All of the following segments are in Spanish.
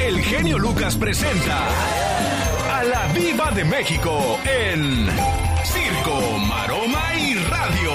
el genio Lucas presenta a la Viva de México en Circo, Maroma y Radio.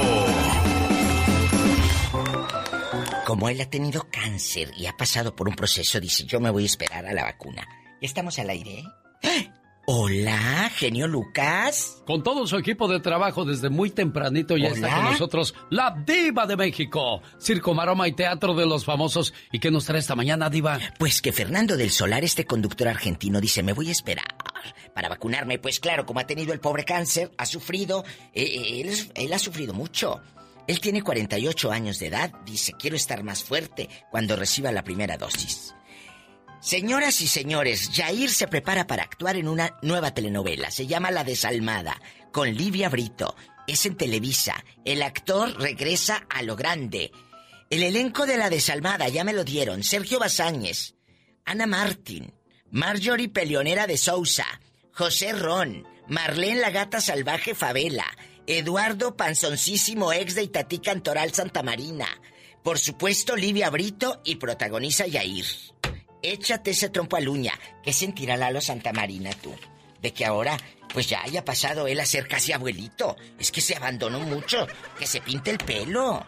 Como él ha tenido cáncer y ha pasado por un proceso, dice, yo me voy a esperar a la vacuna. ¿Ya estamos al aire? ¡Ah! Hola, genio Lucas. Con todo su equipo de trabajo desde muy tempranito ya está con nosotros la diva de México, Circo, Maroma y Teatro de los Famosos. ¿Y qué nos trae esta mañana, diva? Pues que Fernando del Solar, este conductor argentino, dice, me voy a esperar para vacunarme. Pues claro, como ha tenido el pobre cáncer, ha sufrido, eh, eh, él, él ha sufrido mucho. Él tiene 48 años de edad, dice, quiero estar más fuerte cuando reciba la primera dosis. Señoras y señores, Jair se prepara para actuar en una nueva telenovela. Se llama La Desalmada, con Livia Brito. Es en Televisa. El actor regresa a lo grande. El elenco de La Desalmada, ya me lo dieron. Sergio Bazáñez, Ana Martín, Marjorie Pelionera de Sousa, José Ron, Marlene la Gata Salvaje Favela, Eduardo Panzoncísimo, ex de Itatí Cantoral Santa Marina. Por supuesto, Livia Brito y protagoniza Yair. Échate ese trompo a luña. ¿Qué sentirá Lalo Santa Marina tú? De que ahora, pues ya haya pasado él a ser casi abuelito. Es que se abandonó mucho. Que se pinte el pelo.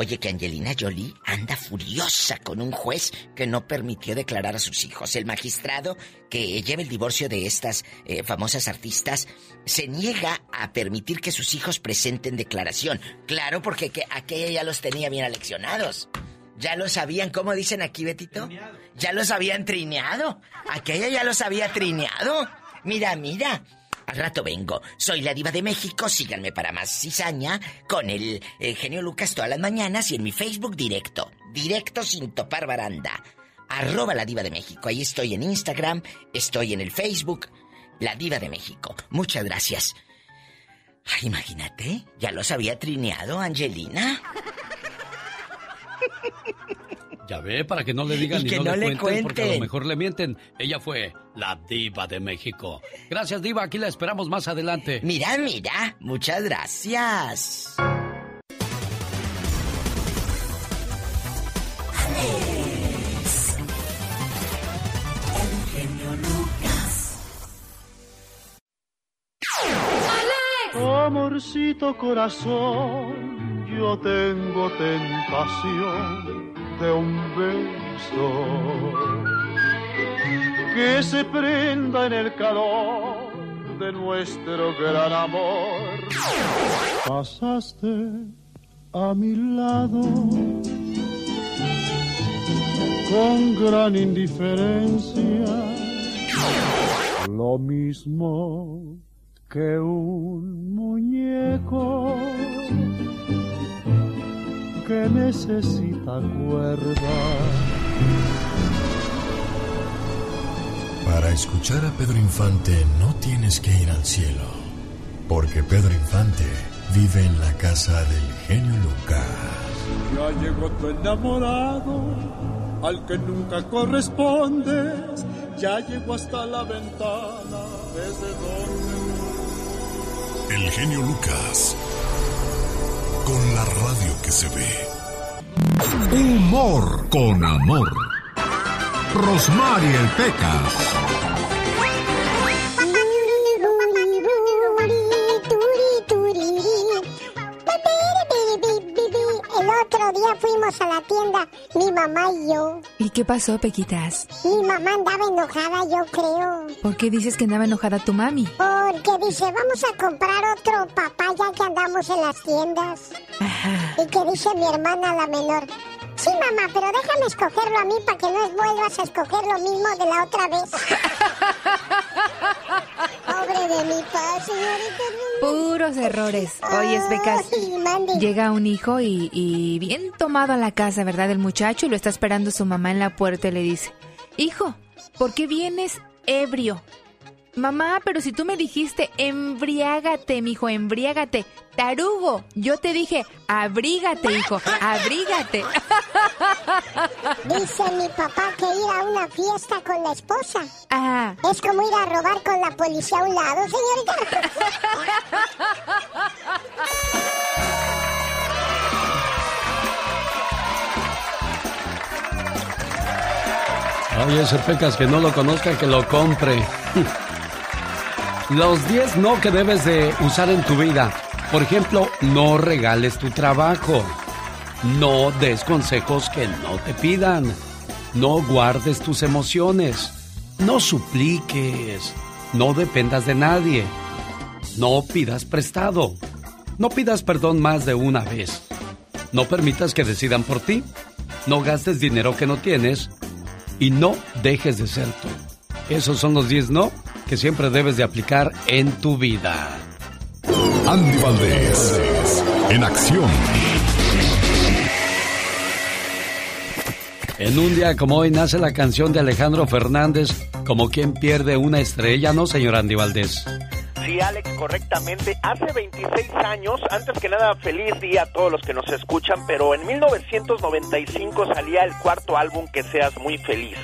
Oye, que Angelina Jolie anda furiosa con un juez que no permitió declarar a sus hijos. El magistrado que lleva el divorcio de estas eh, famosas artistas se niega a permitir que sus hijos presenten declaración. Claro, porque que aquella ya los tenía bien aleccionados. Ya lo sabían, ¿cómo dicen aquí, Betito? Ya los habían trineado. Aquella ya los había trineado. Mira, mira. Al rato vengo. Soy la diva de México. Síganme para más cizaña con el, genio Lucas todas las mañanas y en mi Facebook directo. Directo sin topar baranda. Arroba la diva de México. Ahí estoy en Instagram. Estoy en el Facebook. La diva de México. Muchas gracias. Ay, imagínate. Ya los había trineado, Angelina. Ya ve, para que no le digan ni no, le, cuenten, porque a lo mejor le mienten. Ella fue la diva de México. Gracias, diva. Aquí la esperamos más adelante. Mira, mira. Muchas gracias. Amorcito corazón yo tengo tentación de un beso que se prenda en el calor de nuestro gran amor. Pasaste a mi lado con gran indiferencia, lo mismo que un muñeco que necesita cuerda. Para escuchar a Pedro Infante no tienes que ir al cielo, porque Pedro Infante vive en la casa del genio Lucas. Ya llegó tu enamorado, al que nunca correspondes, ya llegó hasta la ventana, desde donde... El genio Lucas con la radio que se ve. Humor con amor. Rosmarie Pecas. Otro día fuimos a la tienda, mi mamá y yo. ¿Y qué pasó, Pequitas? Mi mamá andaba enojada, yo creo. ¿Por qué dices que andaba enojada tu mami? Porque dice, vamos a comprar otro papaya que andamos en las tiendas. Ajá. Y que dice mi hermana la menor, Sí, mamá, pero déjame escogerlo a mí para que no vuelvas a escoger lo mismo de la otra vez. Pobre de mi paz, señorita. Puros errores. Oye, Becas. Llega un hijo y, y bien tomado a la casa, ¿verdad? El muchacho y lo está esperando su mamá en la puerta y le dice, Hijo, ¿por qué vienes ebrio? Mamá, pero si tú me dijiste embriágate, mijo, embriágate. Tarugo, yo te dije abrígate, hijo, abrígate. Dice mi papá que ir a una fiesta con la esposa. Ah. Es como ir a robar con la policía a un lado, señorita. Oye, ese pecas que no lo conozca, que lo compre. Los 10 no que debes de usar en tu vida. Por ejemplo, no regales tu trabajo. No des consejos que no te pidan. No guardes tus emociones. No supliques. No dependas de nadie. No pidas prestado. No pidas perdón más de una vez. No permitas que decidan por ti. No gastes dinero que no tienes. Y no dejes de ser tú. Esos son los 10 no que siempre debes de aplicar en tu vida. Andy Valdés, en acción. En un día como hoy nace la canción de Alejandro Fernández, como quien pierde una estrella, ¿no, señor Andy Valdés? Sí, Alex, correctamente. Hace 26 años, antes que nada, feliz día a todos los que nos escuchan, pero en 1995 salía el cuarto álbum Que Seas Muy Feliz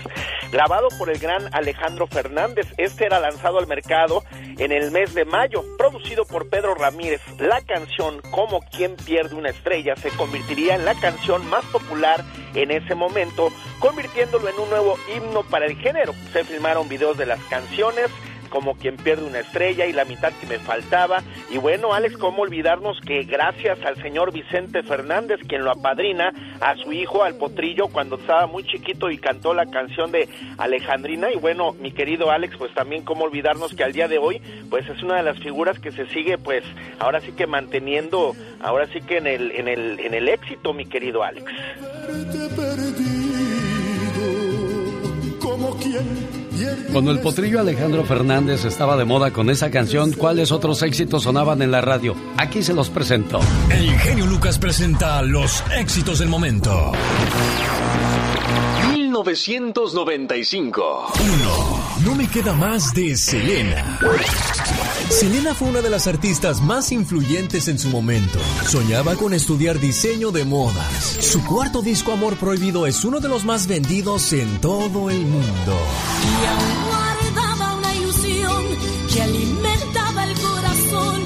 grabado por el gran Alejandro Fernández. Este era lanzado al mercado en el mes de mayo, producido por Pedro Ramírez. La canción Como quien pierde una estrella se convertiría en la canción más popular en ese momento, convirtiéndolo en un nuevo himno para el género. Se filmaron videos de las canciones, como quien pierde una estrella y la mitad que me faltaba. Y bueno, Alex, ¿cómo olvidarnos que gracias al señor Vicente Fernández, quien lo apadrina a su hijo, al potrillo, cuando estaba muy chiquito y cantó la canción de Alejandrina? Y bueno, mi querido Alex, pues también cómo olvidarnos que al día de hoy, pues es una de las figuras que se sigue, pues ahora sí que manteniendo, ahora sí que en el, en el, en el éxito, mi querido Alex. Como quien cuando el potrillo Alejandro Fernández estaba de moda con esa canción, ¿cuáles otros éxitos sonaban en la radio? Aquí se los presento. El genio Lucas presenta los éxitos del momento. 1995. 1. No me queda más de Selena. Selena fue una de las artistas más influyentes en su momento. Soñaba con estudiar diseño de modas. Su cuarto disco Amor Prohibido es uno de los más vendidos en todo el mundo. Y aún guardaba una ilusión que alimentaba el corazón.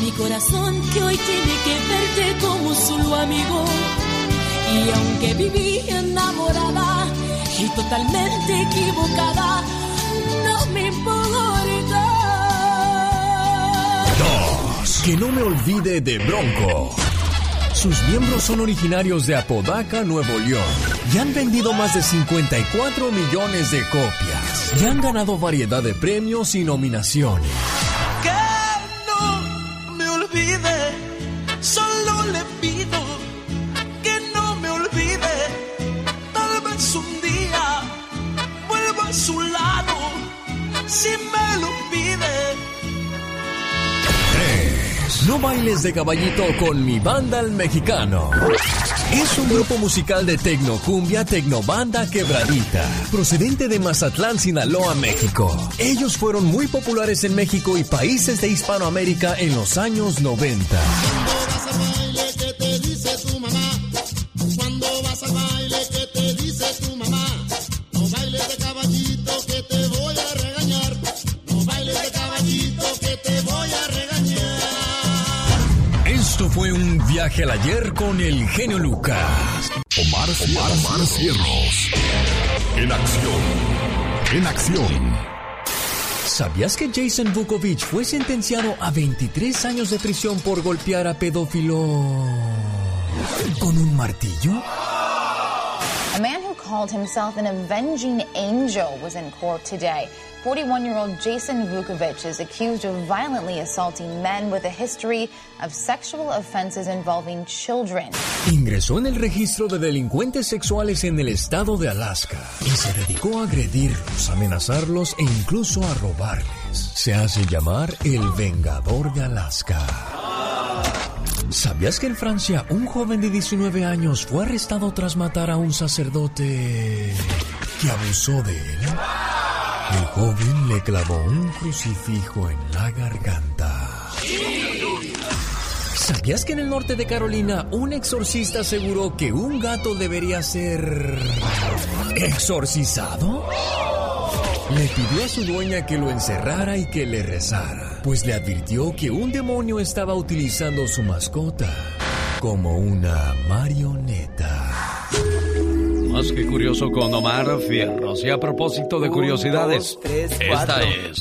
Mi corazón que hoy tiene que verte como solo amigo. Y aunque viví enamorada y totalmente equivocada, no me importa. Que no me olvide de Bronco. Sus miembros son originarios de Apodaca, Nuevo León, y han vendido más de 54 millones de copias. Y han ganado variedad de premios y nominaciones. Si me lo No bailes de caballito con mi banda el mexicano. Es un grupo musical de tecnocumbia, tecnobanda quebradita, procedente de Mazatlán, Sinaloa, México. Ellos fueron muy populares en México y países de Hispanoamérica en los años 90. Fue un viaje al ayer con el genio Lucas. Omar, Omar, Omar Cierros. En acción. En acción. ¿Sabías que Jason Vukovic fue sentenciado a 23 años de prisión por golpear a pedófilo con un martillo? A man who called himself an avenging angel was in court today. 41 year old Jason Vukovic is accused of violently assaulting men with a history of sexual offenses involving children. Ingresó en el registro de delincuentes sexuales en el estado de Alaska y se dedicó a agredirlos, amenazarlos e incluso a robarles. Se hace llamar el Vengador de Alaska. ¿Sabías que en Francia un joven de 19 años fue arrestado tras matar a un sacerdote que abusó de él? El joven le clavó un crucifijo en la garganta. ¿Sabías que en el norte de Carolina un exorcista aseguró que un gato debería ser exorcizado? Le pidió a su dueña que lo encerrara y que le rezara, pues le advirtió que un demonio estaba utilizando su mascota como una marioneta. Más que curioso con Omar Fierros. Y a propósito de curiosidades, esta es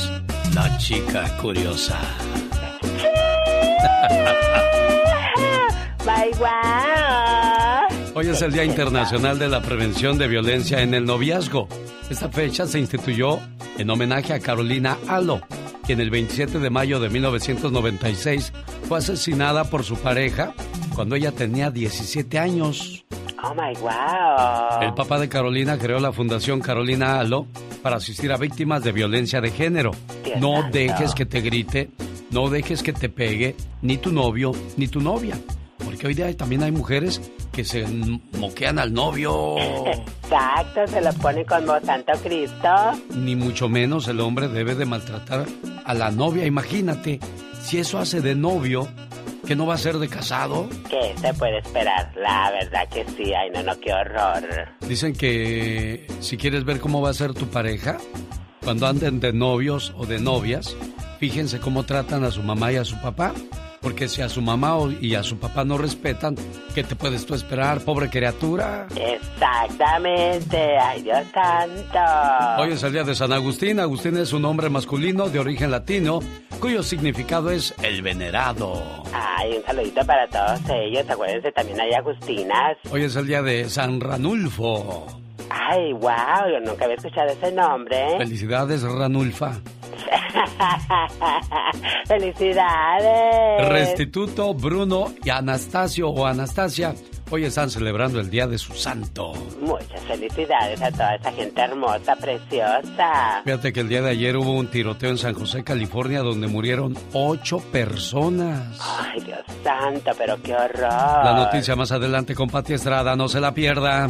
la chica curiosa. Hoy es el Día Internacional de la Prevención de Violencia en el Noviazgo. Esta fecha se instituyó en homenaje a Carolina Alo, quien el 27 de mayo de 1996 fue asesinada por su pareja cuando ella tenía 17 años. Oh my wow. El papá de Carolina creó la Fundación Carolina Alo para asistir a víctimas de violencia de género. no dejes que te grite, no dejes que te pegue ni tu novio ni tu novia. Porque hoy día también hay mujeres que se moquean al novio. Exacto, se lo pone como Santo Cristo. Ni mucho menos el hombre debe de maltratar a la novia. Imagínate, si eso hace de novio, que no va a ser de casado? ¿Qué se puede esperar? La verdad que sí, ay no, no, qué horror. Dicen que si quieres ver cómo va a ser tu pareja, cuando anden de novios o de novias, fíjense cómo tratan a su mamá y a su papá porque si a su mamá y a su papá no respetan, ¿qué te puedes tú esperar, pobre criatura? Exactamente, ay Dios santo. Hoy es el día de San Agustín. Agustín es un hombre masculino de origen latino, cuyo significado es el venerado. Ay, un saludito para todos ellos. Acuérdense, también hay Agustinas. Hoy es el día de San Ranulfo. Ay, wow, yo nunca había escuchado ese nombre. Felicidades, Ranulfa. ¡Felicidades! Restituto, Bruno y Anastasio o Anastasia hoy están celebrando el día de su santo. Muchas felicidades a toda esa gente hermosa, preciosa. Fíjate que el día de ayer hubo un tiroteo en San José, California, donde murieron ocho personas. Ay, Dios santo, pero qué horror. La noticia más adelante con Pati Estrada, no se la pierda.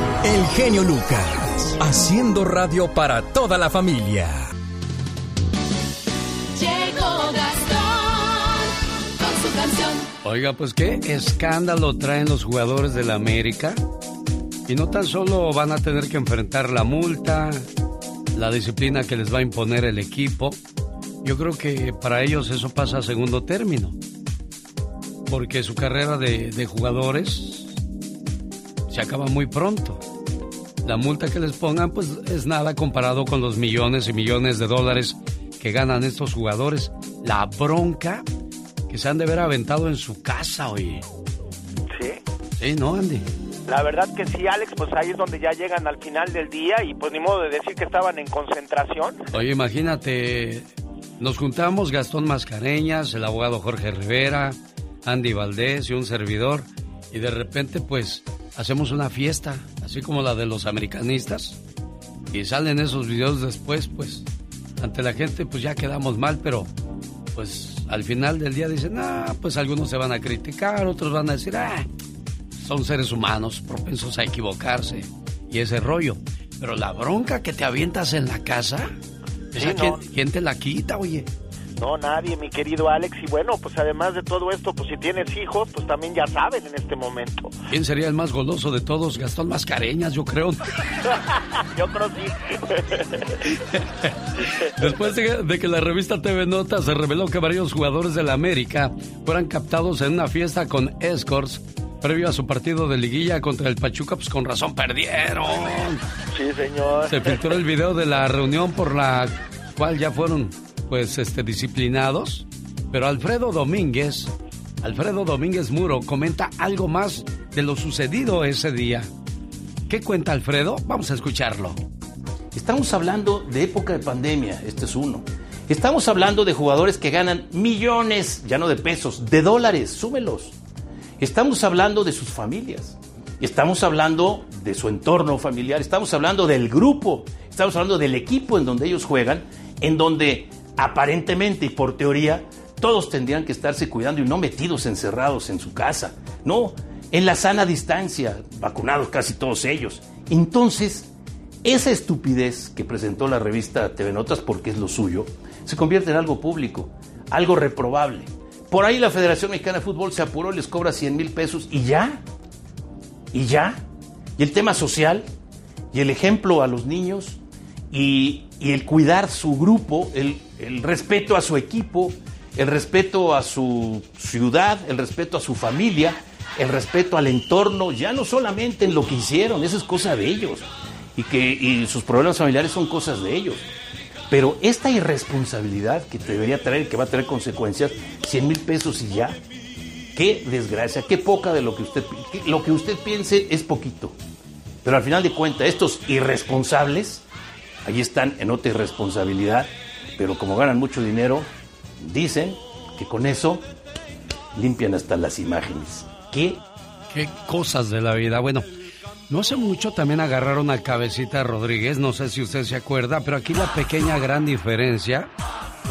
El genio Lucas, haciendo radio para toda la familia. Oiga, pues qué escándalo traen los jugadores de la América. Y no tan solo van a tener que enfrentar la multa, la disciplina que les va a imponer el equipo. Yo creo que para ellos eso pasa a segundo término. Porque su carrera de, de jugadores se acaba muy pronto. La multa que les pongan pues es nada comparado con los millones y millones de dólares que ganan estos jugadores. La bronca que se han de ver aventado en su casa, oye. Sí. Sí, ¿no, Andy? La verdad que sí, Alex, pues ahí es donde ya llegan al final del día y pues ni modo de decir que estaban en concentración. Oye, imagínate, nos juntamos Gastón Mascareñas, el abogado Jorge Rivera, Andy Valdés y un servidor y de repente pues hacemos una fiesta, así como la de los americanistas y salen esos videos después, pues ante la gente pues ya quedamos mal, pero pues al final del día dicen, ah, pues algunos se van a criticar, otros van a decir, ah, son seres humanos propensos a equivocarse y ese rollo. Pero la bronca que te avientas en la casa, ¿quién te la quita, oye? No, nadie, mi querido Alex. Y bueno, pues además de todo esto, pues si tienes hijos, pues también ya saben en este momento. ¿Quién sería el más goloso de todos? Gastón Mascareñas, yo creo. yo creo sí. Después de, que la revista TV Notas se reveló que varios jugadores de la América fueran captados en una fiesta con escorts previo a su partido de liguilla contra el Pachuca, pues con razón perdieron. Sí, señor. Se filtró el video de la reunión por la cual ya fueron pues este, disciplinados. Pero Alfredo Domínguez, Alfredo Domínguez Muro comenta algo más de lo sucedido ese día. ¿Qué cuenta Alfredo? Vamos a escucharlo. Estamos hablando de época de pandemia, este es uno. Estamos hablando de jugadores que ganan millones, ya no de pesos, de dólares, súmelos. Estamos hablando de sus familias. Estamos hablando de su entorno familiar. Estamos hablando del grupo. Estamos hablando del equipo en donde ellos juegan, en donde aparentemente y por teoría, todos tendrían que estarse cuidando y no metidos encerrados en su casa. No, en la sana distancia, vacunados casi todos ellos. Entonces, esa estupidez que presentó la revista TV Notas, porque es lo suyo, se convierte en algo público, algo reprobable. Por ahí la Federación Mexicana de Fútbol se apuró, les cobra 100 mil pesos y ya. Y ya. Y el tema social, y el ejemplo a los niños, y, el cuidar su grupo, el, el respeto a su equipo, el respeto a su ciudad, el respeto a su familia, el respeto al entorno, ya no solamente en lo que hicieron, eso es cosa de ellos, y que y sus problemas familiares son cosas de ellos. Pero esta irresponsabilidad que debería traer, que va a tener consecuencias, 100 mil pesos y ya, qué desgracia, qué poca de lo que usted, lo que usted piense es poquito. Pero al final de cuentas, estos irresponsables, ahí están en otra irresponsabilidad, pero como ganan mucho dinero, dicen que con eso limpian hasta las imágenes. ¿Qué? Qué cosas de la vida. Bueno, no hace mucho también agarraron a Cabecita Rodríguez, no sé si usted se acuerda, pero aquí la pequeña gran diferencia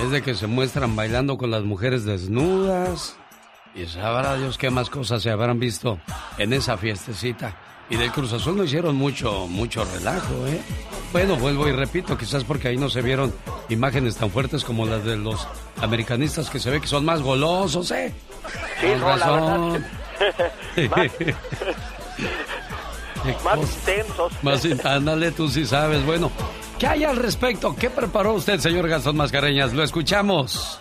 es de que se muestran bailando con las mujeres desnudas. Y sabrá Dios qué más cosas se habrán visto en esa fiestecita. Y del Cruz Azul no hicieron mucho, mucho relajo, ¿eh? Bueno, vuelvo y repito, quizás porque ahí no se vieron imágenes tan fuertes como las de los americanistas que se ve que son más golosos, ¿eh? Sí, con razón. más intensos. Más, ándale, tú sí sabes. Bueno, ¿qué hay al respecto? ¿Qué preparó usted, señor Gastón Mascareñas? Lo escuchamos.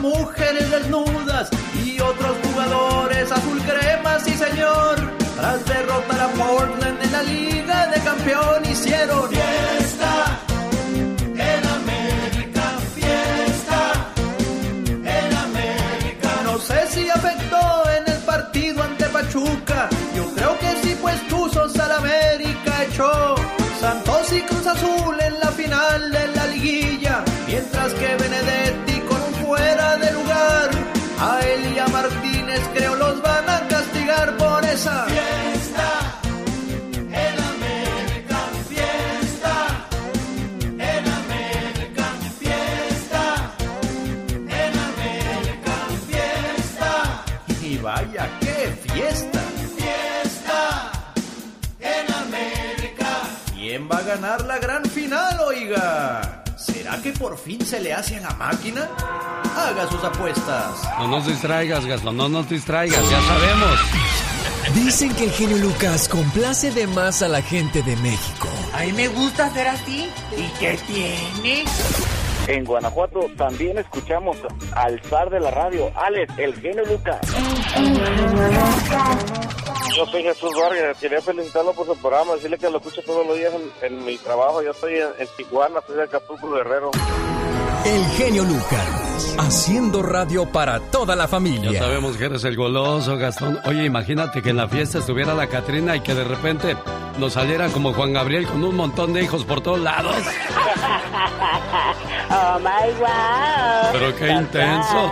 mujeres desnudas y otros jugadores azul crema, sí señor. Tras derrotar a Portland en la Liga de Campeón hicieron fiesta. En América, fiesta. En América. No sé si afectó en el partido ante Pachuca. Yo creo que sí, pues Tuzos al América echó. Santos y Cruz Azul fiesta. En América, fiesta. En América, fiesta. En América, fiesta. Y vaya, qué fiesta. ¿Quién va a ganar la gran final, oiga? ¿Será que por fin se le hace a la máquina? Haga sus apuestas. No nos distraigas, Gastón, no nos distraigas, ya sabemos. Dicen que el genio Lucas complace de más a la gente de México. A mí me gusta ser así. ¿Y qué tiene? En Guanajuato también escuchamos al zar de la radio, Alex, el genio Lucas. Yo soy Jesús Vargas, quería felicitarlo por su programa, decirle que lo escucho todos los días en, mi trabajo. Yo estoy en, Tijuana, soy de Acapulco Guerrero. El genio Lucas, haciendo radio para toda la familia. Ya sabemos que eres el goloso, Gastón. Oye, imagínate que en la fiesta estuviera la Catrina y que de repente nos saliera como Juan Gabriel con un montón de hijos por todos lados. oh my wow. Pero qué intenso.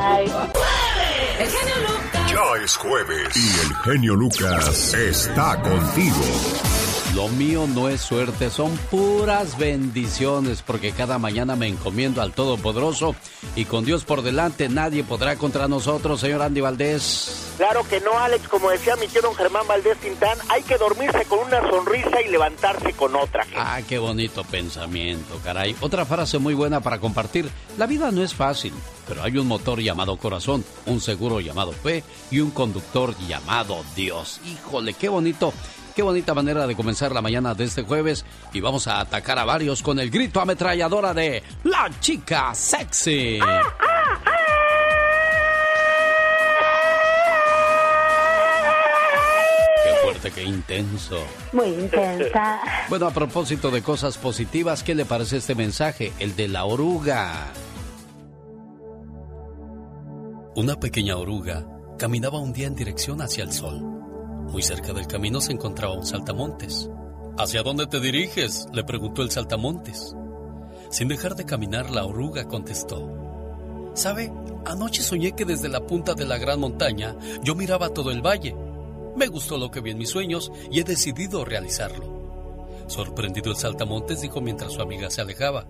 El genio Lucas. Ya es jueves y el genio Lucas está contigo. Lo mío no es suerte, son puras bendiciones, porque cada mañana me encomiendo al Todopoderoso y con Dios por delante nadie podrá contra nosotros, señor Andy Valdés. Claro que no, Alex, como decía mi tío don Germán Valdés Tintán, hay que dormirse con una sonrisa y levantarse con otra. Ah, qué bonito pensamiento, caray. Otra frase muy buena para compartir. La vida no es fácil, pero hay un motor llamado corazón, un seguro llamado fe y un conductor llamado Dios. Híjole, qué bonito. Qué bonita manera de comenzar la mañana de este jueves y vamos a atacar a varios con el grito ametralladora de La Chica Sexy. Qué fuerte, qué intenso. Muy intensa. Bueno, a propósito de cosas positivas, ¿qué le parece este mensaje? El de la oruga. Una pequeña oruga caminaba un día en dirección hacia el sol. Muy cerca del camino se encontraba un saltamontes. ¿Hacia dónde te diriges? le preguntó el saltamontes. Sin dejar de caminar, la oruga contestó. ¿Sabe? Anoche soñé que desde la punta de la gran montaña yo miraba todo el valle. Me gustó lo que vi en mis sueños y he decidido realizarlo. Sorprendido el saltamontes dijo mientras su amiga se alejaba.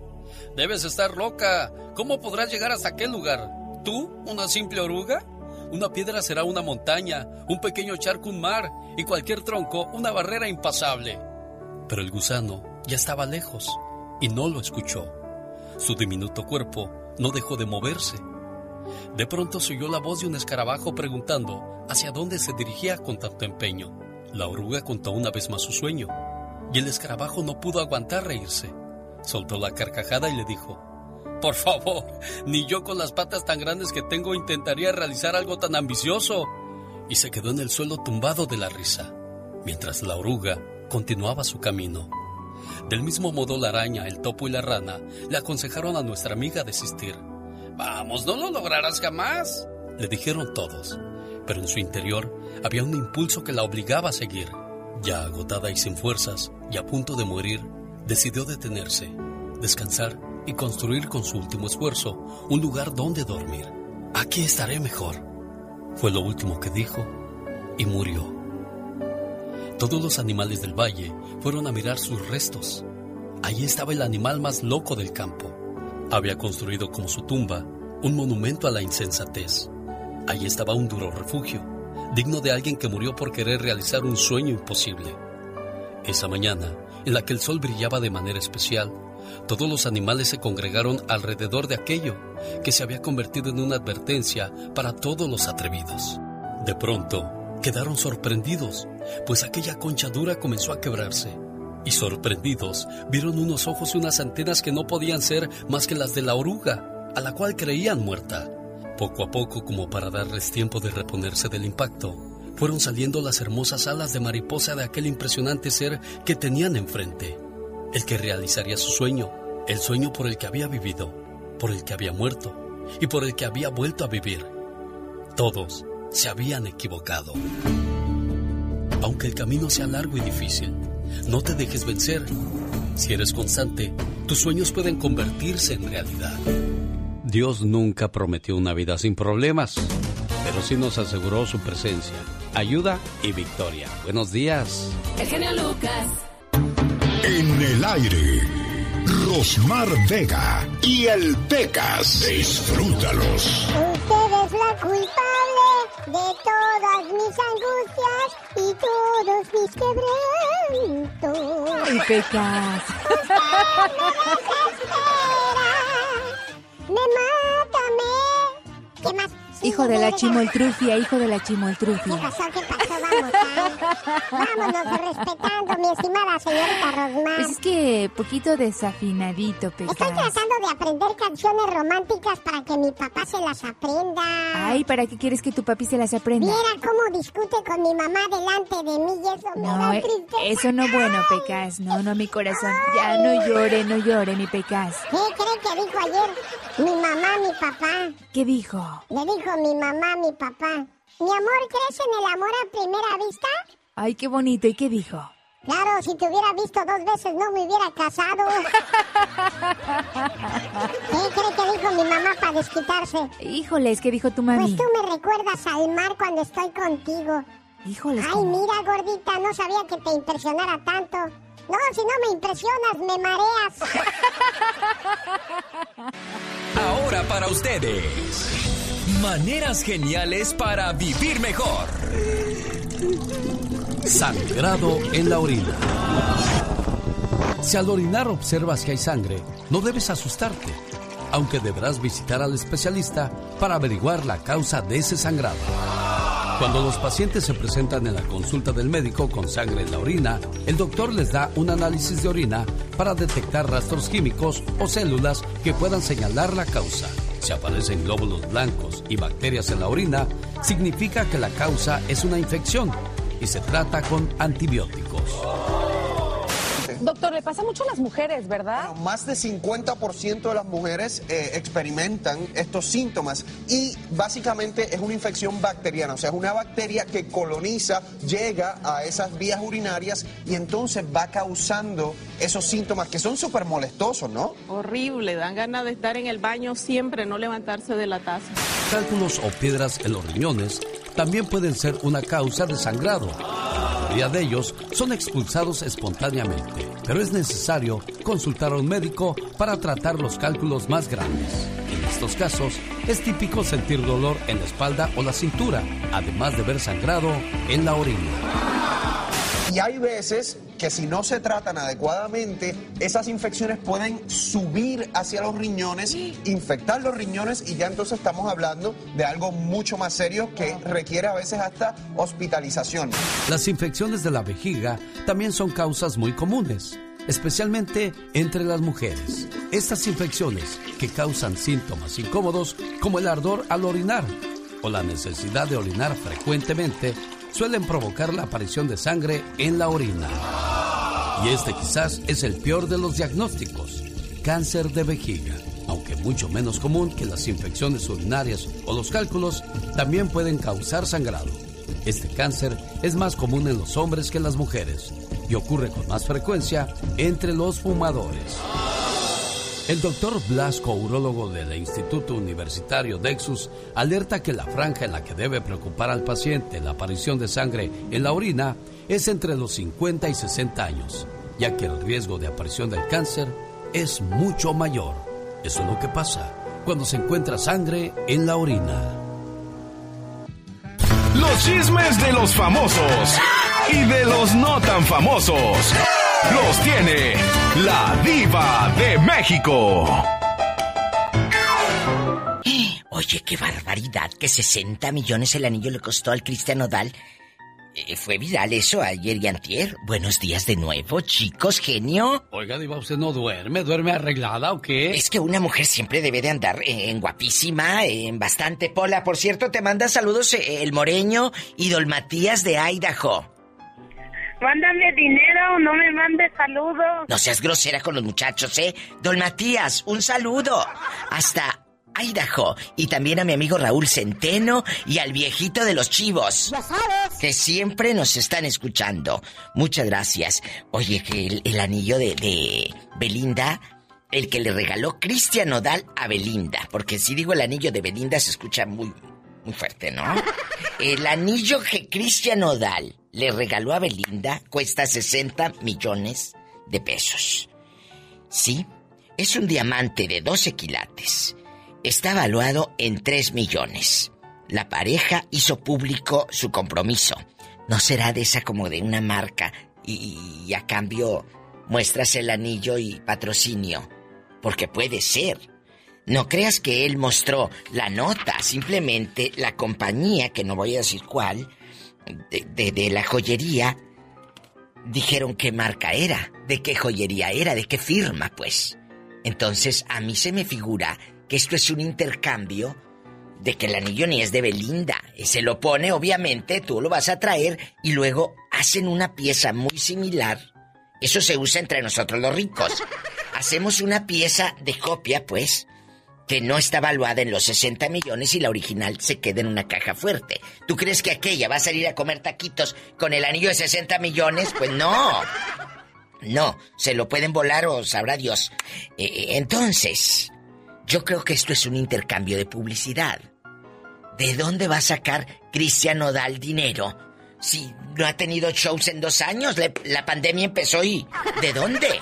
Debes estar loca. ¿Cómo podrás llegar hasta aquel lugar? ¿Tú, una simple oruga? Una piedra será una montaña, un pequeño charco un mar y cualquier tronco una barrera impasable. Pero el gusano ya estaba lejos y no lo escuchó. Su diminuto cuerpo no dejó de moverse. De pronto se oyó la voz de un escarabajo preguntando hacia dónde se dirigía con tanto empeño. La oruga contó una vez más su sueño, y el escarabajo no pudo aguantar reírse. Soltó la carcajada y le dijo, Por favor, ni yo con las patas tan grandes que tengo intentaría realizar algo tan ambicioso. Y se quedó en el suelo tumbado de la risa, mientras la oruga continuaba su camino. Del mismo modo la araña, el topo y la rana le aconsejaron a nuestra amiga desistir. Vamos, no lo lograrás jamás, le dijeron todos, pero en su interior había un impulso que la obligaba a seguir. Ya agotada y sin fuerzas, y a punto de morir, decidió detenerse, descansar y construir con su último esfuerzo un lugar donde dormir. Aquí estaré mejor. Fue lo último que dijo y murió. Todos los animales del valle fueron a mirar sus restos. Allí estaba el animal más loco del campo. Había construido como su tumba un monumento a la insensatez. Allí estaba un duro refugio, digno de alguien que murió por querer realizar un sueño imposible. Esa mañana, en la que el sol brillaba de manera especial, todos los animales se congregaron alrededor de aquello que se había convertido en una advertencia para todos los atrevidos. De pronto, quedaron sorprendidos, pues aquella concha dura comenzó a quebrarse. Y sorprendidos, vieron unos ojos y unas antenas que no podían ser más que las de la oruga, a la cual creían muerta. Poco a poco, como para darles tiempo de reponerse del impacto, fueron saliendo las hermosas alas de mariposa de aquel impresionante ser que tenían enfrente, el que realizaría su sueño, el sueño por el que había vivido, por el que había muerto y por el que había vuelto a vivir. Todos se habían equivocado. Aunque el camino sea largo y difícil, no te dejes vencer. Si eres constante, tus sueños pueden convertirse en realidad. Dios nunca prometió una vida sin problemas, pero sí nos aseguró su presencia, ayuda y victoria. Buenos días. El genio Lucas. En el aire, Rosmar Vega y el Pecas. Disfrútalos. Usted es la culpable de todas mis angustias y todos mis quebrantos. Ay, Pecas. Me mata, me. ¿Qué más? Hijo de la chimoltrufia, hijo de la chimoltrufia. ¿Qué pasó? ¿Qué pasó? Vamos, ¿eh? Vámonos respetando, mi estimada señorita Rosmar. Pues es que poquito desafinadito, Pecas. Estoy tratando de aprender canciones románticas para que mi papá se las aprenda. Ay, ¿para qué quieres que tu papi se las aprenda? Mira cómo discute con mi mamá delante de mí y eso me No, da eh, tristeza. eso no bueno, Pecas. No, no, mi corazón. Ya no llore, no llore, mi Pecas. ¿Qué cree que dijo ayer mi mamá, mi papá? ¿Qué dijo? Le dijo mi mamá, mi papá. Mi amor, ¿crees en el amor a primera vista? Ay, qué bonito. ¿Y qué dijo? Claro, si te hubiera visto dos veces no me hubiera casado. ¿Qué cree que dijo mi mamá para desquitarse? Híjoles, ¿qué dijo tu Pues mami? tú me recuerdas al mar cuando estoy contigo. Híjoles, Ay, mira, gordita, no sabía que te impresionara tanto. No, si no me impresionas, me mareas. Ahora para ustedes. Maneras geniales para vivir mejor. Sangrado en la orina. Si al orinar observas que hay sangre, no debes asustarte, aunque deberás visitar al especialista para averiguar la causa de ese sangrado. Cuando los pacientes se presentan en la consulta del médico con sangre en la orina, el doctor les da un análisis de orina para detectar rastros químicos o células que puedan señalar la causa. Si aparecen glóbulos blancos y bacterias en la orina, significa que la causa es una infección y se trata con antibióticos. Doctor, le pasa mucho a las mujeres, ¿verdad? más de 50% de las mujeres eh, experimentan estos síntomas y básicamente es una infección bacteriana, o sea, es una bacteria que coloniza, llega a esas vías urinarias y entonces va causando esos síntomas que son súper molestosos, ¿no? Horrible, dan ganas de estar en el baño siempre, no levantarse de la taza. Cálculos o piedras en los riñones también pueden ser una causa de sangrado. Mayoría de ellos son expulsados espontáneamente, pero es necesario consultar a un médico para tratar los cálculos más grandes. En estos casos, es típico sentir dolor en la espalda o la cintura, además de ver sangrado en la orina. Y hay veces que si no se tratan adecuadamente, esas infecciones pueden subir hacia los riñones, infectar los riñones y ya entonces estamos hablando de algo mucho más serio que requiere a veces hasta hospitalización. Las infecciones de la vejiga también son causas muy comunes, especialmente entre las mujeres. Estas infecciones que causan síntomas incómodos como el ardor al orinar o la necesidad de orinar frecuentemente suelen provocar la aparición de sangre en la orina. Y este quizás es el peor de los diagnósticos, cáncer de vejiga. Aunque mucho menos común que las infecciones urinarias o los cálculos, también pueden causar sangrado. Este cáncer es más común en los hombres que en las mujeres y ocurre con más frecuencia entre los fumadores. El doctor Blasco, urólogo del Instituto Universitario Dexus, alerta que la franja en la que debe preocupar al paciente la aparición de sangre en la orina es entre los 50 y 60 años, ya que el riesgo de aparición del cáncer es mucho mayor. Eso es lo que pasa cuando se encuentra sangre en la orina. Los chismes de los famosos y de los no tan famosos los tiene la diva de México. Oye, qué barbaridad que 60 millones el anillo le costó al Cristian Nodal. Eh, fue viral eso ayer y antier. Buenos días de nuevo, chicos, genio. Oiga, Diva, ¿usted no duerme? ¿Duerme arreglada o qué? Es que una mujer siempre debe de andar en guapísima, en bastante pola. Por cierto, te manda saludos eh, el Moreño y Don Matías de Idaho. Mándame dinero, no me mandes saludos. No seas grosera con los muchachos, ¿eh? Don Matías, un saludo. Hasta Idaho. Y también a mi amigo Raúl Centeno y al viejito de los chivos. Ya sabes. Que siempre nos están escuchando. Muchas gracias. Oye, que el, anillo de, de, Belinda, el que le regaló Cristian Nodal a Belinda. Porque si digo el anillo de Belinda se escucha muy, muy fuerte, ¿no? El anillo que Cristian Nodal le regaló a Belinda cuesta 60 millones de pesos. Sí, es un diamante de 12 quilates. Está valuado en 3 millones. La pareja hizo público su compromiso. No será de esa como de una marca y, y a cambio muestras el anillo y patrocinio. Porque puede ser. No creas que él mostró la nota, simplemente la compañía, que no voy a decir cuál, de, la joyería dijeron qué marca era, de qué joyería era, de qué firma, pues. Entonces a mí se me figura que esto es un intercambio de que el anillo ni es de Belinda. Se lo pone, obviamente, tú lo vas a traer y luego hacen una pieza muy similar. Eso se usa entre nosotros los ricos. Hacemos una pieza de copia, pues, que no está valuada en los 60 millones y la original se queda en una caja fuerte. ¿Tú crees que aquella va a salir a comer taquitos con el anillo de 60 millones? Pues no. No, se lo pueden volar o sabrá Dios. Eh, eh, entonces, yo creo que esto es un intercambio de publicidad. ¿De dónde va a sacar Cristian Nodal dinero? Si no ha tenido shows en dos años, la pandemia empezó y... ¿De dónde?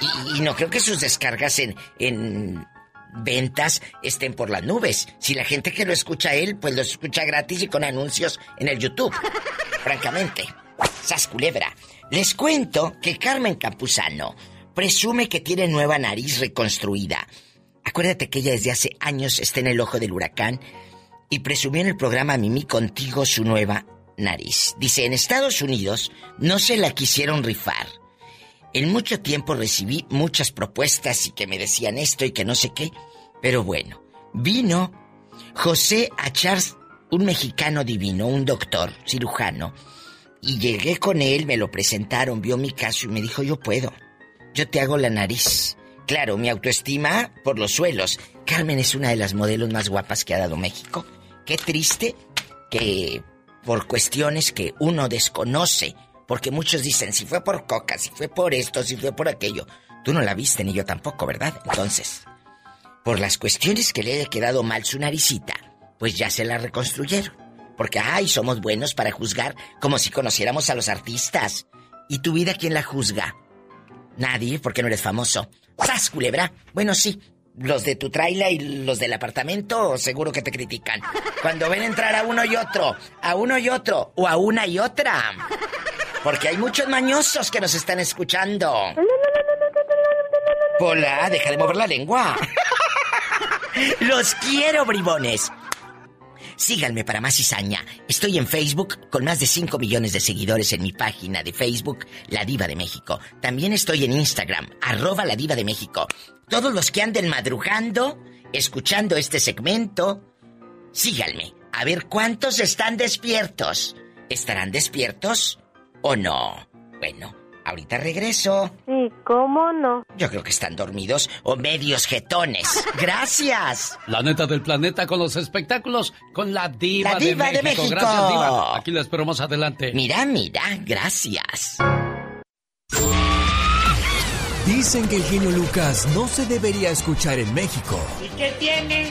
Y, y, no creo que sus descargas en, en ventas estén por las nubes. Si la gente que lo escucha a él, pues lo escucha gratis y con anuncios en el YouTube. Francamente. Sas culebra. Les cuento que Carmen Campuzano presume que tiene nueva nariz reconstruida. Acuérdate que ella desde hace años está en el ojo del huracán y presumió en el programa Mimi contigo su nueva nariz. Dice, en Estados Unidos no se la quisieron rifar en mucho tiempo recibí muchas propuestas y que me decían esto y que no sé qué. Pero bueno, vino José Achars, un mexicano divino, un doctor, cirujano, Y llegué con él, me lo presentaron, vio mi caso y me dijo, yo puedo. Yo te hago la nariz. Claro, mi autoestima por los suelos. Carmen es una de las modelos más guapas que ha dado México. Qué triste que por cuestiones que uno desconoce, porque muchos dicen, si fue por coca, si fue por esto, si fue por aquello. Tú no la viste ni yo tampoco, ¿verdad? Entonces, por las cuestiones que le haya quedado mal su naricita, pues ya se la reconstruyeron. Porque, ay, somos buenos para juzgar como si conociéramos a los artistas. ¿Y tu vida quién la juzga? Nadie, porque no eres famoso. ¡Sas, culebra! Bueno, sí, los de tu traila y los del apartamento seguro que te critican. Cuando ven entrar a uno y otro, a uno y otro, o a una y otra. Porque hay muchos mañosos que nos están escuchando. Hola, deja de mover la lengua. Los quiero, bribones. Síganme para más cizaña. Estoy en Facebook con más de 5 millones de seguidores en mi página de Facebook, La Diva de México. También estoy en Instagram, arroba La Diva de México. Todos los que anden madrugando, escuchando este segmento, síganme. A ver cuántos están despiertos. ¿Estarán despiertos o no? Bueno, Ahorita regreso. ¿Y cómo no? Yo creo que están dormidos o medios jetones. Gracias. La neta del planeta con los espectáculos con la diva, la diva de, México. Gracias, diva. Aquí la espero más adelante. Mira, mira, gracias. Dicen que el genio Lucas no se debería escuchar en México. ¿Y qué tiene?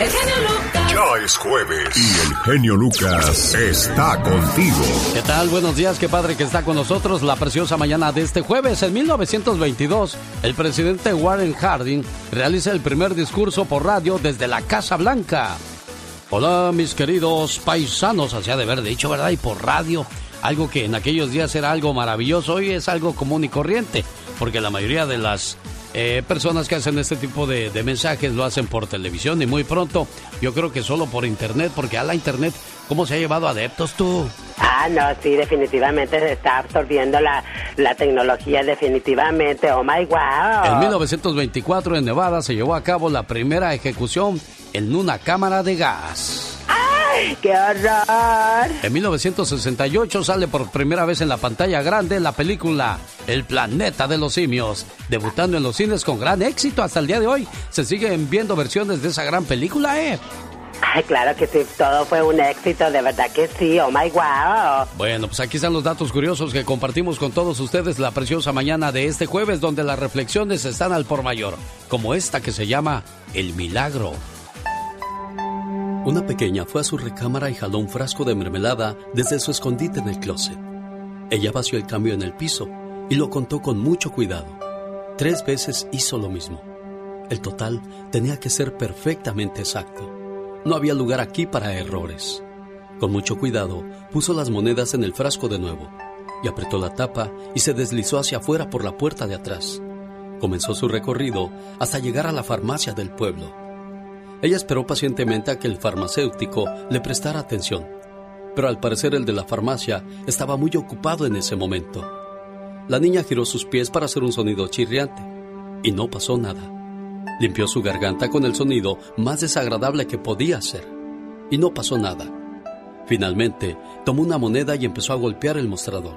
El genio Lucas. Ya es jueves y el genio Lucas está contigo. ¿Qué tal? Buenos días, qué padre que está con nosotros la preciosa mañana de este jueves. En 1922, el presidente Warren Harding realiza el primer discurso por radio desde la Casa Blanca. Hola, mis queridos paisanos, hacía de haber dicho, ¿verdad? Y por radio, algo que en aquellos días era algo maravilloso, hoy es algo común y corriente, porque la mayoría de las eh, personas que hacen este tipo de, mensajes lo hacen por televisión y muy pronto yo creo que solo por internet, porque a la internet, ¿cómo se ha llevado adeptos tú? Ah, no, sí, definitivamente se está absorbiendo la, la tecnología, definitivamente. Oh my wow. En 1924 en Nevada se llevó a cabo la primera ejecución en una cámara de gas. ¡Qué horror! En 1968 sale por primera vez en la pantalla grande la película El planeta de los simios, debutando en los cines con gran éxito hasta el día de hoy. Se siguen viendo versiones de esa gran película, ¿eh? Ay, claro que sí, todo fue un éxito, de verdad que sí, oh my wow. Bueno, pues aquí están los datos curiosos que compartimos con todos ustedes la preciosa mañana de este jueves, donde las reflexiones están al por mayor, como esta que se llama El Milagro. Una pequeña fue a su recámara y jaló un frasco de mermelada desde su escondite en el closet. Ella vació el cambio en el piso y lo contó con mucho cuidado. Tres veces hizo lo mismo. El total tenía que ser perfectamente exacto. No había lugar aquí para errores. Con mucho cuidado, puso las monedas en el frasco de nuevo y apretó la tapa y se deslizó hacia afuera por la puerta de atrás. Comenzó su recorrido hasta llegar a la farmacia del pueblo. Ella esperó pacientemente a que el farmacéutico le prestara atención, pero al parecer el de la farmacia estaba muy ocupado en ese momento. La niña giró sus pies para hacer un sonido chirriante, y no pasó nada. Limpió su garganta con el sonido más desagradable que podía hacer, y no pasó nada. Finalmente, tomó una moneda y empezó a golpear el mostrador.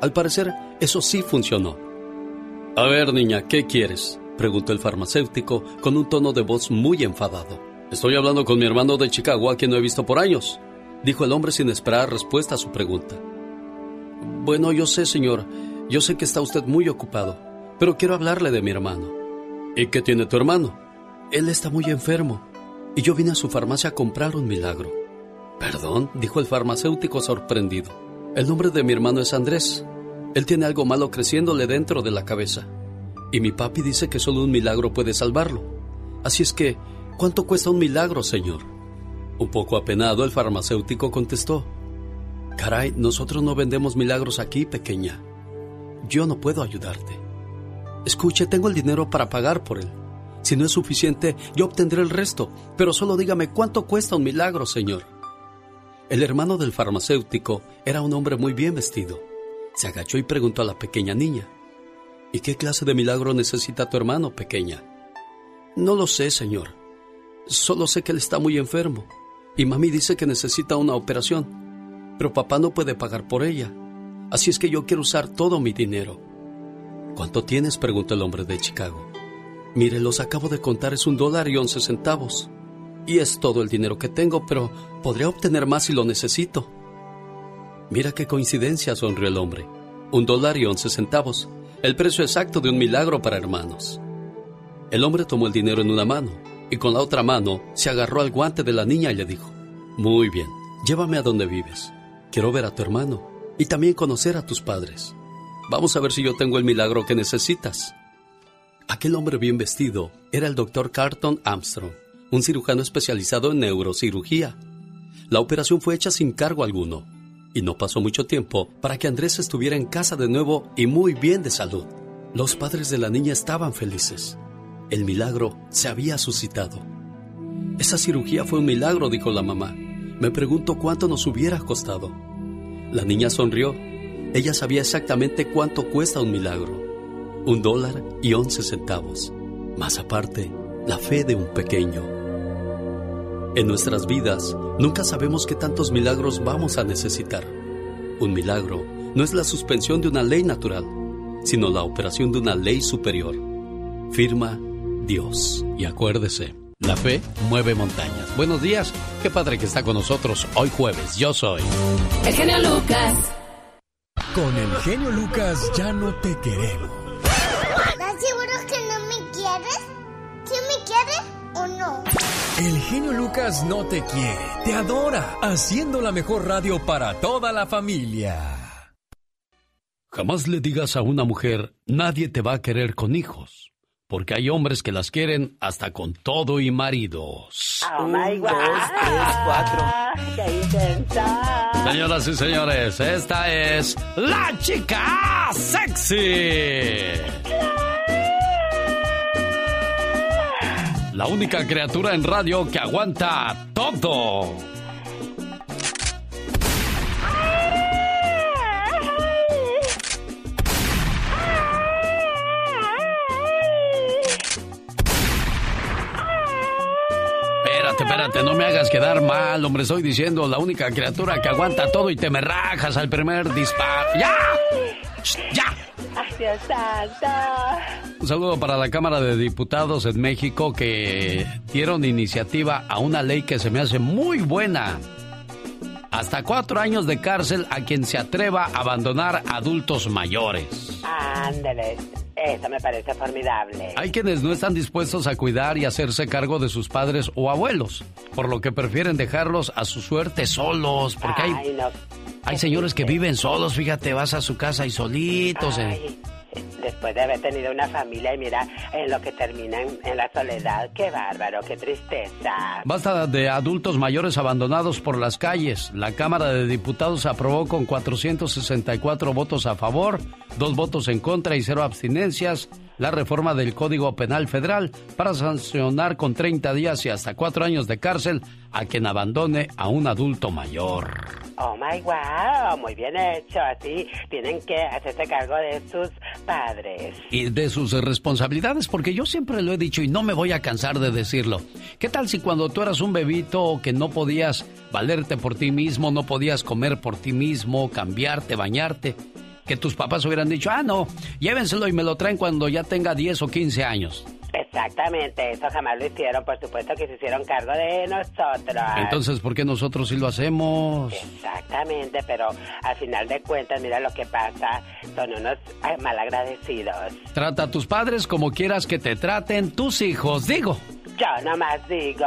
Al parecer, eso sí funcionó. A ver, niña, ¿qué quieres? Preguntó el farmacéutico con un tono de voz muy enfadado. Estoy hablando con mi hermano de Chicago a quien no he visto por años, dijo el hombre sin esperar respuesta a su pregunta. Bueno, yo sé, señor, yo sé que está usted muy ocupado, pero quiero hablarle de mi hermano. ¿Y qué tiene tu hermano? Él está muy enfermo, y yo vine a su farmacia a comprar un milagro. Perdón, dijo el farmacéutico sorprendido. El nombre de mi hermano es Andrés. Él tiene algo malo creciéndole dentro de la cabeza. Y mi papi dice que solo un milagro puede salvarlo. Así es que, ¿cuánto cuesta un milagro, señor? Un poco apenado, el farmacéutico contestó. Caray, nosotros no vendemos milagros aquí, pequeña. Yo no puedo ayudarte. Escuche, tengo el dinero para pagar por él. Si no es suficiente, yo obtendré el resto, pero solo dígame cuánto cuesta un milagro, Señor. El hermano del farmacéutico era un hombre muy bien vestido. Se agachó y preguntó a la pequeña niña, ¿Y qué clase de milagro necesita tu hermano, pequeña? No lo sé, señor. Solo sé que él está muy enfermo y mami dice que necesita una operación, pero papá no puede pagar por ella. Así es que yo quiero usar todo mi dinero. ¿Cuánto tienes? preguntó el hombre de Chicago. Mire, los acabo de contar, es un dólar y once centavos. Y es todo el dinero que tengo, pero podría obtener más si lo necesito. Mira qué coincidencia, sonrió el hombre. Un dólar y once centavos, el precio exacto de un milagro para hermanos. El hombre tomó el dinero en una mano y con la otra mano se agarró al guante de la niña y le dijo, Muy bien, llévame a donde vives. Quiero ver a tu hermano y también conocer a tus padres. Vamos a ver si yo tengo el milagro que necesitas. Aquel hombre bien vestido era el doctor Carton Armstrong, un cirujano especializado en neurocirugía. La operación fue hecha sin cargo alguno y no pasó mucho tiempo para que Andrés estuviera en casa de nuevo y muy bien de salud. Los padres de la niña estaban felices. El milagro se había suscitado. Esa cirugía fue un milagro, dijo la mamá. Me pregunto cuánto nos hubiera costado. La niña sonrió. Ella sabía exactamente cuánto cuesta un milagro. Un dólar y once centavos. Más aparte, la fe de un pequeño. En nuestras vidas, nunca sabemos qué tantos milagros vamos a necesitar. Un milagro no es la suspensión de una ley natural, sino la operación de una ley superior. Firma Dios. Y acuérdese, la fe mueve montañas. Buenos días, qué padre que está con nosotros hoy jueves. Yo soy el genio Lucas. Con el genio Lucas ya no te queremos. ¿Estás seguro que no me quieres? ¿Sí me quieres o no? El genio Lucas no te quiere, te adora, haciendo la mejor radio para toda la familia. Jamás le digas a una mujer, nadie te va a querer con hijos porque hay hombres que las quieren hasta con todo y maridos. Oh my God. dos, tres, cuatro. ¡Qué intensa! Señoras y señores, esta es la chica sexy. La única criatura en radio que aguanta todo. Espérate, no me hagas quedar mal, hombre. Estoy diciendo la única criatura que aguanta todo y te me rajas al primer disparo. ¡Ya! ¡Ya! Dios santo. Un saludo para la Cámara de Diputados en México que dieron iniciativa a una ley que se me hace muy buena. Hasta cuatro años de cárcel a quien se atreva a abandonar adultos mayores. Ándale. Eso me parece formidable. Hay quienes no están dispuestos a cuidar y hacerse cargo de sus padres o abuelos, por lo que prefieren dejarlos a su suerte solos, porque hay, hay señores que viven solos, fíjate, vas a su casa y solitos. Eh. Después de haber tenido una familia y mira en lo que terminan en la soledad, qué bárbaro, qué tristeza. Basta de adultos mayores abandonados por las calles. La Cámara de Diputados aprobó con 464 votos a favor, dos votos en contra y cero abstinencias la reforma del Código Penal Federal para sancionar con 30 días y hasta 4 años de cárcel a quien abandone a un adulto mayor. Oh my wow, muy bien hecho. Así tienen que hacerse cargo de sus padres. Y de sus responsabilidades, porque yo siempre lo he dicho y no me voy a cansar de decirlo. ¿Qué tal si cuando tú eras un bebito que no podías valerte por ti mismo, no podías comer por ti mismo, cambiarte, bañarte? Que tus papás hubieran dicho, ah, no, llévenselo y me lo traen cuando ya tenga 10 o 15 años. Exactamente, eso jamás lo hicieron, por supuesto que se hicieron cargo de nosotros. Entonces, ¿por qué nosotros sí lo hacemos? Exactamente, pero al final de cuentas, mira lo que pasa, son unos malagradecidos. Trata a tus padres como quieras que te traten tus hijos, digo. Yo nomás digo.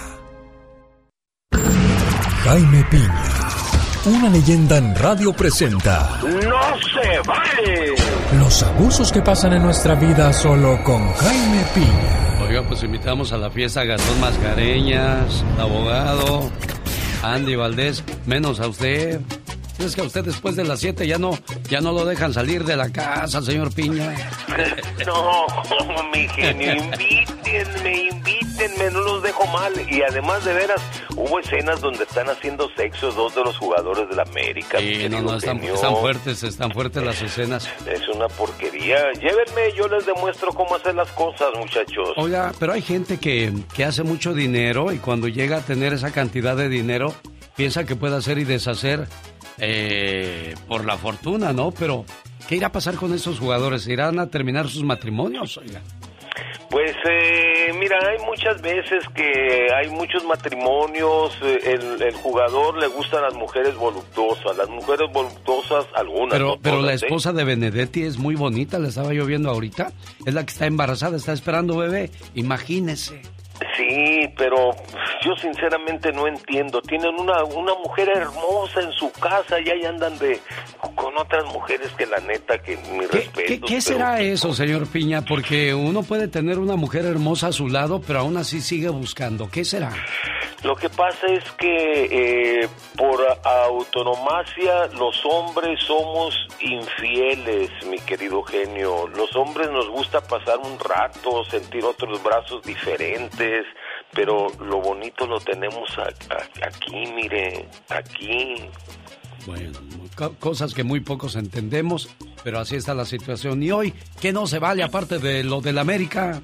Jaime Piña, una leyenda en radio presenta. ¡No se vale! Los abusos que pasan en nuestra vida solo con Jaime Piña. Oiga, pues invitamos a la fiesta a Gastón Mascareñas, abogado, Andy Valdés, menos a usted. Es que a usted después de las 7 ya no, ya no lo dejan salir de la casa, señor Piña. No, mi genio, invítenme, invítenme, no los dejo mal. Y además, de veras, hubo escenas donde están haciendo sexo dos de los jugadores de la América. Sí, no, no, están, están, fuertes, están fuertes las escenas. Es una porquería. Llévenme, yo les demuestro cómo hacer las cosas, muchachos. Oiga, pero hay gente que, que hace mucho dinero y cuando llega a tener esa cantidad de dinero, piensa que puede hacer y deshacer eh, por la fortuna, ¿no? Pero, ¿qué irá a pasar con estos jugadores? ¿Irán a terminar sus matrimonios? Oiga. Pues eh, mira, hay muchas veces que hay muchos matrimonios, eh, el, el, jugador le gustan las mujeres voluptuosas, las mujeres voluptuosas algunas. Pero, no pero la ¿eh? esposa de Benedetti es muy bonita, la estaba yo viendo ahorita. Es la que está embarazada, está esperando bebé. Imagínese. Sí, pero yo sinceramente no entiendo. Tienen una, una mujer hermosa en su casa y ahí andan de con otras mujeres que la neta que mi respeto. ¿Qué, qué será eso, señor Piña? Porque uno puede tener una mujer hermosa a su lado, pero aún así sigue buscando. ¿Qué será? Lo que pasa es que eh, por autonomacia los hombres somos infieles, mi querido genio. Los hombres nos gusta pasar un rato, sentir otros brazos diferentes, pero lo bonito lo tenemos a- a- aquí, mire, aquí. Bueno, co- cosas que muy pocos entendemos, pero así está la situación. Y hoy, ¿qué no se vale aparte de lo del América?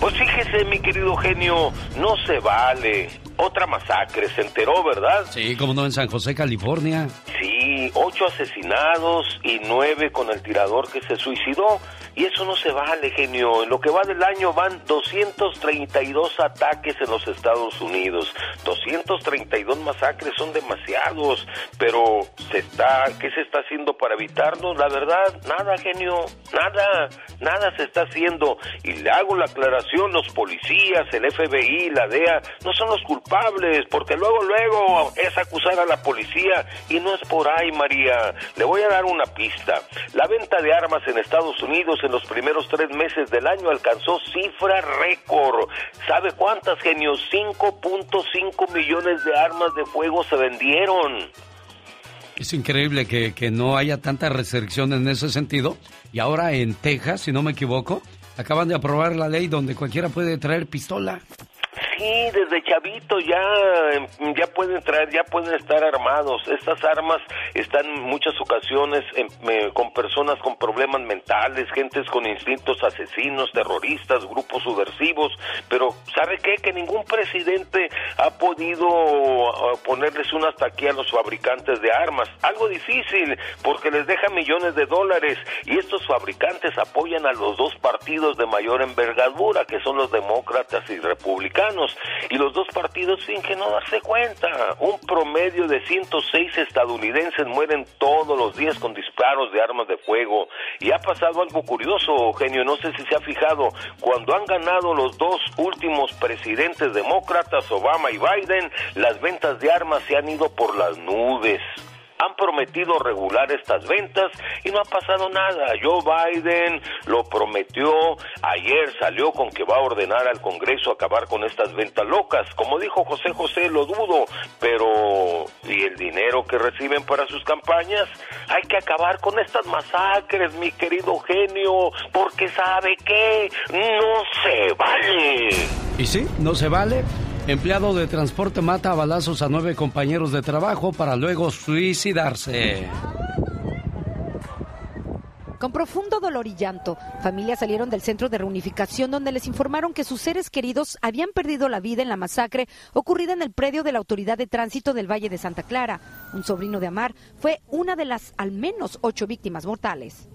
Pues fíjese, mi querido genio, no se vale. Otra masacre, se enteró, ¿verdad? Sí, como no en San José, California. Sí, ocho asesinados y nueve con el tirador que se suicidó. Y eso no se vale, genio. En lo que va del año van 232 ataques en los Estados Unidos. 232 masacres son demasiados. Pero se está, ¿qué se está haciendo para evitarlos? La verdad, nada, genio. Nada, nada se está haciendo. Y le hago la aclaración, los policías, el FBI, la DEA, no son los culpables, porque luego, luego es acusar a la policía y no es por ahí, María. Le voy a dar una pista. La venta de armas en Estados Unidos en los primeros tres meses del año alcanzó cifra récord. ¿Sabe cuántas, genio? 5.5 millones de armas de fuego se vendieron. Es increíble que, que no haya tanta restricción en ese sentido. Y ahora en Texas, si no me equivoco, acaban de aprobar la ley donde cualquiera puede traer pistola. Sí, desde chavito ya, ya pueden traer, ya pueden estar armados. Estas armas están en muchas ocasiones em, eh, con personas con problemas mentales, gentes con instintos asesinos, terroristas, grupos subversivos. Pero ¿sabe qué? Que ningún presidente ha podido ah, ponerles un hasta aquí a los fabricantes de armas. Algo difícil, porque les deja millones de dólares y estos fabricantes apoyan a los dos partidos de mayor envergadura, que son los demócratas y republicanos. Y los dos partidos fingen no darse cuenta. Un promedio de 106 estadounidenses mueren todos los días con disparos de armas de fuego. Y ha pasado algo curioso, Eugenio, no sé si se ha fijado, cuando han ganado los dos últimos presidentes demócratas, Obama y Biden, las ventas de armas se han ido por las nubes. Han prometido regular estas ventas y no ha pasado nada. Joe Biden lo prometió, ayer salió con que va a ordenar al Congreso acabar con estas ventas locas. Como dijo José José, lo dudo, pero ¿y el dinero que reciben para sus campañas? Hay que acabar con estas masacres, mi querido genio, porque sabe que no se vale. Y sí, no se vale. Empleado de transporte mata a balazos a nueve compañeros de trabajo para luego suicidarse. Con profundo dolor y llanto, familias salieron del centro de reunificación donde les informaron que sus seres queridos habían perdido la vida en la masacre ocurrida en el predio de la Autoridad de Tránsito del Valle de Santa Clara. Un sobrino de Amar fue una de las al menos ocho víctimas mortales.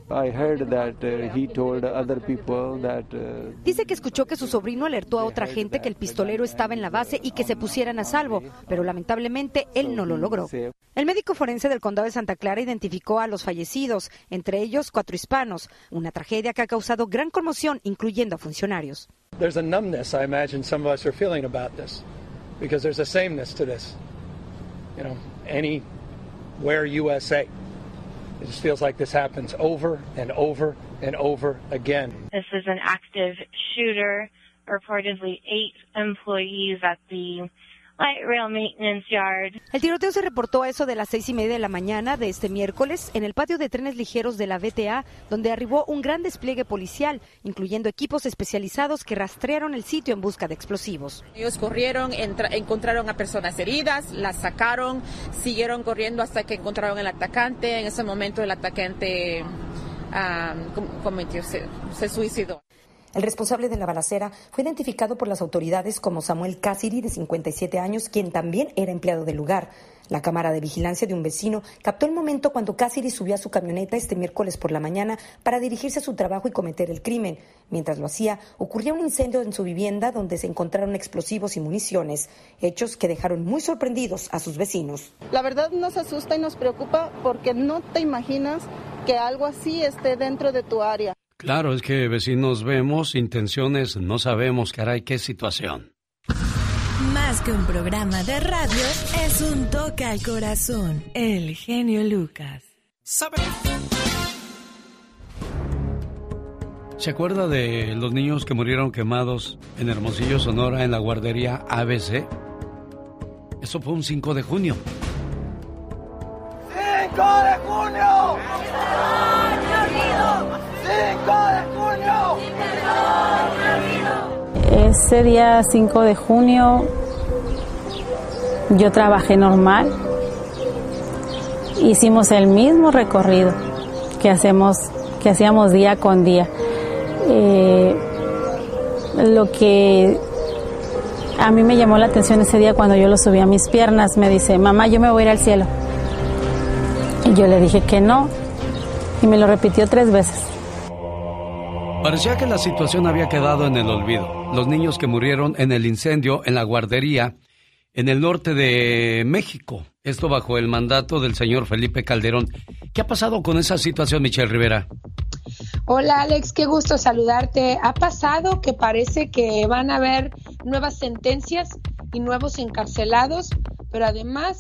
Dice que escuchó que su sobrino alertó a otra gente que el pistolero estaba en la base y que se pusieran a salvo, pero lamentablemente él no lo logró. El médico forense del condado de Santa Clara identificó a los fallecidos, entre ellos cuatro hispanos, una tragedia que ha causado gran conmoción, incluyendo a funcionarios. There's a numbness I imagine some of us are feeling about this because there's a sameness to this. You know, anywhere USA. It just feels like this happens over and over and over again. This is an active shooter, reportedly eight employees at the El tiroteo se reportó a eso de las seis y media de la mañana de este miércoles en el patio de trenes ligeros de la VTA, donde arribó un gran despliegue policial, incluyendo equipos especializados que rastrearon el sitio en busca de explosivos. Ellos corrieron, encontraron a personas heridas, las sacaron, siguieron corriendo hasta que encontraron al atacante. En ese momento el atacante ah, cometió, se suicidó. El responsable de la balacera fue identificado por las autoridades como Samuel Cassidy, de 57 años, quien también era empleado del lugar. La cámara de vigilancia de un vecino captó el momento cuando Cassidy subió a su camioneta este miércoles por la mañana para dirigirse a su trabajo y cometer el crimen. Mientras lo hacía, ocurrió un incendio en su vivienda donde se encontraron explosivos y municiones, hechos que dejaron muy sorprendidos a sus vecinos. La verdad nos asusta y nos preocupa porque no te imaginas que algo así esté dentro de tu área. Claro, es que vecinos vemos, intenciones no sabemos, caray, qué situación. Más que un programa de radio, es un toque al corazón. El genio Lucas. ¿Se acuerda de los niños que murieron quemados en Hermosillo, Sonora, en la guardería ABC? Eso fue un 5 de junio. ¡5 de junio! 5 de junio. Ese día 5 de junio yo trabajé normal. Hicimos el mismo recorrido que hacemos que hacíamos día con día. Eh, lo que a mí me llamó la atención ese día cuando yo lo subí a mis piernas, me dice, mamá, yo me voy a ir al cielo. Y yo le dije que no, y me lo repitió tres veces. Parecía que la situación había quedado en el olvido. Los niños que murieron en el incendio en la guardería en el norte de México. Esto bajo el mandato del señor Felipe Calderón. ¿Qué ha pasado con esa situación, Michelle Rivera? Hola Alex, qué gusto saludarte. Ha pasado que parece que van a haber nuevas sentencias y nuevos encarcelados, pero además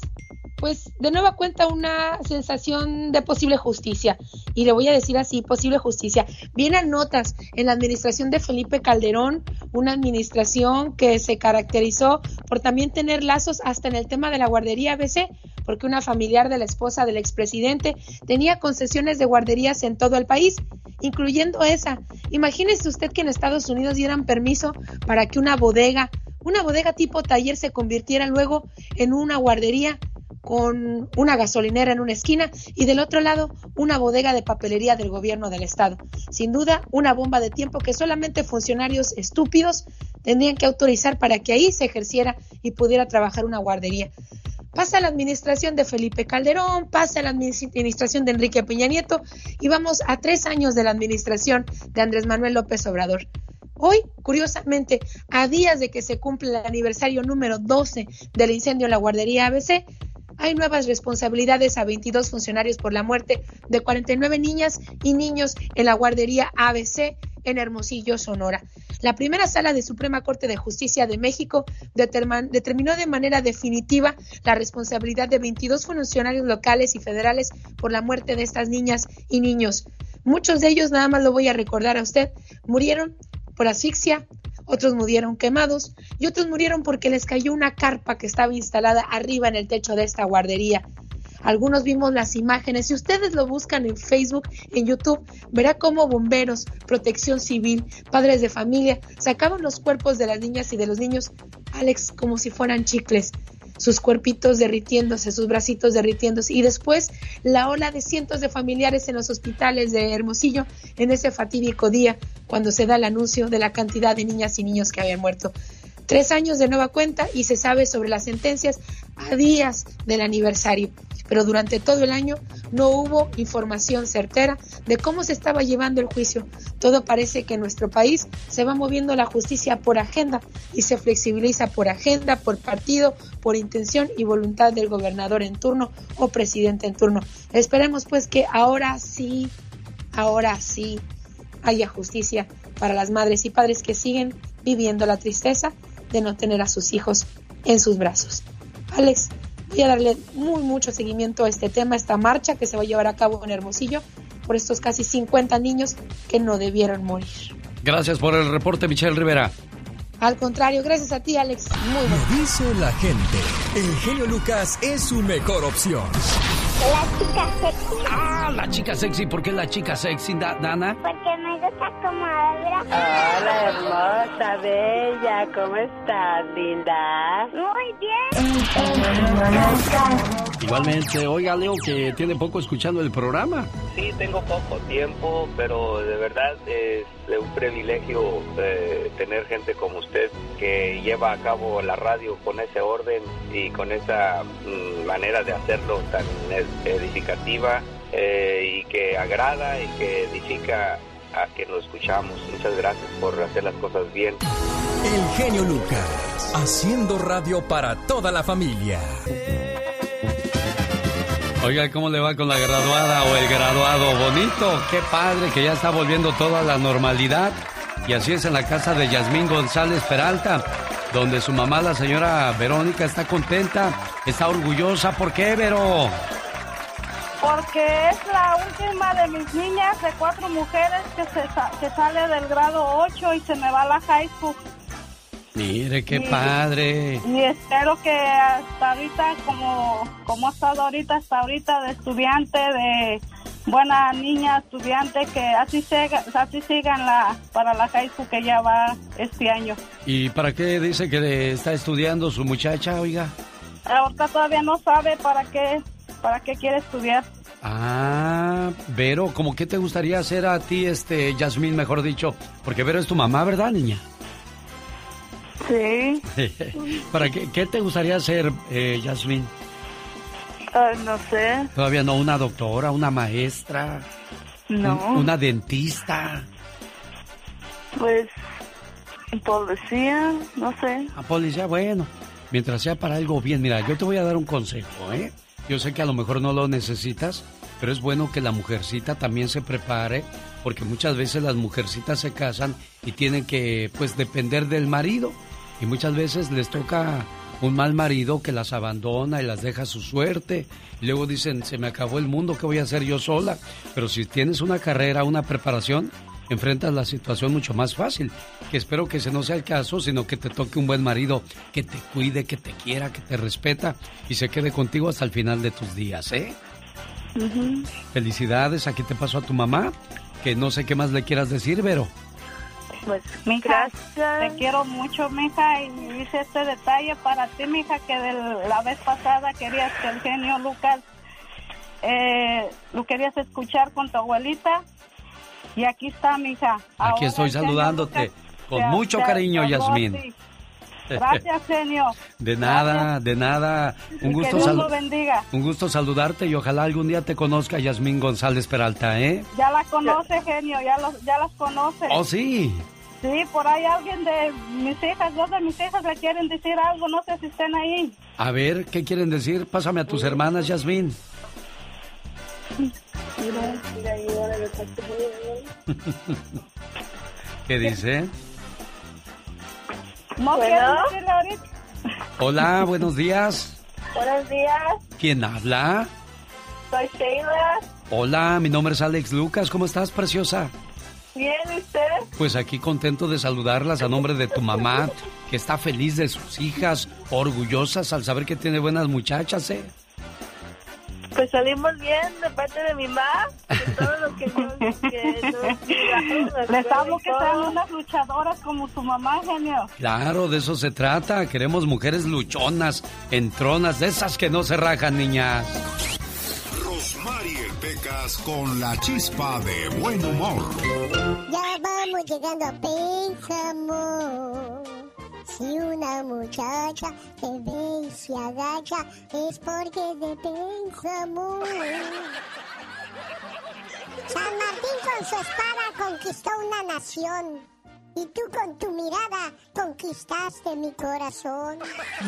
pues de nueva cuenta una sensación de posible justicia. Y le voy a decir así, posible justicia. Vienen notas en la administración de Felipe Calderón, una administración que se caracterizó por también tener lazos hasta en el tema de la guardería ABC, porque una familiar de la esposa del expresidente tenía concesiones de guarderías en todo el país, incluyendo esa. Imagínese usted que en Estados Unidos dieran permiso para que una bodega, una bodega tipo taller se convirtiera luego en una guardería con una gasolinera en una esquina y del otro lado una bodega de papelería del gobierno del estado. Sin duda, una bomba de tiempo que solamente funcionarios estúpidos tendrían que autorizar para que ahí se ejerciera y pudiera trabajar una guardería. Pasa la administración de Felipe Calderón, pasa la administración de Enrique Peña Nieto y vamos a tres años de la administración de Andrés Manuel López Obrador. Hoy, curiosamente, a días de que se cumple el aniversario número 12 del incendio en la guardería ABC, hay nuevas responsabilidades a 22 funcionarios por la muerte de 49 niñas y niños en la guardería ABC en Hermosillo, Sonora. La primera sala de Suprema Corte de Justicia de México determinó de manera definitiva la responsabilidad de 22 funcionarios locales y federales por la muerte de estas niñas y niños. Muchos de ellos, nada más lo voy a recordar a usted, murieron por asfixia, otros murieron quemados y otros murieron porque les cayó una carpa que estaba instalada arriba en el techo de esta guardería. Algunos vimos las imágenes. Si ustedes lo buscan en Facebook, en YouTube, verá cómo bomberos, protección civil, padres de familia sacaban los cuerpos de las niñas y de los niños, Alex, como si fueran chicles sus cuerpitos derritiéndose, sus bracitos derritiéndose y después la ola de cientos de familiares en los hospitales de Hermosillo en ese fatídico día cuando se da el anuncio de la cantidad de niñas y niños que habían muerto. Tres años de nueva cuenta y se sabe sobre las sentencias a días del aniversario. Pero durante todo el año no hubo información certera de cómo se estaba llevando el juicio. Todo parece que en nuestro país se va moviendo la justicia por agenda y se flexibiliza por agenda, por partido, por intención y voluntad del gobernador en turno o presidente en turno. Esperemos pues que ahora sí, ahora sí haya justicia para las madres y padres que siguen viviendo la tristeza de no tener a sus hijos en sus brazos. Alex, voy a darle muy mucho seguimiento a este tema, esta marcha que se va a llevar a cabo en Hermosillo por estos casi 50 niños que no debieron morir. Gracias por el reporte, Michelle Rivera. Al contrario, gracias a ti, Alex. Muy bueno. dice la gente, el genio Lucas es su mejor opción. La chica sexy. Ah, la chica sexy. ¿Por qué la chica sexy, Dana? Porque me gusta Hola, hermosa, bella. ¿Cómo estás, linda? Muy bien. Igualmente, oiga, Leo, que tiene poco escuchando el programa. Sí, tengo poco tiempo, pero de verdad es un privilegio eh, tener gente como usted que lleva a cabo la radio con ese orden y con esa mm, manera de hacerlo tan edificativa eh, y que agrada y que edifica a quien lo escuchamos. Muchas gracias por hacer las cosas bien. El genio Lucas, haciendo radio para toda la familia. Oiga, ¿cómo le va con la graduada o el graduado? Bonito, qué padre que ya está volviendo toda la normalidad. Y así es en la casa de Yasmín González Peralta, donde su mamá, la señora Verónica, está contenta, está orgullosa. ¿Por qué, Vero? Porque es la última de mis niñas, de cuatro mujeres, que, se, que sale del grado 8 y se me va a la high school. Mire, qué padre. Y espero que hasta ahorita, como, como ha estado ahorita, hasta ahorita de estudiante, de buena niña estudiante, que así, siga, así sigan la, para la high school que ya va este año. ¿Y para qué dice que está estudiando su muchacha, oiga? Ahorita todavía no sabe para qué, para qué quiere estudiar. Ah, Vero, ¿cómo qué te gustaría hacer a ti, este, Yasmín, mejor dicho? Porque Vero es tu mamá, ¿verdad, niña? Sí. ¿Para qué, qué te gustaría hacer, eh, Yasmín? no sé. Todavía no, una doctora, una maestra. No. una dentista. Pues, policía, no sé. A policía, bueno. Mientras sea para algo bien, mira, yo te voy a dar un consejo, ¿eh? Yo sé que a lo mejor no lo necesitas, pero es bueno que la mujercita también se prepare, porque muchas veces las mujercitas se casan y tienen que, pues, depender del marido y muchas veces les toca un mal marido que las abandona y las deja su suerte. Luego dicen, se me acabó el mundo, ¿qué voy a hacer yo sola? Pero si tienes una carrera, una preparación, enfrentas la situación mucho más fácil. Que espero que ese no sea el caso, sino que te toque un buen marido que te cuide, que te quiera, que te respeta y se quede contigo hasta el final de tus días, ¿eh? Felicidades, aquí te pasó a tu mamá, que no sé qué más le quieras decir, Vero. Pues, mija, te quiero mucho, mija, y hice este detalle para ti, mija, que de la vez pasada querías que el genio Lucas eh, lo querías escuchar con tu abuelita. Y aquí está, mija. Aquí estoy saludándote con mucho cariño, Yasmín. Gracias, genio. De nada, de nada. Un gusto, que bendiga. un gusto saludarte y ojalá algún día te conozca Yasmín González Peralta, ¿eh? Ya la conoce, genio, ya, los, ya las conoce. Oh, sí. Sí, por ahí alguien de mis hijas, dos de mis hijas le quieren decir algo, no sé si estén ahí. A ver, ¿qué quieren decir? Pásame a tus hermanas, Yasmín. ¿Qué dice? No Hola, buenos días. Buenos días. ¿Quién habla? Soy Sheila. Hola, mi nombre es Alex Lucas. ¿Cómo estás, preciosa? Bien, ¿usted? Pues aquí contento de saludarlas a nombre de tu mamá, que está feliz de sus hijas, orgullosas al saber que tiene buenas muchachas, ¿eh? Pues salimos bien de parte de mi mamá, de todo lo que nos, que nos Les hablo que sean unas luchadoras como su mamá, genio. Claro, de eso se trata. Queremos mujeres luchonas, entronas, de esas que no se rajan, niñas. Rosmarie Pecas con la chispa de buen humor. Ya vamos llegando a Pénjamo. Si una muchacha te ve y se agacha, es porque te piensa muy. San Martín con su espada conquistó una nación. Y tú con tu mirada conquistaste mi corazón.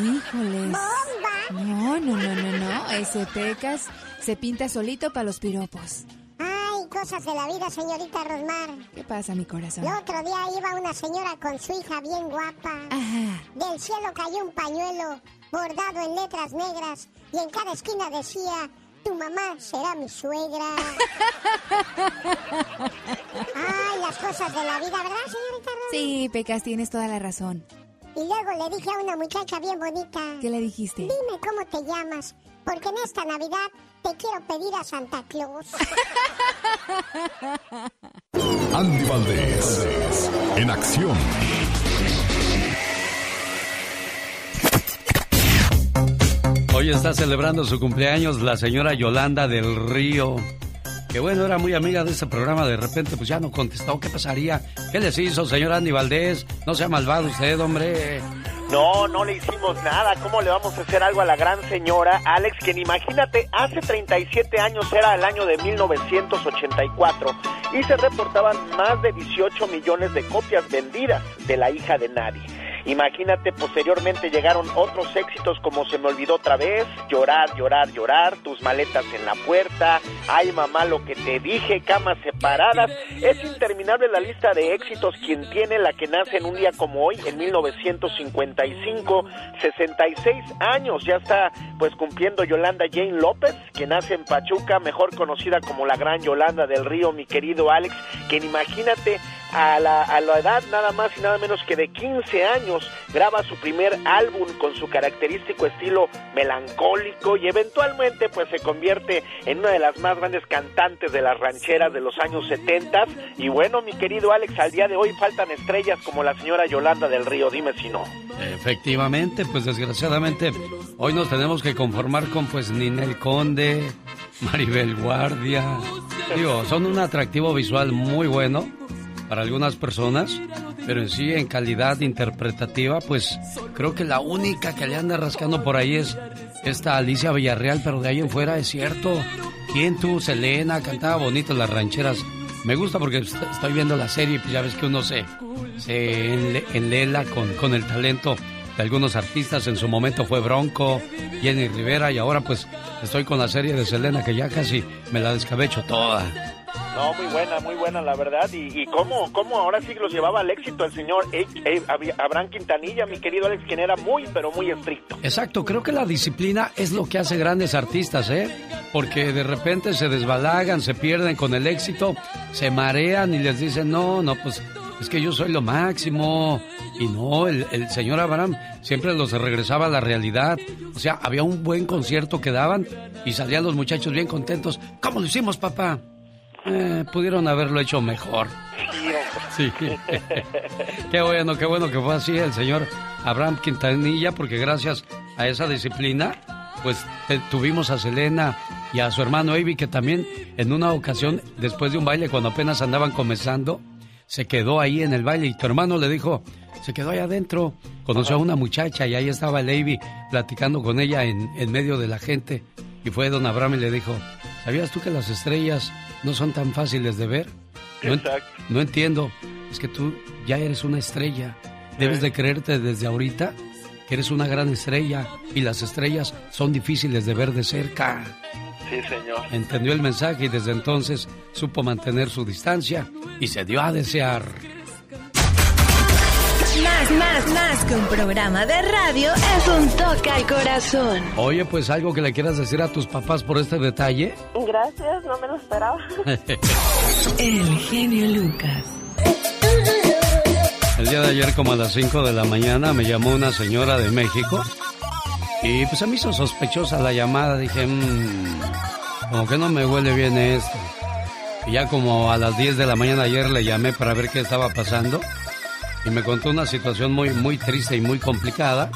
Híjoles. ¡Bomba! No, no, no, no, no. Ese pecas se pinta solito para los piropos. Ay, cosas de la vida, señorita Rosmar. ¿Qué pasa, mi corazón? El otro día iba una señora con su hija bien guapa. Ajá. Del cielo cayó un pañuelo bordado en letras negras y en cada esquina decía, tu mamá será mi suegra. Ay, las cosas de la vida, ¿verdad, señorita Rosmar? Sí, Pecas, tienes toda la razón. Y luego le dije a una muchacha bien bonita. ¿Qué le dijiste? Dime cómo te llamas, porque en esta Navidad te quiero pedir a Santa Claus. Andy Valdés, en acción. Hoy está celebrando su cumpleaños la señora Yolanda del Río. Que bueno, era muy amiga de este programa, de repente pues ya no contestó. ¿Qué pasaría? ¿Qué les hizo, señora Andy Valdés? No sea malvado usted, hombre. No, no le hicimos nada. ¿Cómo le vamos a hacer algo a la gran señora Alex? Quien imagínate, hace 37 años era el año de 1984 y se reportaban más de 18 millones de copias vendidas de La hija de nadie. Imagínate, posteriormente llegaron otros éxitos como Se me olvidó otra vez, Llorar, llorar, llorar, Tus maletas en la puerta, Ay mamá lo que te dije, Camas separadas. Es interminable la lista de éxitos quien tiene la que nace en un día como hoy, en 1955, 66 años, ya está pues cumpliendo Yolanda Jane López, que nace en Pachuca, mejor conocida como la gran Yolanda del Río, mi querido Alex, quien imagínate a la, a la edad nada más y nada menos que de 15 años graba su primer álbum con su característico estilo melancólico y eventualmente pues se convierte en una de las más grandes cantantes de las rancheras de los años 70 y bueno mi querido Alex al día de hoy faltan estrellas como la señora Yolanda del Río. Dime si no. Efectivamente, pues desgraciadamente hoy nos tenemos que conformar con pues Ninel Conde, Maribel Guardia. Digo, son un atractivo visual muy bueno para algunas personas, pero en sí en calidad interpretativa, pues creo que la única que le anda rascando por ahí es esta Alicia Villarreal, pero de ahí en fuera es cierto. ¿Quién tú, Selena? Cantaba bonito las rancheras. Me gusta porque est- estoy viendo la serie y pues ya ves que uno se, se enle- enlela con, con el talento de algunos artistas. En su momento fue Bronco, Jenny Rivera y ahora pues estoy con la serie de Selena que ya casi me la descabecho toda. No, muy buena, muy buena, la verdad. Y, y cómo, cómo ahora sí los llevaba al éxito el señor eh, eh, Abraham Quintanilla, mi querido Alex, quien era muy, pero muy estricto. Exacto, creo que la disciplina es lo que hace grandes artistas, ¿eh? Porque de repente se desbalagan, se pierden con el éxito, se marean y les dicen, no, no, pues es que yo soy lo máximo. Y no, el, el señor Abraham siempre los regresaba a la realidad. O sea, había un buen concierto que daban y salían los muchachos bien contentos. ¿Cómo lo hicimos, papá? Eh, pudieron haberlo hecho mejor. Sí. qué bueno, qué bueno que fue así el señor Abraham Quintanilla, porque gracias a esa disciplina, pues te- tuvimos a Selena y a su hermano Avi, que también en una ocasión, después de un baile, cuando apenas andaban comenzando, se quedó ahí en el baile y tu hermano le dijo, se quedó ahí adentro, conoció a una muchacha y ahí estaba el Avi platicando con ella en, en medio de la gente. Y fue don Abraham y le dijo, ¿sabías tú que las estrellas no son tan fáciles de ver? No, no entiendo. Es que tú ya eres una estrella. Debes de creerte desde ahorita que eres una gran estrella y las estrellas son difíciles de ver de cerca. Sí, señor. Entendió el mensaje y desde entonces supo mantener su distancia y se dio a desear. Más, más, más que un programa de radio es un toque al corazón. Oye, pues algo que le quieras decir a tus papás por este detalle. Gracias, no me lo esperaba. El genio Lucas. El día de ayer, como a las 5 de la mañana, me llamó una señora de México y pues se me hizo sospechosa la llamada. Dije, "Mm, como que no me huele bien esto. Y ya como a las 10 de la mañana ayer le llamé para ver qué estaba pasando y me contó una situación muy, muy triste y muy complicada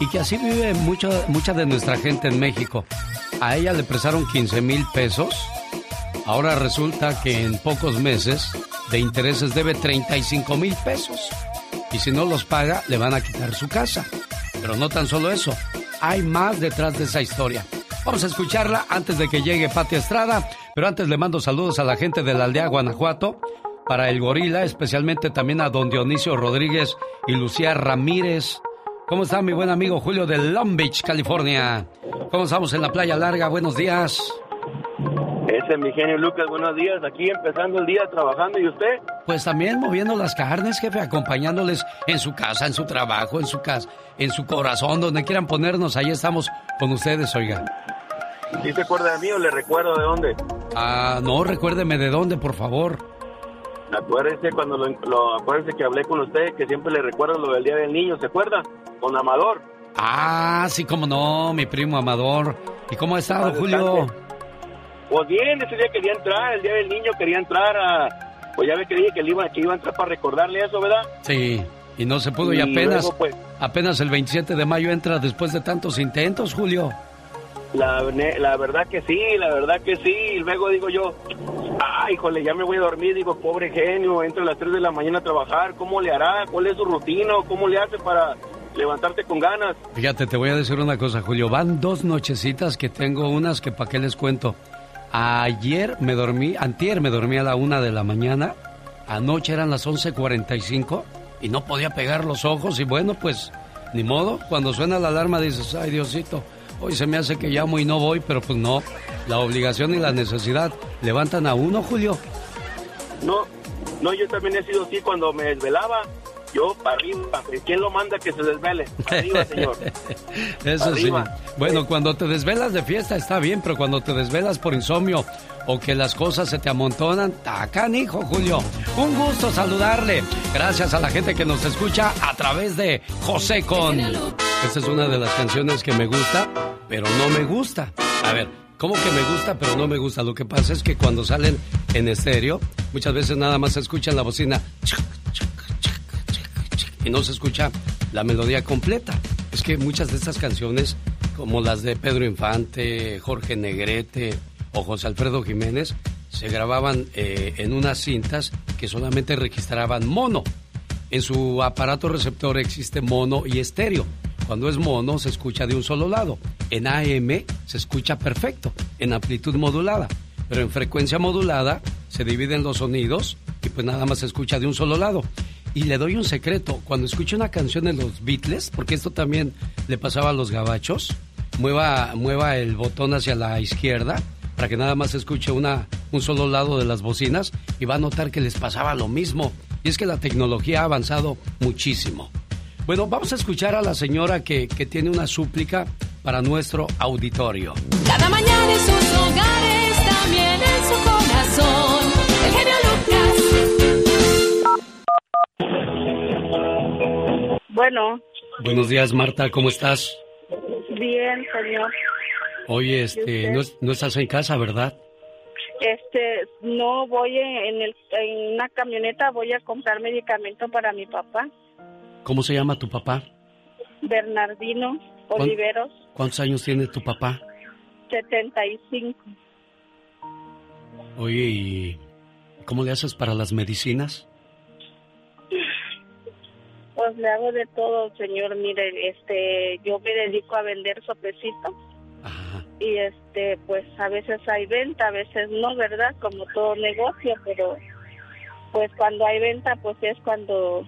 y que así vive mucha, mucha de nuestra gente en México. A ella le prestaron 15 mil pesos. Ahora resulta que en pocos meses de intereses debe 35 mil pesos. y si no los paga, le van a quitar su casa. Pero no tan solo eso, hay más detrás de esa historia. Vamos a escucharla antes de que llegue Pati Estrada, pero antes le mando saludos a la gente de la aldea Guanajuato, para el gorila, especialmente también a don Dionisio Rodríguez y Lucía Ramírez. ¿Cómo está mi buen amigo Julio de Long Beach, California? ¿Cómo estamos en la playa larga? Buenos días. Ese es mi genio Lucas, buenos días. Aquí empezando el día trabajando, ¿y usted? Pues también moviendo las carnes, jefe, acompañándoles en su casa, en su trabajo, en su casa, en su corazón, donde quieran ponernos, ahí estamos con ustedes, oiga. ¿Sí se acuerda de mí o le recuerdo de dónde? Ah, no, recuérdeme de dónde, por favor. Acuérdese cuando lo, lo acuérdese que hablé con usted, que siempre le recuerdo lo del Día del Niño, ¿se acuerda? Con Amador. Ah, sí, cómo no, mi primo Amador. ¿Y cómo ha estado, Julio? Pues bien, ese día quería entrar, el día del niño quería entrar a... Pues ya ve que dije que, iba, que iba a entrar para recordarle eso, ¿verdad? Sí, y no se pudo y, apenas, pues, apenas el 27 de mayo entra después de tantos intentos, Julio. La, la verdad que sí, la verdad que sí. Y luego digo yo, ay, híjole, ya me voy a dormir. Digo, pobre genio, entra a las 3 de la mañana a trabajar. ¿Cómo le hará? ¿Cuál es su rutina? ¿Cómo le hace para levantarte con ganas? Fíjate, te voy a decir una cosa, Julio. Van dos nochecitas que tengo unas que para qué les cuento. Ayer me dormí, antier me dormí a la una de la mañana, anoche eran las 11.45 y no podía pegar los ojos y bueno, pues ni modo, cuando suena la alarma dices, ay Diosito, hoy se me hace que llamo y no voy, pero pues no, la obligación y la necesidad. Levantan a uno, Julio. No, no, yo también he sido así cuando me desvelaba, yo para arriba. ¿Quién lo manda que se desvele? Arriba, señor. Eso sí. Bueno, cuando te desvelas de fiesta está bien, pero cuando te desvelas por insomnio o que las cosas se te amontonan, tacan, hijo Julio. Un gusto saludarle. Gracias a la gente que nos escucha a través de José Con. Esta es una de las canciones que me gusta, pero no me gusta. A ver, ¿Cómo que me gusta, pero no me gusta? Lo que pasa es que cuando salen en estéreo, muchas veces nada más se escucha la bocina y no se escucha la melodía completa. Es que muchas de estas canciones, como las de Pedro Infante, Jorge Negrete o José Alfredo Jiménez, se grababan eh, en unas cintas que solamente registraban mono. En su aparato receptor existe mono y estéreo. Cuando es mono se escucha de un solo lado. En AM se escucha perfecto, en amplitud modulada. Pero en frecuencia modulada se dividen los sonidos y pues nada más se escucha de un solo lado. Y le doy un secreto. Cuando escucho una canción de los Beatles, porque esto también le pasaba a los gabachos, mueva, mueva el botón hacia la izquierda para que nada más escuche una, un solo lado de las bocinas y va a notar que les pasaba lo mismo. Y es que la tecnología ha avanzado muchísimo. Bueno, vamos a escuchar a la señora que, que tiene una súplica para nuestro auditorio. Cada mañana en sus hogares, también Bueno. Buenos días, Marta, ¿cómo estás? Bien, señor. Oye, este, no, no, estás en casa, ¿verdad? Este, no voy en, el, en una camioneta, voy a comprar medicamento para mi papá. ¿Cómo se llama tu papá? Bernardino Oliveros. ¿Cuántos años tiene tu papá? 75. Oye, ¿y cómo le haces para las medicinas? Pues le hago de todo, señor. Mire, este, yo me dedico a vender sopecito. Y este, pues a veces hay venta, a veces no, ¿verdad? Como todo negocio, pero pues cuando hay venta, pues es cuando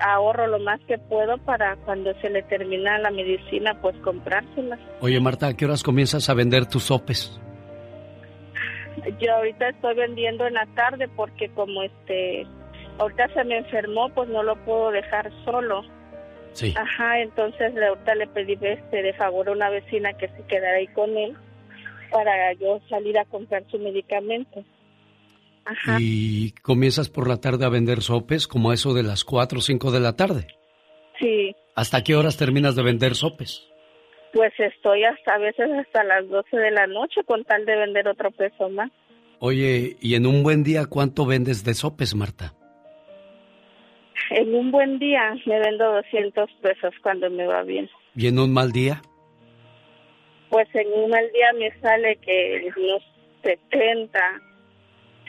ahorro lo más que puedo para cuando se le termina la medicina, pues comprársela. Oye, Marta, ¿a qué horas comienzas a vender tus sopes? Yo ahorita estoy vendiendo en la tarde porque como este ahorita se me enfermó, pues no lo puedo dejar solo. Sí. Ajá, entonces ahorita le pedí este, de favor a una vecina que se quedara ahí con él para yo salir a comprar su medicamento. Ajá. ¿Y comienzas por la tarde a vender sopes como eso de las 4 o 5 de la tarde? Sí. ¿Hasta qué horas terminas de vender sopes? Pues estoy hasta a veces hasta las 12 de la noche con tal de vender otro peso más. Oye, ¿y en un buen día cuánto vendes de sopes, Marta? En un buen día me vendo 200 pesos cuando me va bien. ¿Y en un mal día? Pues en un mal día me sale que unos 70,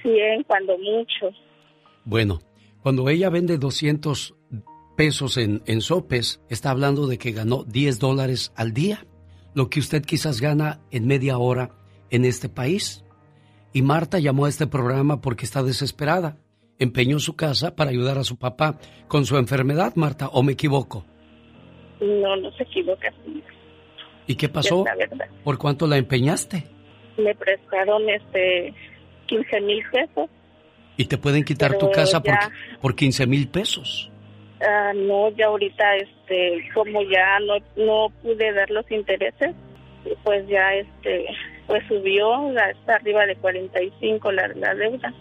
100 cuando mucho. Bueno, cuando ella vende 200 pesos en, en sopes, está hablando de que ganó 10 dólares al día, lo que usted quizás gana en media hora en este país. Y Marta llamó a este programa porque está desesperada. Empeñó su casa para ayudar a su papá con su enfermedad, Marta, ¿o me equivoco? No, no se equivoca. ¿Y qué pasó? ¿Por cuánto la empeñaste? Me prestaron este 15 mil pesos. ¿Y te pueden quitar tu casa por, por 15 mil pesos? Ah, no, ya ahorita, este, como ya no, no pude dar los intereses, pues ya, este, pues subió, está arriba de 45 la, la deuda.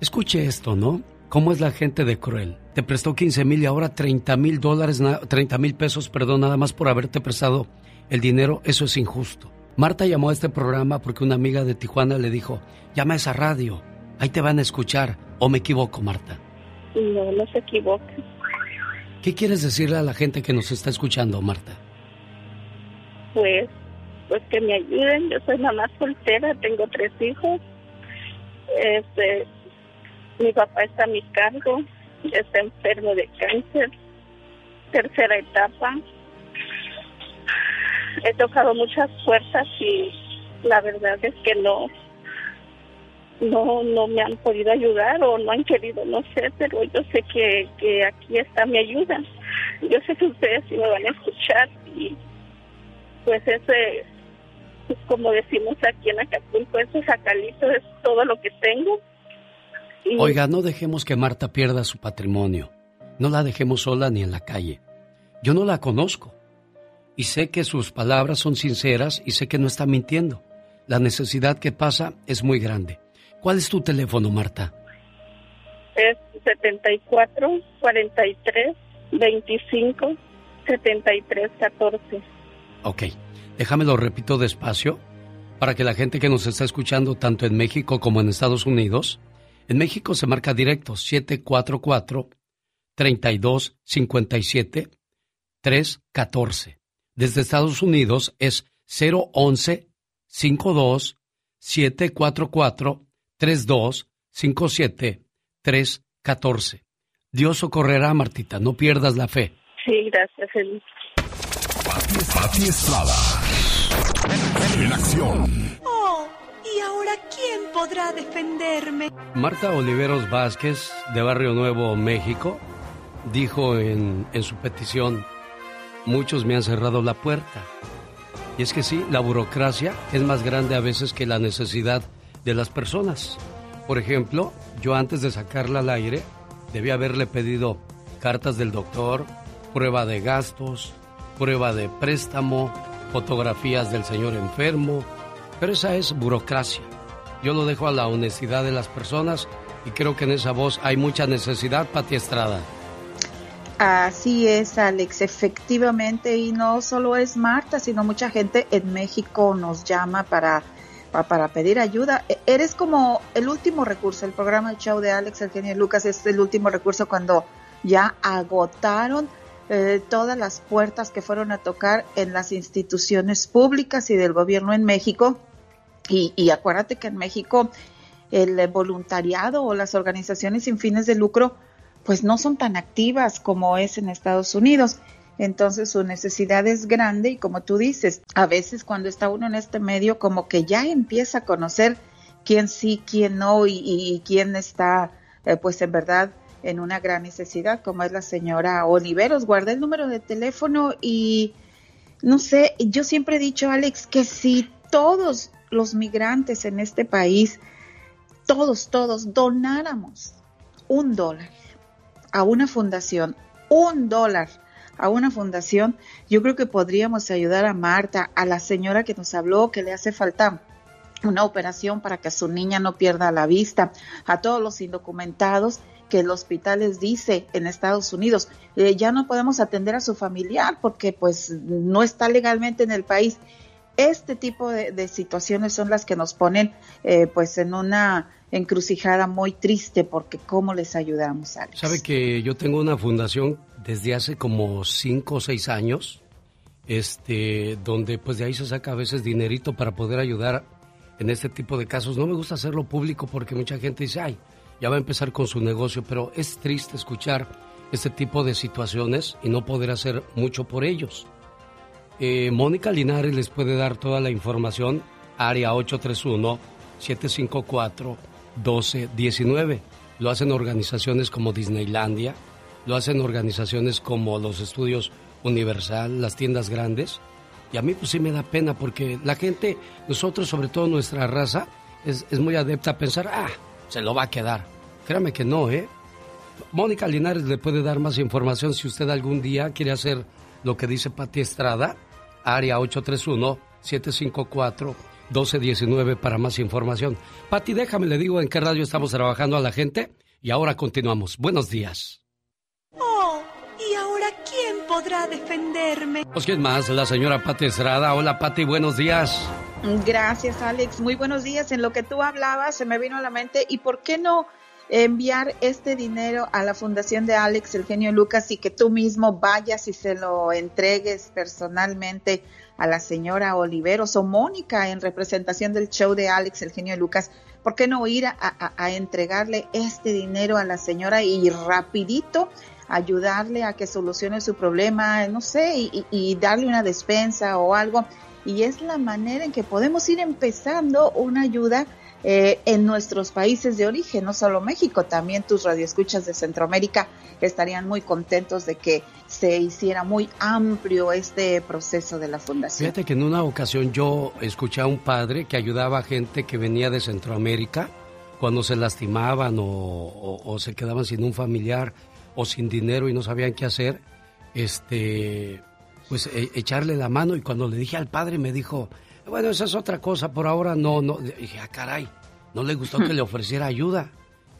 Escuche esto, ¿no? ¿Cómo es la gente de cruel? Te prestó 15 mil y ahora 30 mil dólares, 30 mil pesos, perdón, nada más por haberte prestado el dinero. Eso es injusto. Marta llamó a este programa porque una amiga de Tijuana le dijo, llama a esa radio, ahí te van a escuchar. ¿O me equivoco, Marta? No, no se equivoca. ¿Qué quieres decirle a la gente que nos está escuchando, Marta? Pues, pues que me ayuden. Yo soy mamá soltera, tengo tres hijos. Este, mi papá está a mi cargo, está enfermo de cáncer, tercera etapa. He tocado muchas puertas y la verdad es que no, no, no me han podido ayudar o no han querido, no sé, pero yo sé que, que aquí está mi ayuda. Yo sé que ustedes sí me van a escuchar y pues ese, pues como decimos aquí en Acapulco, ese sacalito es todo lo que tengo Oiga, no dejemos que Marta pierda su patrimonio. No la dejemos sola ni en la calle. Yo no la conozco. Y sé que sus palabras son sinceras y sé que no está mintiendo. La necesidad que pasa es muy grande. ¿Cuál es tu teléfono, Marta? Es 74 43 25 73 14. Ok, déjame lo repito despacio para que la gente que nos está escuchando tanto en México como en Estados Unidos en México se marca directo 744-3257-314. Desde Estados Unidos es 011 52 744 3257 314. Dios socorrerá, Martita, no pierdas la fe. Sí, gracias, Feliz. Pati Estrada. En acción. Oh. ¿Y ahora quién podrá defenderme? Marta Oliveros Vázquez, de Barrio Nuevo, México, dijo en, en su petición, muchos me han cerrado la puerta. Y es que sí, la burocracia es más grande a veces que la necesidad de las personas. Por ejemplo, yo antes de sacarla al aire, debía haberle pedido cartas del doctor, prueba de gastos, prueba de préstamo, fotografías del señor enfermo, pero esa es burocracia. Yo lo dejo a la honestidad de las personas y creo que en esa voz hay mucha necesidad, Pati Estrada. Así es, Alex, efectivamente, y no solo es Marta, sino mucha gente en México nos llama para, para, pedir ayuda. E, eres como el último recurso, el programa El Show de Alex, Eugenio Lucas es el último recurso cuando ya agotaron eh, todas las puertas que fueron a tocar en las instituciones públicas y del gobierno en México y, acuérdate que en México el voluntariado o las organizaciones sin fines de lucro pues no son tan activas como es en Estados Unidos. Entonces su necesidad es grande y como tú dices, a veces cuando está uno en este medio como que ya empieza a conocer quién sí, quién no y, quién está eh, pues en verdad en una gran necesidad como es la señora Oliveros. Guarda el número de teléfono y no sé, yo siempre he dicho Alex que si todos los migrantes en este país, todos, todos, donáramos un dólar a una fundación, un dólar a una fundación, yo creo que podríamos ayudar a Marta, a la señora que nos habló que le hace falta una operación para que su niña no pierda la vista, a todos los indocumentados que el hospital les dice en Estados Unidos, eh, ya no podemos atender a su familiar porque pues no está legalmente en el país este tipo de, situaciones son las que nos ponen eh, pues en una encrucijada muy triste porque cómo les ayudamos, Alex. Sabe que yo tengo una fundación desde hace como cinco o seis años, este, donde pues de ahí se saca a veces dinerito para poder ayudar en este tipo de casos. No me gusta hacerlo público porque mucha gente dice, ay, ya va a empezar con su negocio, pero es triste escuchar este tipo de situaciones y no poder hacer mucho por ellos. Eh, Mónica Linares les puede dar toda la información, área 831-754-1219. Lo hacen organizaciones como Disneylandia, lo hacen organizaciones como los estudios Universal, las tiendas grandes. Y a mí pues sí me da pena porque la gente, nosotros, sobre todo nuestra raza, es, muy adepta a pensar, ah, se lo va a quedar. Créame que no, ¿eh? Mónica Linares le puede dar más información si usted algún día quiere hacer lo que dice Pati Estrada, área 831-754-1219 para más información. Pati, déjame, le digo en qué radio estamos trabajando a la gente y ahora continuamos. Buenos días. Oh, ¿y ahora quién podrá defenderme? Pues quién más, la señora Pati Estrada. Hola Pati, buenos días. Gracias Alex, muy buenos días. En lo que tú hablabas se me vino a la mente, ¿y por qué no enviar este dinero a la fundación de Alex, el genio Lucas, y que tú mismo vayas y se lo entregues personalmente a la señora Oliveros o Mónica en representación del show de Alex, el genio Lucas? ¿Por qué no ir a, entregarle este dinero a la señora y rapidito ayudarle a que solucione su problema, no sé, y darle una despensa o algo? Y es la manera en que podemos ir empezando una ayuda eh, en nuestros países de origen, no solo México, también tus radioescuchas de Centroamérica estarían muy contentos de que se hiciera muy amplio este proceso de la fundación. Fíjate que en una ocasión yo escuché a un padre que ayudaba a gente que venía de Centroamérica cuando se lastimaban o, se quedaban sin un familiar o sin dinero y no sabían qué hacer, este, pues e, echarle la mano y cuando le dije al padre me dijo, bueno, esa es otra cosa, por ahora no, no. dije, ah, caray, no le gustó que le ofreciera ayuda.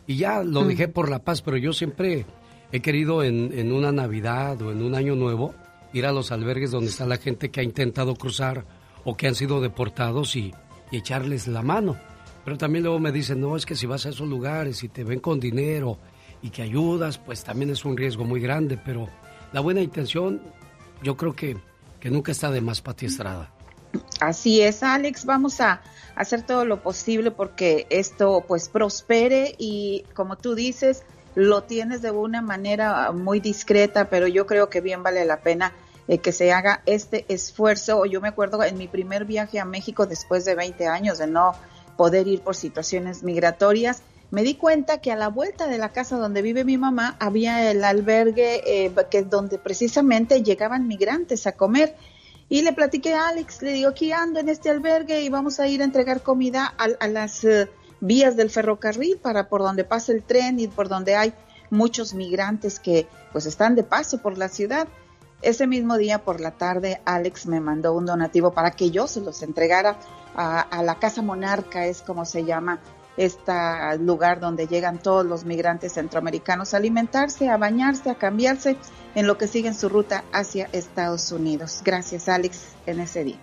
Y ya lo mm. dejé por la paz, pero yo siempre he querido en, una Navidad o en un Año Nuevo ir a los albergues donde está la gente que ha intentado cruzar o que han sido deportados y, echarles la mano. Pero también luego me dicen, no, es que si vas a esos lugares y te ven con dinero y que ayudas, pues también es un riesgo muy grande. Pero la buena intención, yo creo que, que nunca está de más Pati Estrada. Así es, Alex, vamos a hacer todo lo posible porque esto pues prospere y como tú dices, lo tienes de una manera muy discreta, pero yo creo que bien vale la pena eh, que se haga este esfuerzo. Yo me acuerdo en mi primer viaje a México después de 20 años de no poder ir por situaciones migratorias, me di cuenta que a la vuelta de la casa donde vive mi mamá había el albergue eh, que donde precisamente llegaban migrantes a comer y le platiqué a Alex, le digo, aquí ando en este albergue y vamos a ir a entregar comida a, las eh, vías del ferrocarril para por donde pasa el tren y por donde hay muchos migrantes que pues están de paso por la ciudad. Ese mismo día por la tarde Alex me mandó un donativo para que yo se los entregara a, a la Casa Monarca, es como se llama este lugar donde llegan todos los migrantes centroamericanos a alimentarse, a bañarse, a cambiarse en lo que siguen su ruta hacia Estados Unidos. Gracias, Alex, en ese día.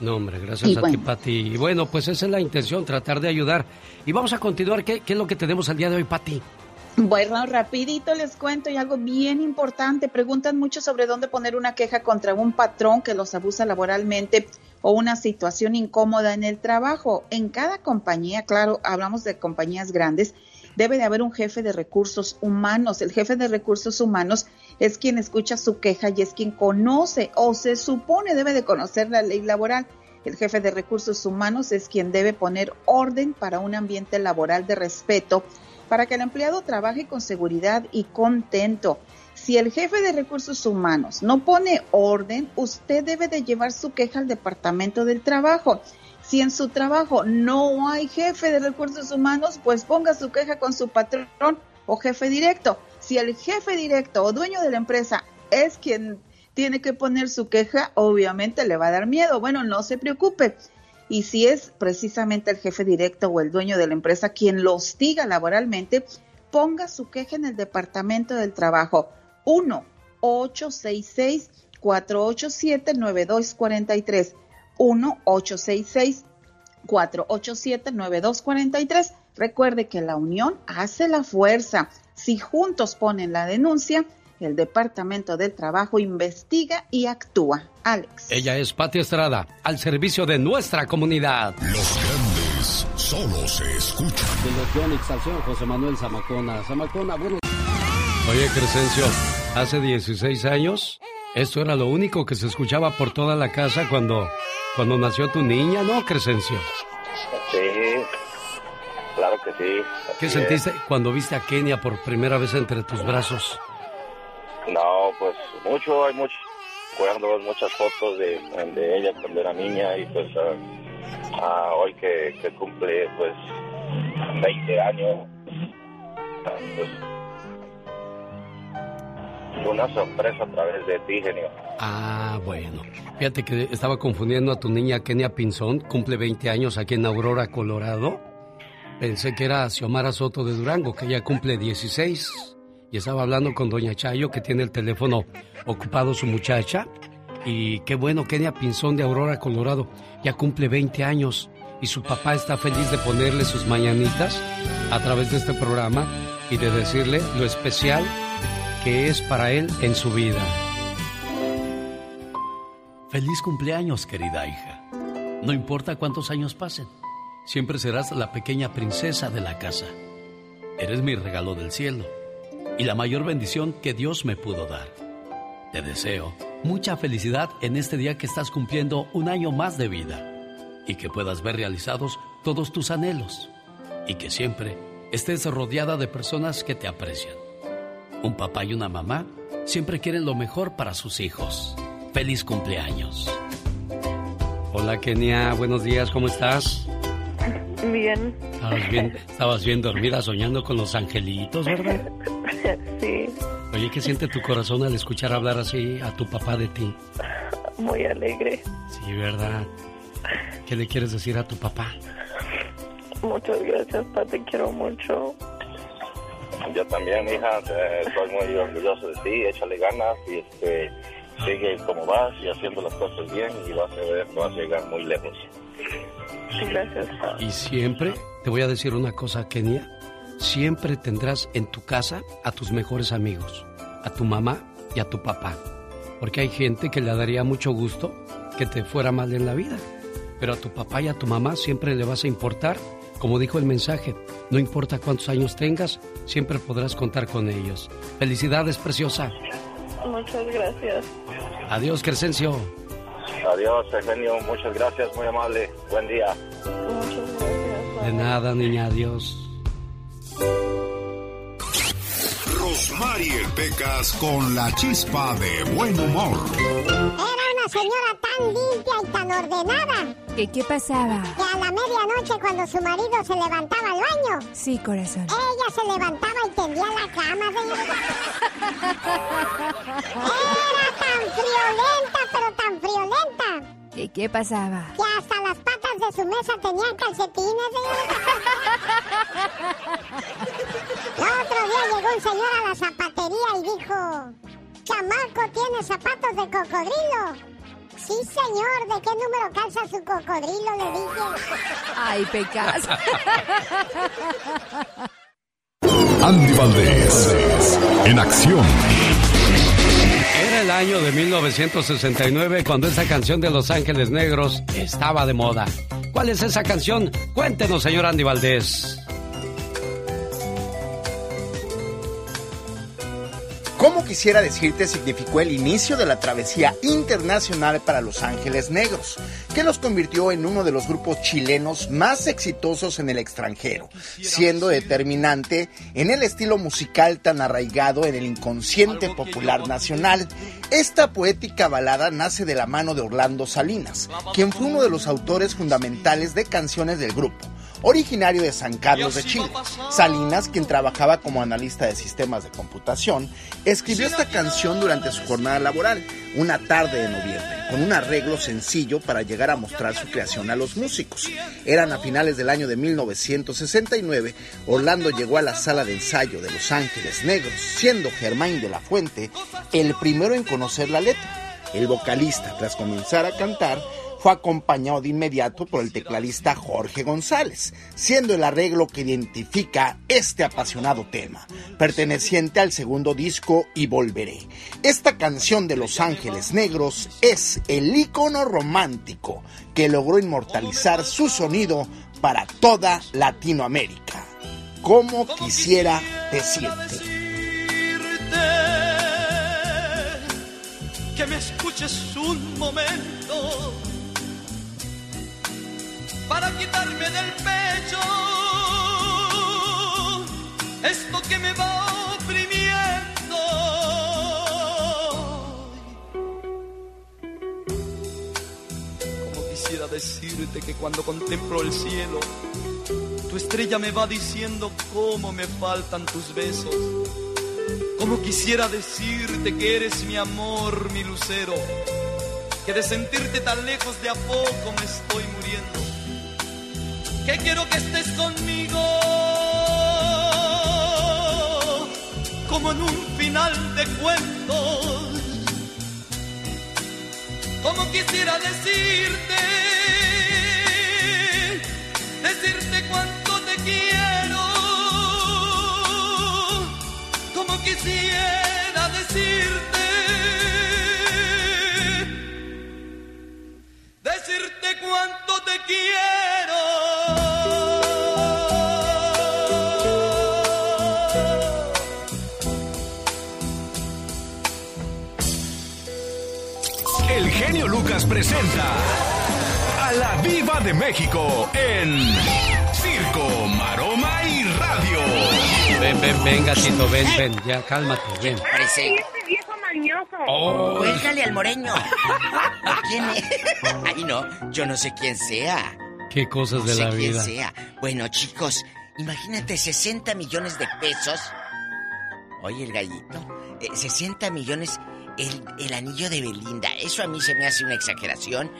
No, hombre, gracias a ti, Pati. Y bueno, pues esa es la intención, tratar de ayudar. Y vamos a continuar. ¿Qué, qué es lo que tenemos al día de hoy, Pati? Bueno, rapidito les cuento y algo bien importante. Preguntan mucho sobre dónde poner una queja contra un patrón que los abusa laboralmente o una situación incómoda en el trabajo. En cada compañía, claro, hablamos de compañías grandes, debe de haber un jefe de recursos humanos. El jefe de recursos humanos es quien escucha su queja y es quien conoce o se supone debe de conocer la ley laboral. El jefe de recursos humanos es quien debe poner orden para un ambiente laboral de respeto para que el empleado trabaje con seguridad y contento si el jefe de recursos humanos no pone orden, usted debe de llevar su queja al departamento del trabajo. Si en su trabajo no hay jefe de recursos humanos, pues ponga su queja con su patrón o jefe directo. Si el jefe directo o dueño de la empresa es quien tiene que poner su queja, obviamente le va a dar miedo. Bueno, no se preocupe. Y si es precisamente el jefe directo o el dueño de la empresa quien lo hostiga laboralmente, ponga su queja en el departamento del trabajo. 1-866-487-9243. 1-866-487-9243. Recuerde que la unión hace la fuerza. Si juntos ponen la denuncia, el Departamento del Trabajo investiga y actúa. Alex. Ella es Pati Estrada, al servicio de nuestra comunidad. Los grandes solo se escuchan. De los José Manuel Zamacona. Zamacona, bueno. Oye, Crescencio, hace 16 años, esto era lo único que se escuchaba por toda la casa cuando, cuando nació tu niña, ¿no, Crescencio? Sí, claro que sí. ¿Qué sentiste cuando viste a Kenia por primera vez entre tus brazos? No, pues mucho, hay muchos recuerdos, muchas fotos de, de ella cuando era niña y pues ah, hoy que, que cumple pues 20 años, ah, pues una sorpresa a través de ti, genio. Ah, bueno. Fíjate que estaba confundiendo a tu niña Kenia Pinzón, cumple 20 años aquí en Aurora, Colorado. Pensé que era Xiomara Soto de Durango, que ya cumple 16. Y estaba hablando con Doña Chayo, que tiene el teléfono ocupado su muchacha. Y qué bueno, Kenia Pinzón de Aurora, Colorado, ya cumple 20 años. Y su papá está feliz de ponerle sus mañanitas a través de este programa y de decirle lo especial que es para él en su vida. Feliz cumpleaños, querida hija. No importa cuántos años pasen, siempre serás la pequeña princesa de la casa. Eres mi regalo del cielo y la mayor bendición que Dios me pudo dar. Te deseo mucha felicidad en este día que estás cumpliendo un año más de vida y que puedas ver realizados todos tus anhelos y que siempre estés rodeada de personas que te aprecian. Un papá y una mamá siempre quieren lo mejor para sus hijos. Feliz cumpleaños. Hola Kenia, buenos días, ¿cómo estás? Bien. Estabas bien, estabas bien dormida soñando con los angelitos, ¿verdad? Sí, Oye, ¿qué siente tu corazón al escuchar hablar así a tu papá de ti? muy alegre. Sí, ¿verdad? ¿Qué le quieres decir a tu papá? Muchas gracias, pa, te quiero mucho. Yo también, hija, estoy muy orgulloso de ti, échale ganas y este, sigue como vas y haciendo las cosas bien y vas a ver, vas a llegar muy lejos. Gracias. Y siempre, te voy a decir una cosa, Kenia, siempre tendrás en tu casa a tus mejores amigos, a tu mamá y a tu papá. Porque hay gente que le daría mucho gusto que te fuera mal en la vida. Pero a tu papá y a tu mamá siempre le vas a importar. Como dijo el mensaje, no importa cuántos años tengas, siempre podrás contar con ellos. Felicidades, preciosa. Muchas gracias. Adiós, Crescencio. Adiós, Eugenio, muchas gracias, muy amable. Buen día. De nada, niña, adiós. Rosmarie Pecas con la chispa de buen humor. Era una señora tan limpia y tan ordenada ¿Qué, qué pasaba? que a la medianoche cuando su marido se levantaba al baño, Sí, corazón. ella se levantaba y tendía la cama, señorita. Era tan friolenta, pero tan friolenta, ¿Qué, qué pasaba? que hasta las patas de su mesa tenían calcetines, señorita. El otro día llegó un señor a la zapatería y dijo, chamaco, ¿tiene zapatos de cocodrilo? Sí, señor, ¿de qué número calza su cocodrilo? Le dije. Ay, pecas. Andy Valdés, en acción. Era el año de 1969 cuando esa canción de Los Ángeles Negros estaba de moda. ¿Cuál es esa canción? Cuéntenos, señor Andy Valdés. Como quisiera decirte significó el inicio de la travesía internacional para Los Ángeles Negros, que los convirtió en uno de los grupos chilenos más exitosos en el extranjero, siendo determinante en el estilo musical tan arraigado en el inconsciente popular nacional. Esta poética balada nace de la mano de Orlando Salinas, quien fue uno de los autores fundamentales de canciones del grupo originario de San Carlos de Chile. Salinas, quien trabajaba como analista de sistemas de computación, escribió esta canción durante su jornada laboral, una tarde de noviembre, con un arreglo sencillo para llegar a mostrar su creación a los músicos. Eran a finales del año de 1969, Orlando llegó a la sala de ensayo de Los Ángeles Negros, siendo Germain de la Fuente el primero en conocer la letra. El vocalista, tras comenzar a cantar, fue acompañado de inmediato por el tecladista Jorge González, siendo el arreglo que identifica este apasionado tema, perteneciente al segundo disco Y Volveré. Esta canción de Los Ángeles Negros es el ícono romántico que logró inmortalizar su sonido para toda Latinoamérica. Como quisiera decirte. Que me escuches un momento para quitarme del pecho esto que me va oprimiendo. Como quisiera decirte que cuando contemplo el cielo, tu estrella me va diciendo cómo me faltan tus besos. Como quisiera decirte que eres mi amor, mi lucero, que de sentirte tan lejos de a poco me estoy muriendo que quiero que estés conmigo. Como en un final de cuentos. Como quisiera decirte decirte cuánto te quiero. Como quisiera decirte decirte cuánto te quiero presenta a la Viva de México en Circo, Maroma y Radio. Ven, ven, ven, gatito, ven, ven. Ya, cálmate, ven. Parece. Este viejo mañoso. Oh. Cuélgale al moreño. ¿Quién es? Ay, no, yo no sé quién sea. Qué cosas No de sé la quién vida. sea. Bueno, chicos, imagínate 60 millones de pesos. Oye, el gallito. eh, 60 millones el, el anillo de Belinda. Eso a mí se me hace una exageración.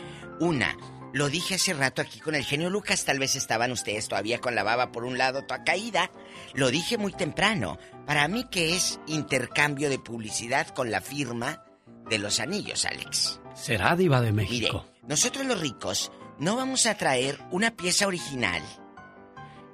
Una, lo dije hace rato aquí con el genio Lucas, tal vez estaban ustedes todavía con la baba por un lado toda caída. Lo dije muy temprano. Para mí que es intercambio de publicidad con la firma de los anillos, Alex. Será diva de Mire, México. nosotros los ricos no vamos a traer una pieza original.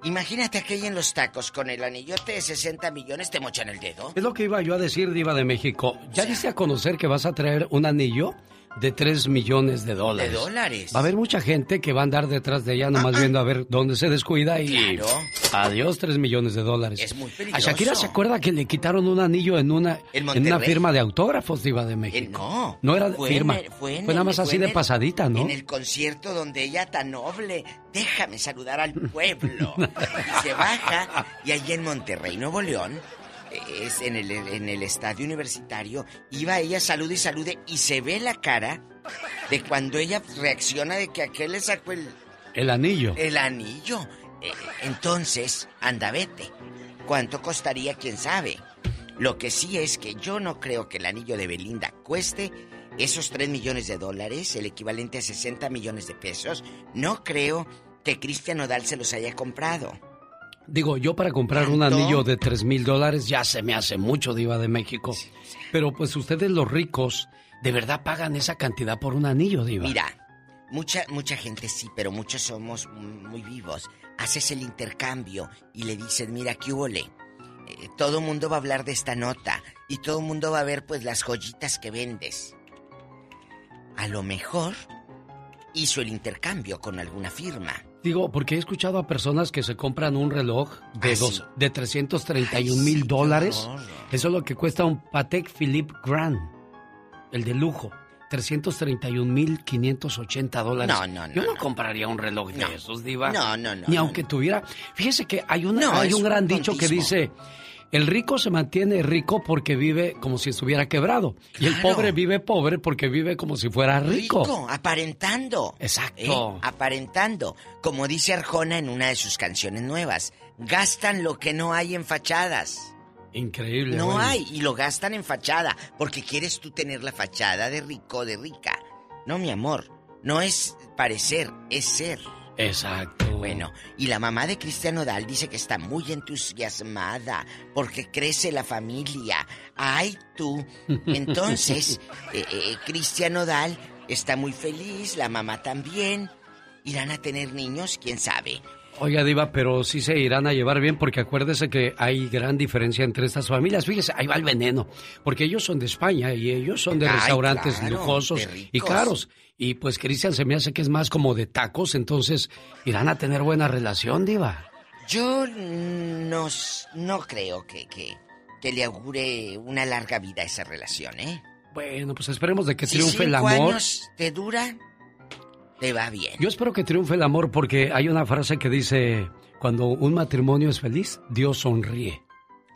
Imagínate aquella en los tacos con el anillote de 60 millones, te mochan el dedo. Es lo que iba yo a decir, diva de México. ¿Ya diste a conocer que vas a traer un anillo de 3 millones de dólares? De dólares. Va a haber mucha gente que va a andar detrás de ella nomás viendo a ver dónde se descuida y... Claro. Adiós, 3 millones de dólares. Es muy A peligroso. Shakira se acuerda que le quitaron un anillo en una, En en una firma de autógrafos, diva de México. Eh, no. No era Fue firma. en el- fue nada más fue así de pasadita, ¿no? En el concierto donde ella tan noble, déjame saludar al pueblo. y se baja y allí en Monterrey, Nuevo León, es en el, en el estadio universitario, iba ella salude y salude y se ve la cara de cuando ella reacciona de que aquel le sacó el, El anillo. el anillo. Eh, entonces, anda, vete. ¿Cuánto costaría? ¿Quién sabe? Lo que sí es que yo no creo que el anillo de Belinda cueste esos 3 millones de dólares, el equivalente a 60 millones de pesos. No creo que Cristian Nodal se los haya comprado. Digo, yo para comprar un anillo de 3 mil dólares ya se me hace mucho, diva de México. Pero pues ustedes los ricos, ¿de verdad pagan esa cantidad por un anillo, diva? Mira, mucha, mucha gente sí, pero muchos somos muy vivos. Haces el intercambio y le dices, mira, ¿qué hubo le? Eh, todo el mundo va a hablar de esta nota y todo el mundo va a ver pues las joyitas que vendes. A lo mejor hizo el intercambio con alguna firma. Digo, porque he escuchado a personas que se compran un reloj de, Ah, dos, sí. de 331 mil dólares. Eso es lo que cuesta un Patek Philippe Grand, el de lujo. 331 mil 580 dólares. No, no, no, Yo no, no. compraría un reloj de No. esos, diva. No, no, no, Ni no, aunque tuviera... Fíjese que hay, una, hay un un gran dicho que dice... El rico se mantiene rico porque vive como si estuviera quebrado. Y el pobre vive pobre porque vive como si fuera rico. Rico, aparentando. Exacto. ¿Eh? Aparentando. Como dice Arjona en una de sus canciones nuevas. Gastan lo que no hay en fachadas. Increíble. No bueno. hay, y lo gastan en fachada, porque quieres tú tener la fachada de rico de rica. No, mi amor, no es parecer, es ser. Exacto. Bueno, y la mamá de Cristian Nodal dice que está muy entusiasmada porque crece la familia. ¡Ay, tú! Entonces, eh, eh, Cristian Nodal está muy feliz, la mamá también. ¿Irán a tener niños? ¿Quién sabe? Oiga, Diva, pero sí se irán a llevar bien porque acuérdese que hay gran diferencia entre estas familias. Fíjese, ahí va el veneno. Porque ellos son de España y ellos son de Ay, restaurantes claro, lujosos y caros. Y pues Cristian se me hace que es más como de tacos, entonces irán a tener buena relación, Diva. Yo no, no creo que, que, que le augure una larga vida a esa relación, ¿eh? Bueno, pues esperemos de que Si triunfe el amor. años te dura, te va bien. Yo espero que triunfe el amor porque hay una frase que dice, cuando un matrimonio es feliz, Dios sonríe.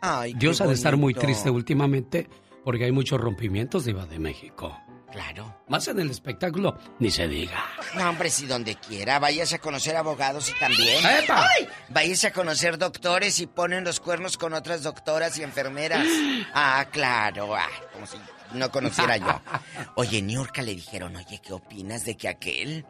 Ay, Dios ha de estar muy triste últimamente porque hay muchos rompimientos Diva de México. Claro. Más en el espectáculo, ni se diga. No, hombre, si donde quiera, vayas a conocer abogados y también. ¡Epa! ¡Ay! Vayas a conocer doctores y ponen los cuernos con otras doctoras y enfermeras. Ah, claro. Ah, como si no conociera yo. Oye, Niurka le dijeron, oye, ¿qué opinas de que aquel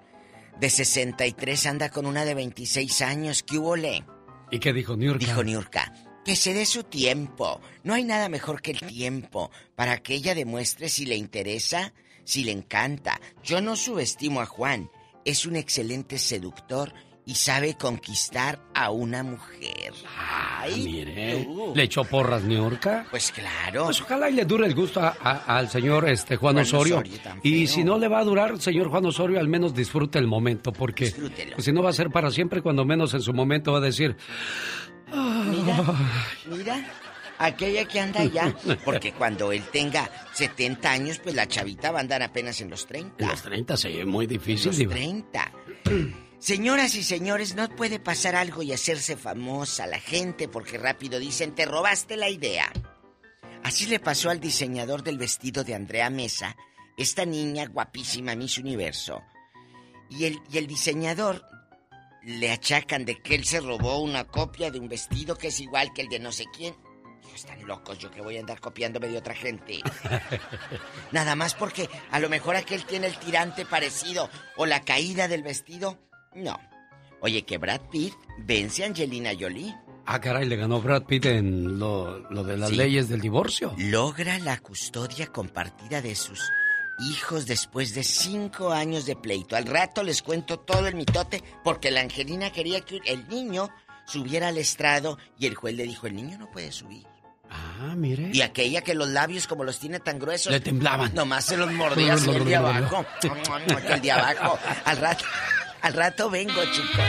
de 63 anda con una de 26 años? ¿Qué hubo le? ¿Y qué dijo Niurka? Dijo Niurka, que se dé su tiempo. No hay nada mejor que el tiempo para que ella demuestre si le interesa, si le encanta. Yo no subestimo a Juan. Es un excelente seductor y sabe conquistar a una mujer. Ay, Mire, le echó porras Niurka. Pues claro. Pues ojalá y le dure el gusto a- a- al señor este Juan, Juan Osorio. Osorio, y si no le va a durar, señor Juan Osorio, al menos disfrute el momento, porque pues, si no va a ser para siempre, cuando menos en su momento va a decir, Mira, mira, aquella que anda allá. Porque cuando él tenga 70 años, pues la chavita va a andar apenas en los 30. los 30 sí, muy difícil, los Diva. 30. Señoras y señores, no puede pasar algo y hacerse famosa la gente porque rápido dicen, te robaste la idea. Así le pasó al diseñador del vestido de Andrea Mesa, esta niña guapísima Miss Universo. Y el, y el diseñador le achacan de que él se robó una copia de un vestido que es igual que el de no sé quién. Están locos, yo que voy a andar copiándome de otra gente. Nada más porque a lo mejor aquel tiene el tirante parecido o la caída del vestido. No. Oye, que Brad Pitt vence a Angelina Jolie. Ah, caray, le ganó Brad Pitt en lo, lo de las Sí. leyes del divorcio. Logra la custodia compartida de sus hijos después de cinco años de pleito. Al rato les cuento todo el mitote porque la Angelina quería que el niño subiera al estrado y el juez le dijo, el niño no puede subir. Ah, mire. Y aquella que los labios como los tiene tan gruesos. Le temblaban. Nomás se los mordía así el de abajo. El de abajo. Al rato, al rato vengo, chicos.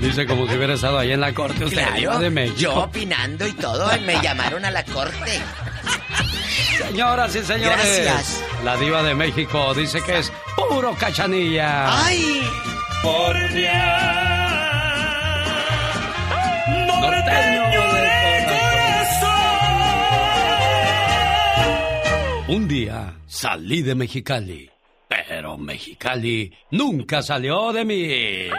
Dice como si hubiera estado allá en la corte usted, Claro, Diva de México. yo opinando y todo, me llamaron a la corte. Señoras y señores, Gracias. la diva de México dice que es puro cachanilla. ¡Ay! Norteño de Un día salí de Mexicali, pero Mexicali nunca salió de mí.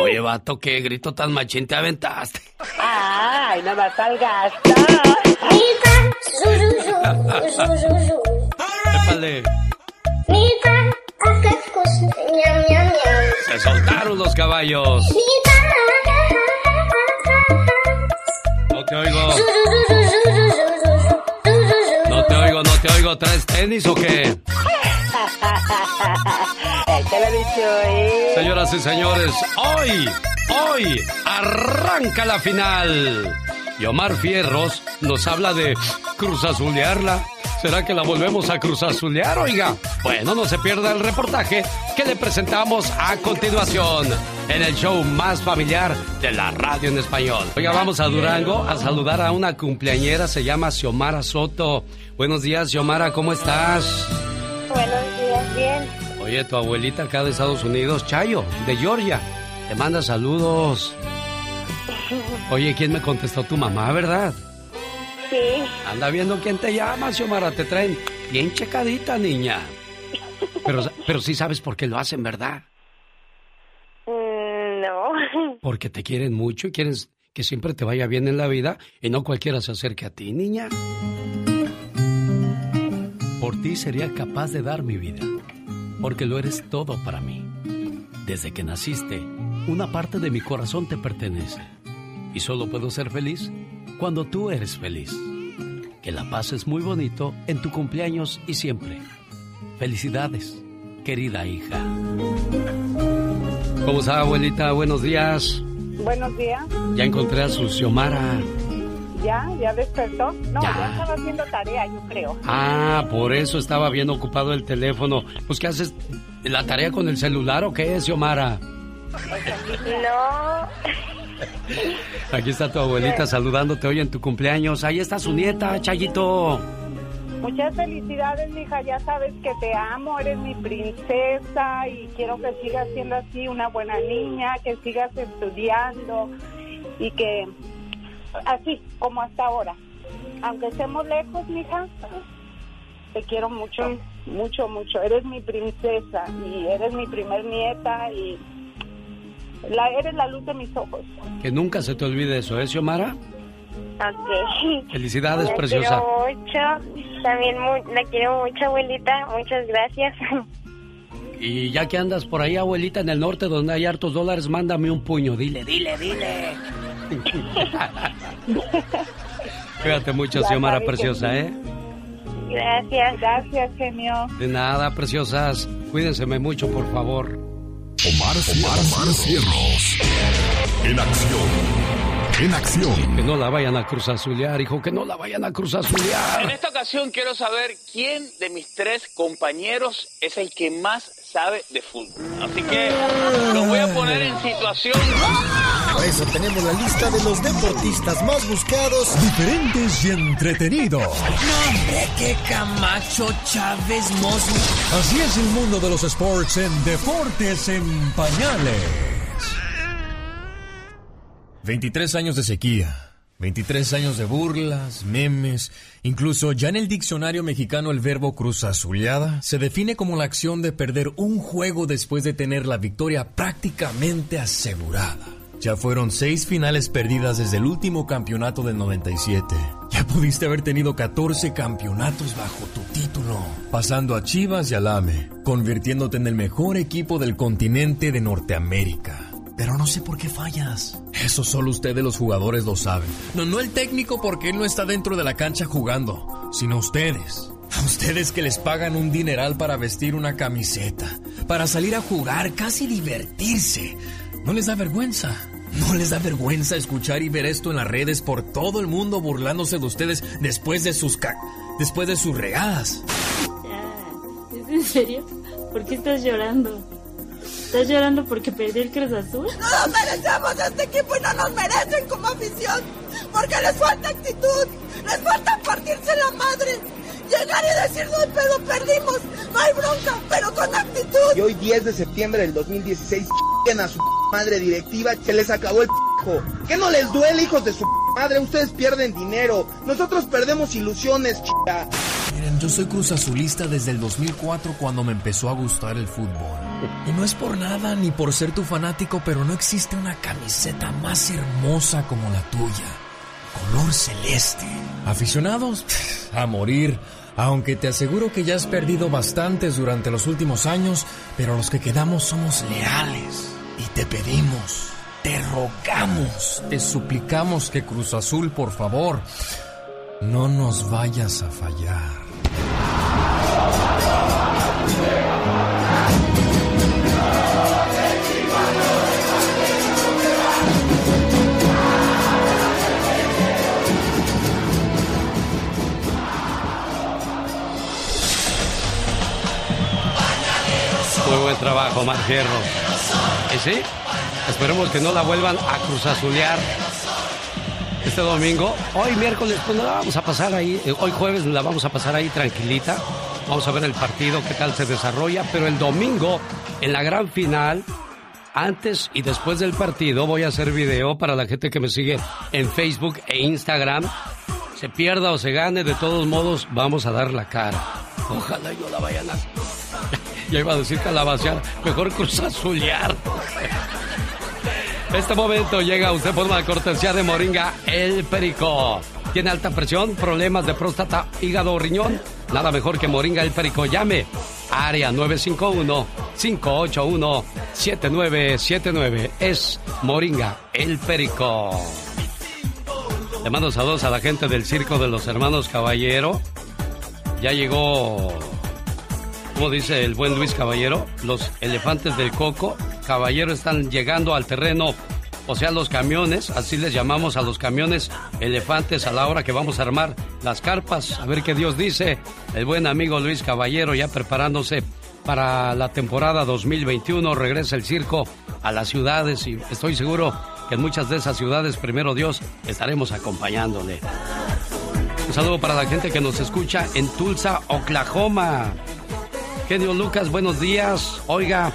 Oye, vato, qué grito tan machín te aventaste. Ay, no me salgas. Épale. Se soltaron los caballos. Te oigo. No te oigo, no te oigo. ¿Traes tenis o qué? Bicho, Señoras y señores, hoy, hoy arranca la final. Y Omar Fierros nos habla de cruzazulearla. ¿Será que la volvemos a cruzazulear, oiga? Bueno, no se pierda el reportaje que le presentamos a continuación en el show más familiar de la radio en español. Oiga, vamos a Durango a saludar a una cumpleañera, se llama Xiomara Soto. Buenos días, Xiomara, ¿cómo estás? Buenos días, bien. Oye, tu abuelita acá de Estados Unidos, Chayo, de Georgia, te manda saludos. Oye, ¿quién me contestó? Tu mamá, ¿verdad? Sí. Anda viendo quién te llama, Xiomara. Te traen bien checadita, niña. Pero, pero sí sabes por qué lo hacen, ¿verdad? Mm, no. Porque te quieren mucho y quieren que siempre te vaya bien en la vida y no cualquiera se acerque a ti, niña. Por ti sería capaz de dar mi vida, porque lo eres todo para mí. Desde que naciste, una parte de mi corazón te pertenece. Y solo puedo ser feliz cuando tú eres feliz. Que la pases muy bonito en tu cumpleaños y siempre. Felicidades, querida hija. ¿Cómo está, abuelita? Buenos días. Buenos días. Ya encontré a su Xiomara. ¿Ya? ¿Ya despertó? No, Ya. ya, estaba haciendo tarea, yo creo. Ah, por eso estaba bien ocupado el teléfono. Pues, ¿qué haces? ¿La tarea con el celular o qué es, Xiomara? No. Aquí está tu abuelita saludándote hoy en tu cumpleaños. Ahí está su nieta, Chayito. Muchas felicidades, hija. Ya sabes que te amo, eres mi princesa y quiero que sigas siendo así una buena niña, que sigas estudiando y que así como hasta ahora. Aunque estemos lejos, mija, te quiero mucho, mucho, mucho. Eres mi princesa y eres mi primer nieta y la, eres la luz de mis ojos. Que nunca se te olvide eso, ¿eh, Xiomara? Ok. Felicidades, La preciosa. quiero mucho. También mu- la quiero mucho, abuelita. Muchas gracias. Y ya que andas por ahí, abuelita, en el norte donde hay hartos dólares, mándame un puño. Dile, dile, dile. Cuídate mucho, Xiomara preciosa. ¿eh? Gracias. Gracias, genio. De nada, preciosas. Cuídense mucho, por favor. Omar, Omar, Omar Cierros. En acción. En acción. Que no la vayan a cruzazulear, hijo, que no la vayan a En cruzazulear. esta ocasión quiero saber quién de mis tres compañeros es el que más sabe de fútbol. Así que los voy a poner en situación. Por eso tenemos la lista de los deportistas más buscados. Diferentes y entretenidos. No, hombre, qué Camacho Chávez Mosby. Así es el mundo de los sports en Deportes en Pañales. 23 años de sequía, 23 años de burlas, memes, incluso ya en el diccionario mexicano el verbo cruzazuleada se define como la acción de perder un juego después de tener la victoria prácticamente asegurada. Ya fueron seis finales perdidas desde el último campeonato del 97. Ya pudiste haber tenido 14 campeonatos bajo tu título, pasando a Chivas y al AME, convirtiéndote en el mejor equipo del continente de Norteamérica. Pero no sé por qué fallas. Eso solo ustedes los jugadores lo saben. No, no el técnico porque él no está dentro de la cancha jugando, sino ustedes. A ustedes que les pagan un dineral para vestir una camiseta, para salir a jugar, casi divertirse. ¿No les da vergüenza? ¿No les da vergüenza escuchar y ver esto en las redes por todo el mundo burlándose de ustedes después de sus ca después de sus regadas? ¿Es en serio? ¿Por qué estás llorando? ¿Estás llorando porque perdí el Cruz Azul? No merecemos este equipo y no nos merecen como afición. Porque les falta actitud, les falta partirse la madre. Llegar y decir, no pedo, perdimos, no hay bronca, pero con actitud. Y hoy 10 de septiembre del 2016, ch***en a su madre directiva, se les acabó el p***jo. ¿Qué no les duele, hijos de su madre? Ustedes pierden dinero, nosotros perdemos ilusiones, chica. Miren, yo soy Cruz Azulista desde el 2004 cuando me empezó a gustar el fútbol. Y no es por nada ni por ser tu fanático, pero no existe una camiseta más hermosa como la tuya. Color celeste. Aficionados, a morir. Aunque te aseguro que ya has perdido bastantes durante los últimos años, pero los que quedamos somos leales. Y te pedimos, te rogamos, te suplicamos que Cruz Azul, por favor, no nos vayas a fallar. Muy buen trabajo, Mar Fierro. ¿Y sí? Esperemos que no la vuelvan a cruzazulear este domingo. Hoy miércoles, pues no la vamos a pasar ahí. eh, Hoy jueves la vamos a pasar ahí tranquilita. Vamos a ver el partido, qué tal se desarrolla. Pero el domingo, en la gran final, antes y después del partido, voy a hacer video para la gente que me sigue en Facebook e Instagram. Se pierda o se gane, de todos modos, vamos a dar la cara. Ojalá y no la vayan a. Ya iba a decir calabacear, mejor cruzazulear. Este momento llega usted por una cortesía de Moringa El Perico. ¿Tiene alta presión, problemas de próstata, hígado o riñón? Nada mejor que Moringa El Perico. Llame. Área 951-581-7979. Es Moringa El Perico. Le mando saludos a la gente del Circo de los Hermanos Caballero. Ya llegó, como dice el buen Luis Caballero, los elefantes del Coco. Caballero están llegando al terreno, o sea, los camiones, así les llamamos a los camiones elefantes a la hora que vamos a armar las carpas. A ver qué Dios dice. El buen amigo Luis Caballero ya preparándose para la temporada 2021. Regresa el circo a las ciudades y estoy seguro que en muchas de esas ciudades, primero Dios, estaremos acompañándole. Un saludo para la gente que nos escucha en Tulsa, Oklahoma. Genio Lucas, buenos días. Oiga,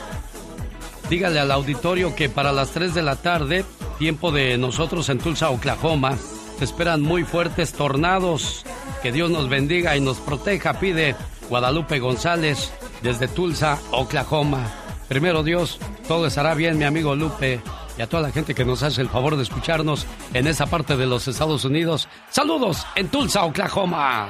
dígale al auditorio que para las 3 de la tarde, tiempo de nosotros en Tulsa, Oklahoma, se esperan muy fuertes tornados. Que Dios nos bendiga y nos proteja, pide Guadalupe González desde Tulsa, Oklahoma. Primero Dios, todo estará bien, mi amigo Lupe, y a toda la gente que nos hace el favor de escucharnos en esa parte de los Estados Unidos. Saludos en Tulsa, Oklahoma.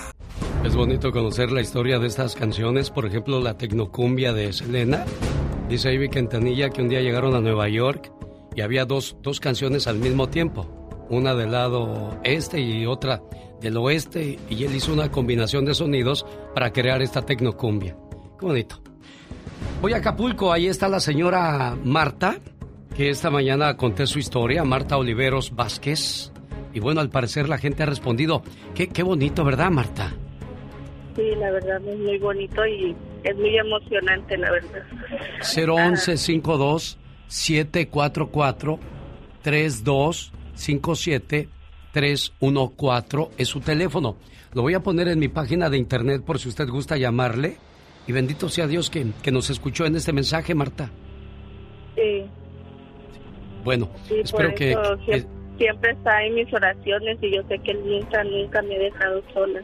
Es bonito conocer la historia de estas canciones, por ejemplo, la Tecnocumbia de Selena. Dice Ivy Quintanilla que un día llegaron a Nueva York y había dos, dos canciones al mismo tiempo una del lado este y otra del oeste, y él hizo una combinación de sonidos para crear esta tecnocumbia. Qué bonito. Voy a Acapulco, ahí está la señora Marta, que esta mañana conté su historia, Marta Oliveros Vázquez. Y bueno, al parecer la gente ha respondido. Qué, qué bonito, ¿verdad, Marta? Sí, la verdad es muy bonito y es muy emocionante, la verdad. 011 52 744 32 57314 es su teléfono. Lo voy a poner en mi página de internet por si usted gusta llamarle. Y bendito sea Dios que, nos escuchó en este mensaje, Marta. Sí. Bueno, espero que, siempre, está en mis oraciones y yo sé que él nunca, nunca me ha dejado sola.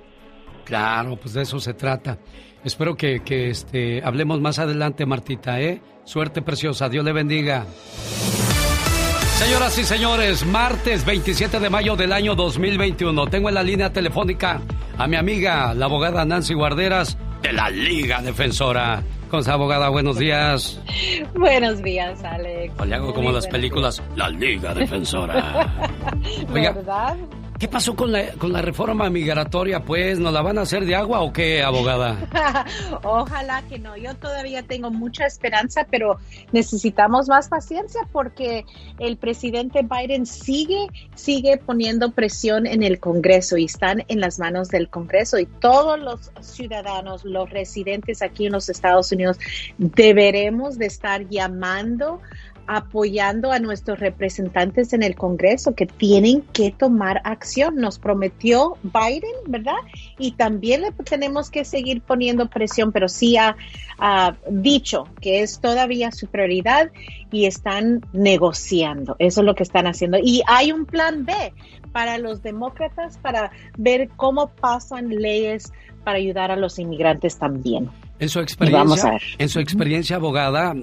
Claro, pues de eso se trata. Espero que, que este, hablemos más adelante, Martita, ¿eh? Suerte preciosa, Dios le bendiga. Señoras y señores, martes 27 de mayo del año 2021. Tengo en la línea telefónica a mi amiga, la abogada Nancy Guarderas de la Liga Defensora. ¿Cómo está, abogada? Buenos días. Buenos días, Alex. O le hago como las películas, la Liga Defensora. ¿Verdad? ¿Qué pasó con la, con la reforma migratoria? Pues, ¿nos la van a hacer de agua o qué, abogada? Ojalá que no. Yo todavía tengo mucha esperanza, pero necesitamos más paciencia porque el presidente Biden sigue, sigue poniendo presión en el Congreso y están en las manos del Congreso y todos los ciudadanos, los residentes aquí en los Estados Unidos, deberemos de estar llamando apoyando a nuestros representantes en el Congreso que tienen que tomar acción. Nos prometió Biden, ¿verdad? Y también le tenemos que seguir poniendo presión, pero sí ha, dicho que es todavía su prioridad y están negociando. Eso es lo que están haciendo. Y hay un plan B para los demócratas para ver cómo pasan leyes para ayudar a los inmigrantes también. En su experiencia, en su experiencia abogada,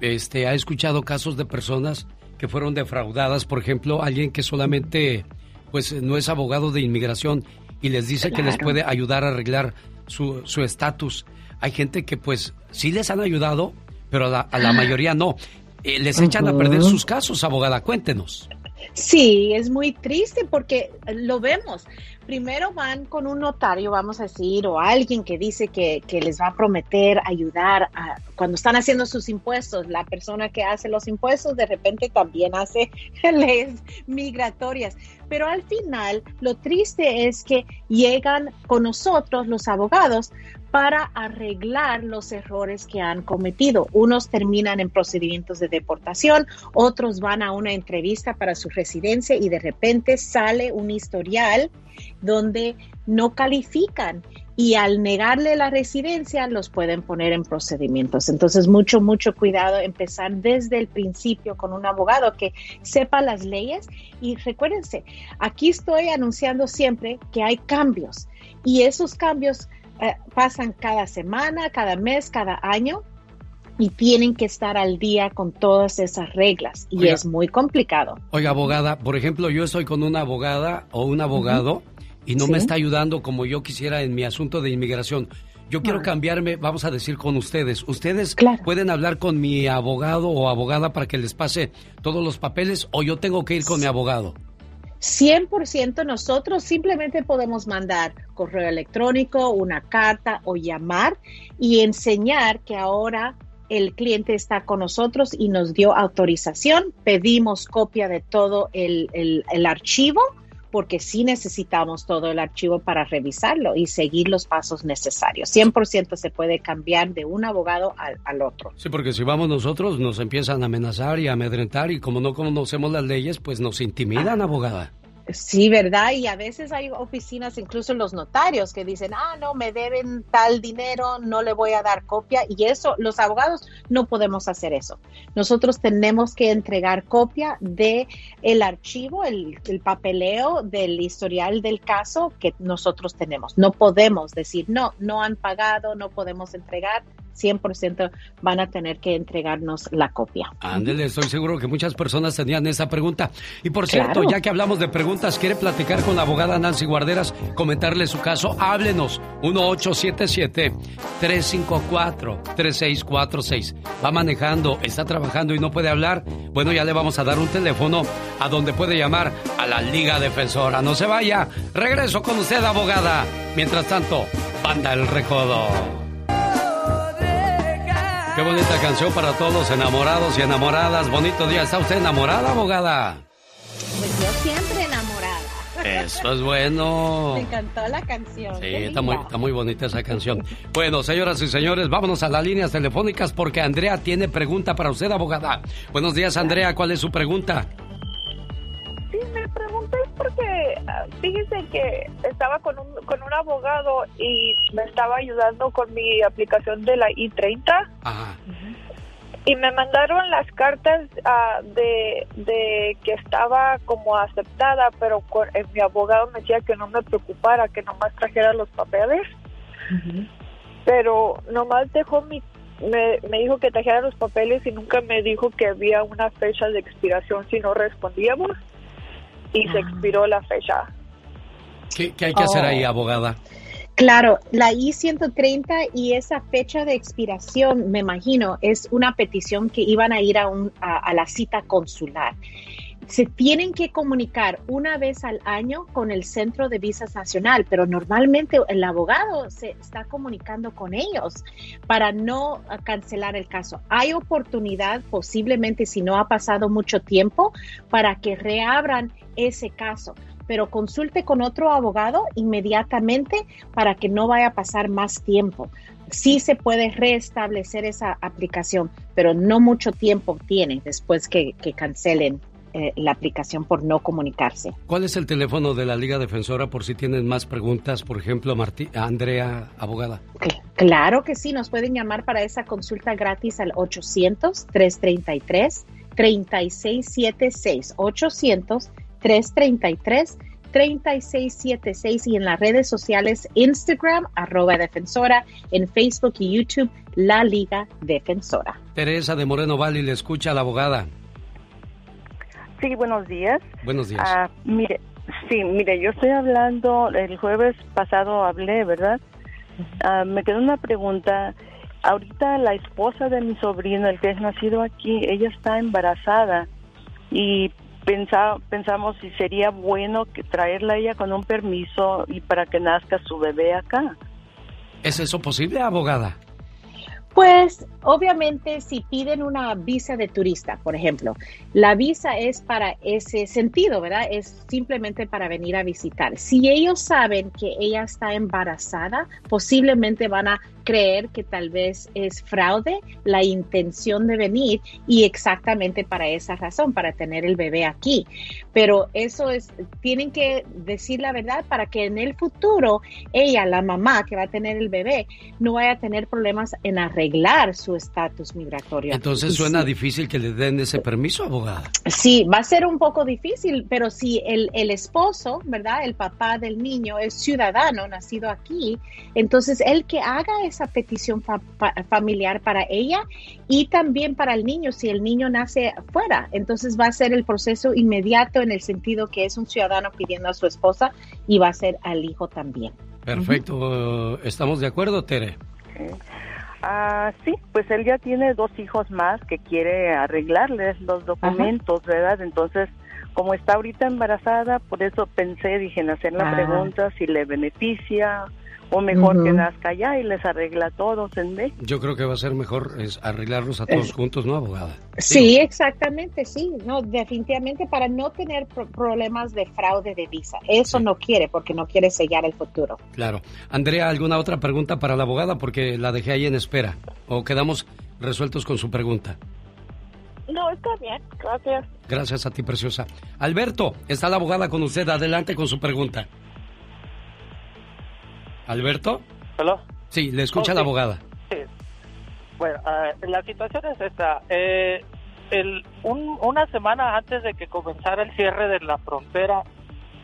este, ha escuchado casos de personas que fueron defraudadas, por ejemplo, alguien que solamente pues no es abogado de inmigración y les dice que les puede ayudar a arreglar su estatus. Hay gente que pues sí les han ayudado, pero a la, ah. mayoría no. Eh, les echan a perder sus casos, abogada, cuéntenos. Sí, es muy triste porque lo vemos primero van con un notario, vamos a decir, o alguien que dice que, les va a prometer ayudar a, cuando están haciendo sus impuestos. La persona que hace los impuestos de repente también hace leyes migratorias. Pero al final, lo triste es que llegan con nosotros, los abogados, para arreglar los errores que han cometido. Unos terminan en procedimientos de deportación, otros van a una entrevista para su residencia y de repente sale un historial donde no califican y al negarle la residencia los pueden poner en procedimientos. Entonces, mucho, mucho cuidado, empezar desde el principio con un abogado que sepa las leyes y recuérdense, aquí estoy anunciando siempre que hay cambios y esos cambios eh, pasan cada semana, cada mes, cada año y tienen que estar al día con todas esas reglas y es muy complicado. Oiga, abogada, por ejemplo, yo estoy con una abogada o un abogado y no me está ayudando como yo quisiera en mi asunto de inmigración. Yo quiero cambiarme, vamos a decir, con ustedes. ¿Ustedes pueden hablar con mi abogado o abogada para que les pase todos los papeles o yo tengo que ir con mi abogado? 100% nosotros simplemente podemos mandar correo electrónico, una carta o llamar y enseñar que ahora el cliente está con nosotros y nos dio autorización. Pedimos copia de todo el, el, archivo porque sí necesitamos todo el archivo para revisarlo y seguir los pasos necesarios. 100% se puede cambiar de un abogado al, al, otro. Sí, porque si vamos nosotros nos empiezan a amenazar y a amedrentar y como no conocemos las leyes, pues nos intimidan, abogada. Sí, ¿verdad? Y a veces hay oficinas, incluso los notarios, que dicen, ah, no, me deben tal dinero, no le voy a dar copia. Y eso, los abogados no podemos hacer eso. Nosotros tenemos que entregar copia de el archivo, el, el papeleo del historial del caso que nosotros tenemos. No podemos decir, no, no han pagado, no podemos entregar 100% van a tener que entregarnos la copia. Ándele, estoy seguro que muchas personas tenían esa pregunta. Y por cierto, ya que hablamos de preguntas, quiere platicar con la abogada Nancy Guarderas, comentarle su caso, háblenos 1877-354-3646. Va manejando, está trabajando y no puede hablar. Bueno, ya le vamos a dar un teléfono a donde puede llamar a la Liga Defensora. No se vaya, regreso con usted, abogada. Mientras tanto, banda el recodo. Qué bonita canción para todos los enamorados y enamoradas. Bonito día. ¿Está usted enamorada, abogada? Pues yo siempre enamorada. Eso es bueno. Me encantó la canción. Sí, está muy, está muy bonita esa canción. Bueno, señoras y señores, vámonos a las líneas telefónicas porque Andrea tiene pregunta para usted, abogada. Buenos días, Andrea. ¿Cuál es su pregunta? Sí, me pregunté porque ah, fíjese que estaba con un, con un abogado y me estaba ayudando con mi aplicación de la I-30. Y me mandaron las cartas ah, de, de que estaba como aceptada, pero con, eh, mi abogado me decía que no me preocupara, que nomás trajera los papeles. Pero nomás dejó mi me, me, dijo que trajera los papeles y nunca me dijo que había una fecha de expiración si no respondíamos y se ah. expiró la fecha. ¿Qué, hay que hacer ahí, oh. abogada? Claro, la I-130 y esa fecha de expiración, me imagino, es una petición que iban a ir a, un, a la cita consular se tienen que comunicar una vez al año con el Centro de Visas Nacional, pero normalmente el abogado se está comunicando con ellos para no cancelar el caso. Hay oportunidad, posiblemente si no ha pasado mucho tiempo, para que reabran ese caso pero consulte con otro abogado inmediatamente para que no vaya a pasar más tiempo. Sí se puede restablecer esa aplicación, pero no mucho tiempo tiene después que, que cancelen eh, la aplicación por no comunicarse. ¿Cuál es el teléfono de la Liga Defensora por si tienen más preguntas? Por ejemplo, Martí, Andrea, abogada. Claro que sí, nos pueden llamar para esa consulta gratis al 800-333-3676. 800-333-3676 y en las redes sociales Instagram, arroba defensora, en Facebook y YouTube, La Liga Defensora. Teresa de Moreno Valley le escucha a la abogada. Sí, buenos días. Buenos días. Ah, mire, sí, mire, yo estoy hablando, el jueves pasado hablé, ¿verdad? Ah, me quedó una pregunta. Ahorita la esposa de mi sobrino, el que es nacido aquí, ella está embarazada y pensamos si sería bueno que traerla ella con un permiso y para que nazca su bebé acá. ¿Es eso posible, abogada? Pues obviamente si piden una visa de turista, por ejemplo, la visa es para ese sentido, ¿verdad? Es simplemente para venir a visitar. Si ellos saben que ella está embarazada, posiblemente van a creer que tal vez es fraude la intención de venir y exactamente para esa razón, para tener el bebé aquí. Pero eso es, tienen que decir la verdad para que en el futuro ella, la mamá que va a tener el bebé, no vaya a tener problemas en arreglar su estatus migratorio. Entonces suena difícil que le den ese permiso, abogada. Sí, va a ser un poco difícil, pero si el, el esposo, ¿verdad? El papá del niño es ciudadano, nacido aquí, entonces el que haga ese esa petición familiar para ella y también para el niño si el niño nace fuera. Entonces va a ser el proceso inmediato en el sentido que es un ciudadano pidiendo a su esposa y va a ser al hijo también. Perfecto. ¿Estamos de acuerdo, Tere? Ah, sí, pues él ya tiene dos hijos más que quiere arreglarles los documentos, ¿verdad? Entonces, como está ahorita embarazada, por eso pensé, dije, en hacer la Ah. pregunta si le beneficia o mejor que nazca allá y les arregla a todos en vez. Yo creo que va a ser mejor es arreglarlos a todos juntos, ¿no, abogada? Sí, exactamente, sí. No, definitivamente para no tener pro- problemas de fraude de visa. Eso no quiere porque no quiere sellar el futuro. Claro. Andrea, ¿alguna otra pregunta para la abogada? Porque la dejé ahí en espera. ¿O quedamos resueltos con su pregunta? No, está bien, gracias. Gracias a ti, preciosa. Alberto, está la abogada con usted. Adelante con su pregunta. ¿Alberto? ¿Aló? Sí, le escucha Oh, la abogada. Sí. Bueno, la situación es esta. Eh, el, un- una semana antes de que comenzara el cierre de la frontera,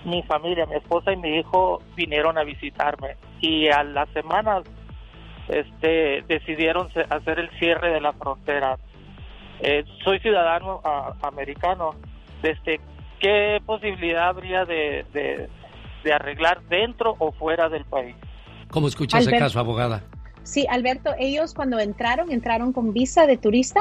mi familia, mi esposa y mi hijo vinieron a visitarme y a las semanas este, decidieron hacer el cierre de la frontera. Eh, soy ciudadano americano. Este, ¿Qué posibilidad habría de, de, de arreglar dentro o fuera del país? ¿Cómo escucha ese Alberto. caso, abogada? Sí, Alberto, ellos cuando entraron, entraron con visa de turista.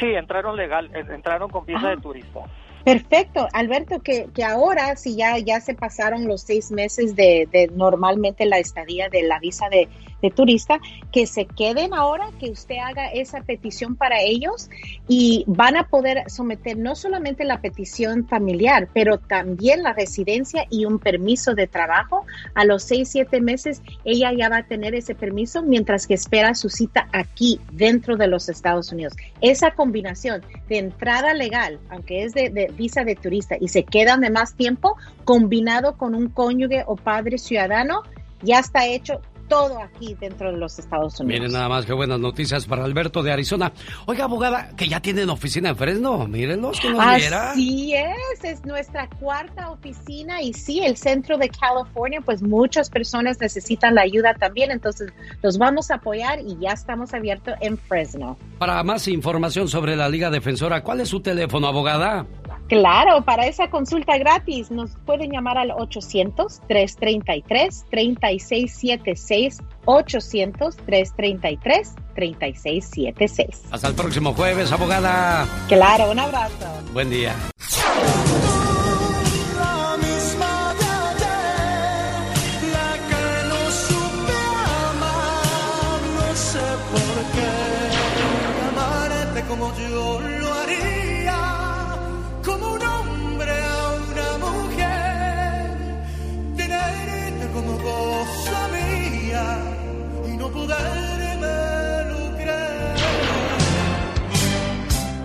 Sí, entraron legal, entraron con visa Ah. de turista. Perfecto, Alberto, que, que ahora si ya, ya se pasaron los seis meses de, de normalmente la estadía de la visa de, de turista, que se queden ahora, que usted haga esa petición para ellos y van a poder someter no solamente la petición familiar, pero también la residencia y un permiso de trabajo. A los seis, siete meses, ella ya va a tener ese permiso mientras que espera su cita aquí dentro de los Estados Unidos. Esa combinación de entrada legal, aunque es de, de visa de turista y se quedan de más tiempo, combinado con un cónyuge o padre ciudadano, ya está hecho todo aquí dentro de los Estados Unidos. Miren nada más, qué buenas noticias para Alberto de Arizona. Oiga, abogada, que ya tienen oficina en Fresno. Mírenlos, que nos viera. Así es, es nuestra cuarta oficina y sí, el centro de California, pues muchas personas necesitan la ayuda también, entonces los vamos a apoyar y ya estamos abiertos en Fresno. Para más información sobre la Liga Defensora, ¿cuál es su teléfono, abogada? Claro, para esa consulta gratis nos pueden llamar al 800-333-3676, 800-333-3676. Hasta el próximo jueves, abogada. Claro, un abrazo. Buen día.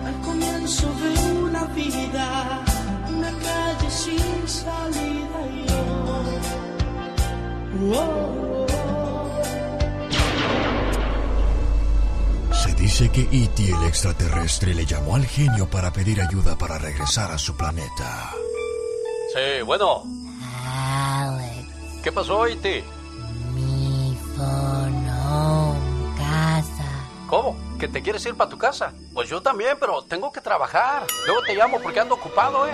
Al comienzo de una vida, una calle sin salida y yo. oh, Se dice que E.T. el extraterrestre le llamó al genio para pedir ayuda para regresar a su planeta. Sí, bueno. ¿Qué pasó, Iti? Mi casa. ¿Cómo? ¿Que te quieres ir para tu casa? Pues yo también, pero tengo que trabajar. Luego te llamo porque ando ocupado, ¿eh?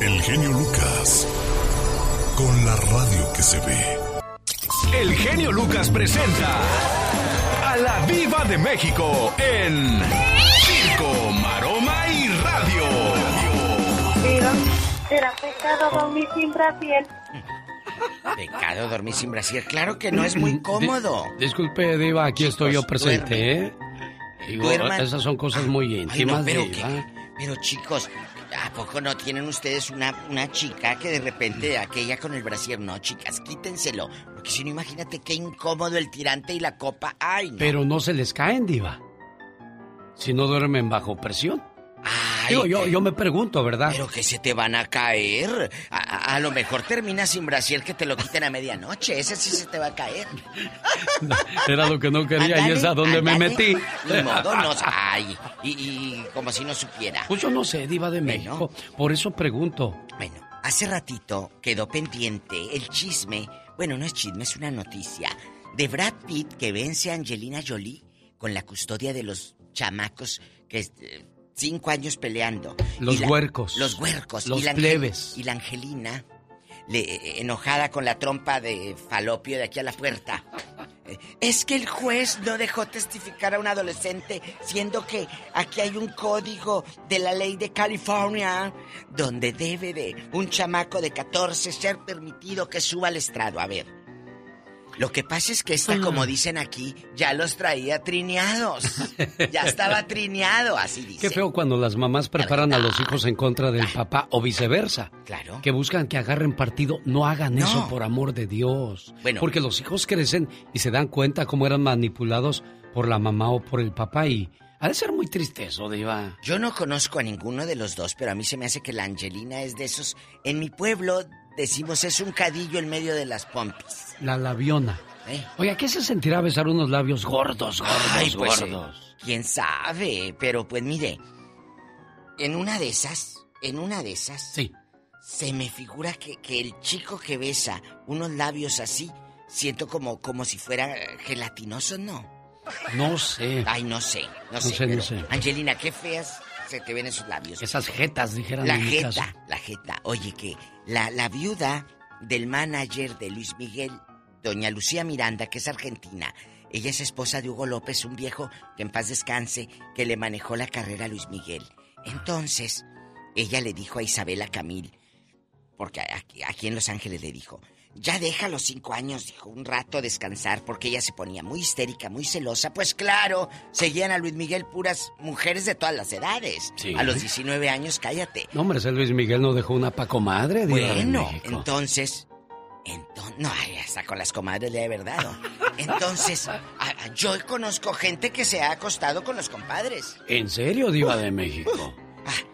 El genio Lucas. Con la radio que se ve. El genio Lucas presenta a la Viva de México en será pecado dormir sin brasier. Pecado dormir sin brasier. Claro que no es muy cómodo. Di- disculpe, Diva, aquí estoy yo presente, ¿eh? Digo, Duerman. esas son cosas muy Ay, íntimas, no, pero, Diva. ¿qué? pero chicos, ¿a poco no tienen ustedes una, una chica que de repente aquella con el brasier? No, chicas, quítenselo. Porque si no, imagínate qué incómodo el tirante y la copa. Ay, no. Pero no se les caen, Diva. Si no duermen bajo presión. Digo, yo, yo me pregunto, ¿verdad? Pero que se te van a caer. A, lo mejor terminas sin brasier que te lo quiten a medianoche. Ese sí se te va a caer. Era lo que no quería y es a donde me metí. Ni modo, no. Ay, y, y como si no supiera. Pues yo no sé, Diva de México. Por eso pregunto. Bueno, hace ratito quedó pendiente el chisme. Bueno, no es chisme, es una noticia. De Brad Pitt que vence a Angelina Jolie con la custodia de los chamacos que eh, cinco años peleando. Los la- huercos. Los huercos. Los y la Angel- plebes. Y la Angelina le, enojada con la trompa de falopio de aquí a la puerta. Es que el juez no dejó testificar a un adolescente, siendo que aquí hay un código de la ley de California donde debe de un chamaco de 14 ser permitido que suba al estrado. A ver, lo que pasa es que esta, como dicen aquí, ya los traía trineados. Ya estaba trineado, así dice. Qué feo cuando las mamás preparan a los hijos en contra del papá o viceversa. Claro. Que buscan que agarren partido. No hagan No. eso, por amor de Dios. Bueno. Porque los hijos crecen y se dan cuenta cómo eran manipulados por la mamá o por el papá y... Ha de ser muy triste eso, Diva. Yo no conozco a ninguno de los dos, pero a mí se me hace que la Angelina es de esos. En mi pueblo decimos es un cadillo en medio de las pompis. La labiona. ¿Eh? Oiga, ¿qué se sentirá besar unos labios gordos, gordos, Ay, pues, gordos? eh, quién sabe, pero pues mire, en una de esas, en una de esas, sí. se me figura que, que el chico que besa unos labios así, siento como, como si fuera gelatinosos, ¿no? No sé. Ay, no sé, no, No sé. sé, no sé. Angelina, qué feas se te ven esos labios. Esas jetas, dijeran La en mi caso. jeta, la jeta. Oye, que la, la viuda del manager de Luis Miguel, doña Lucía Miranda, que es argentina, ella es esposa de Hugo López, un viejo que en paz descanse, que le manejó la carrera a Luis Miguel. Entonces, ella le dijo a Isabela Camil, porque aquí, aquí en Los Ángeles le dijo, ya deja los cinco años, dijo, un rato descansar, porque ella se ponía muy histérica, muy celosa. Pues claro, seguían a Luis Miguel puras mujeres de todas las edades. Sí. A los 19 años, cállate. No, hombre, ese Luis Miguel no dejó una pa' comadre, Diva de Bueno, entonces, entonces, no, hasta con las comadres le he verdad. Entonces, yo conozco gente que se ha acostado con los compadres. ¿En serio, Diva de México?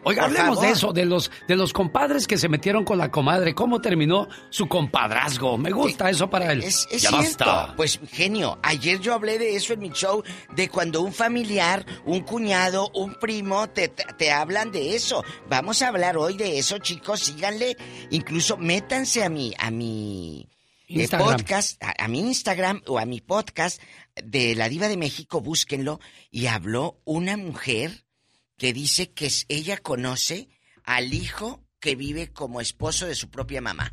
Oiga, hablemos de eso, de los, de los compadres que se metieron con la comadre. ¿Cómo terminó su compadrazgo? Me gusta eso para él. Es, es ya cierto. basta. Pues, genio, ayer yo hablé de eso en mi show, de cuando un familiar, un cuñado, un primo te, te, hablan de eso. Vamos a hablar hoy de eso, chicos, síganle. Incluso métanse a mi, a mi eh, Instagram. podcast, a, a mi Instagram o a mi podcast de La Diva de México, búsquenlo. Y habló una mujer que dice que es- ella conoce al hijo que vive como esposo de su propia mamá.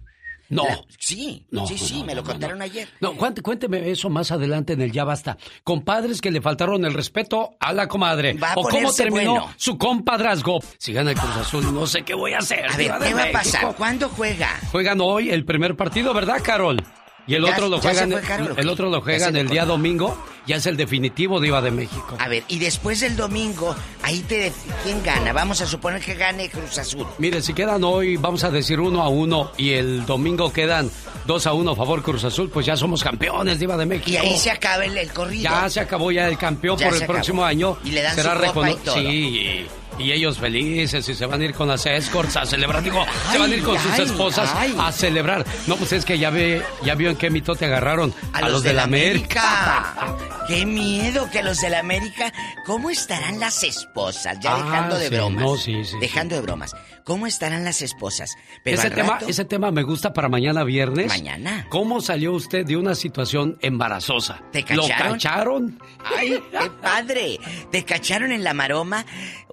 No. La- sí, No, sí, sí, no, me lo no, contaron ayer. No, cuént- cuénteme eso más adelante en el Ya Basta. Compadres que le faltaron el respeto a la comadre. Va a o cómo terminó bueno. su compadrazgo. Si gana el Cruz Azul, no sé qué voy a hacer. A ver, ¿qué va a pasar? ¿Cuándo juega? Juegan hoy el primer partido, ¿verdad, Carol? Y el Ya- otro lo juegan, fue Carol, ¿o el otro lo juegan el día domingo. Ya es el definitivo Diva de México. A ver, y después del domingo, ahí te... ¿Quién gana? Vamos a suponer que gane Cruz Azul. Mire, si quedan hoy, vamos a decir uno a uno y el domingo quedan dos a uno a favor Cruz Azul, pues ya somos campeones, Diva de México. Y ahí se acaba el, el corrido. Ya se acabó ya el campeón Ya por el próximo año. Y le dan será su copa y todo. Sí, y, ellos felices y se van a ir con las escorts a celebrar. Digo, se van a ir con sus esposas ay. a celebrar. No, pues es que ya ve, ya vio en qué mitote agarraron a, los, de la América. ¡Qué miedo que los de la América! ¿Cómo estarán las esposas? Ya Ah, dejando de sí, bromas. no, sí, sí, Dejando de bromas. ¿Cómo estarán las esposas? Pero ese, tema, rato- ese tema me gusta para mañana viernes. Mañana. ¿Cómo salió usted de una situación embarazosa? ¿Te ¿Lo cacharon? cacharon? ¡Ay, qué padre! ¿Te cacharon en la maroma?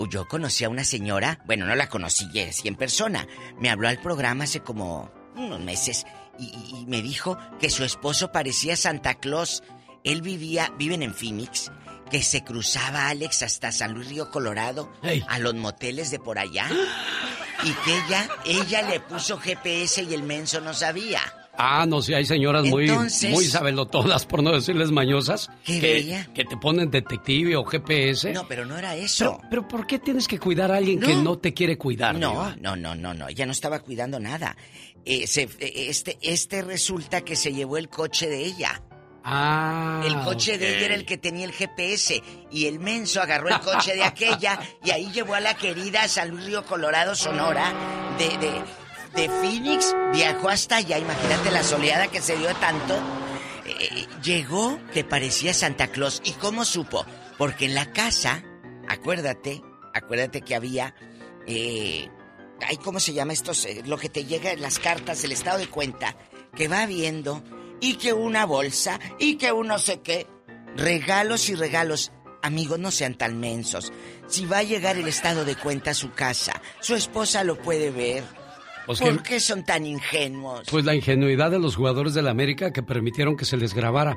Yo conocí a una señora, bueno, no la conocí eh, sí en persona. Me habló al programa hace como unos meses y- y me dijo que su esposo parecía Santa Claus. Él vivía, viven en Phoenix, que se cruzaba Alex hasta San Luis Río Colorado, a los moteles de por allá. Y que ella, ella le puso GPS y el menso no sabía. Ah, no sé, hay señoras muy, Entonces- muy sabelotodas, por no decirles mañosas, ¿Qué que, bella? que te ponen detective o GPS. No, pero no era eso. Pero, pero ¿por qué tienes que cuidar a alguien que No. te quiere cuidar? No, Diva? no, no, no, no. Ella no estaba cuidando nada. Eh, se- eh, este, este resulta que se llevó el coche de ella. Ah. El coche de ella era el que tenía el GPS y el menso agarró el coche de aquella y ahí llevó a la querida a San Luis Río Colorado, Sonora, de, de, de Phoenix, viajó hasta allá, imagínate la soleada que se dio tanto. Eh, llegó que parecía Santa Claus. ¿Y cómo supo? Porque en la casa, acuérdate, acuérdate que había... Eh, ay, ¿cómo se llama estos? Eh, lo que te llega en las cartas, el estado de cuenta, que va viendo y que una bolsa y que un no sé qué. Regalos y regalos. Amigos, no sean tan mensos. Si va a llegar el estado de cuenta a su casa, su esposa lo puede ver. Pues ¿Por que- qué son tan ingenuos? Pues la ingenuidad de los jugadores del América que permitieron que se les grabara.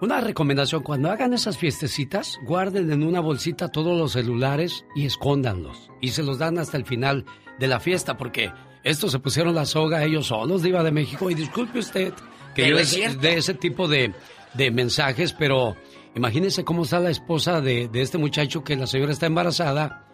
Una recomendación, cuando hagan esas fiestecitas, guarden en una bolsita todos los celulares y escóndanlos. Y se los dan hasta el final de la fiesta, porque estos se pusieron la soga ellos solos, Diva de México. Y disculpe usted que Pero yo es ese tipo de, de mensajes, pero imagínense cómo está la esposa de, de este muchacho que la señora está embarazada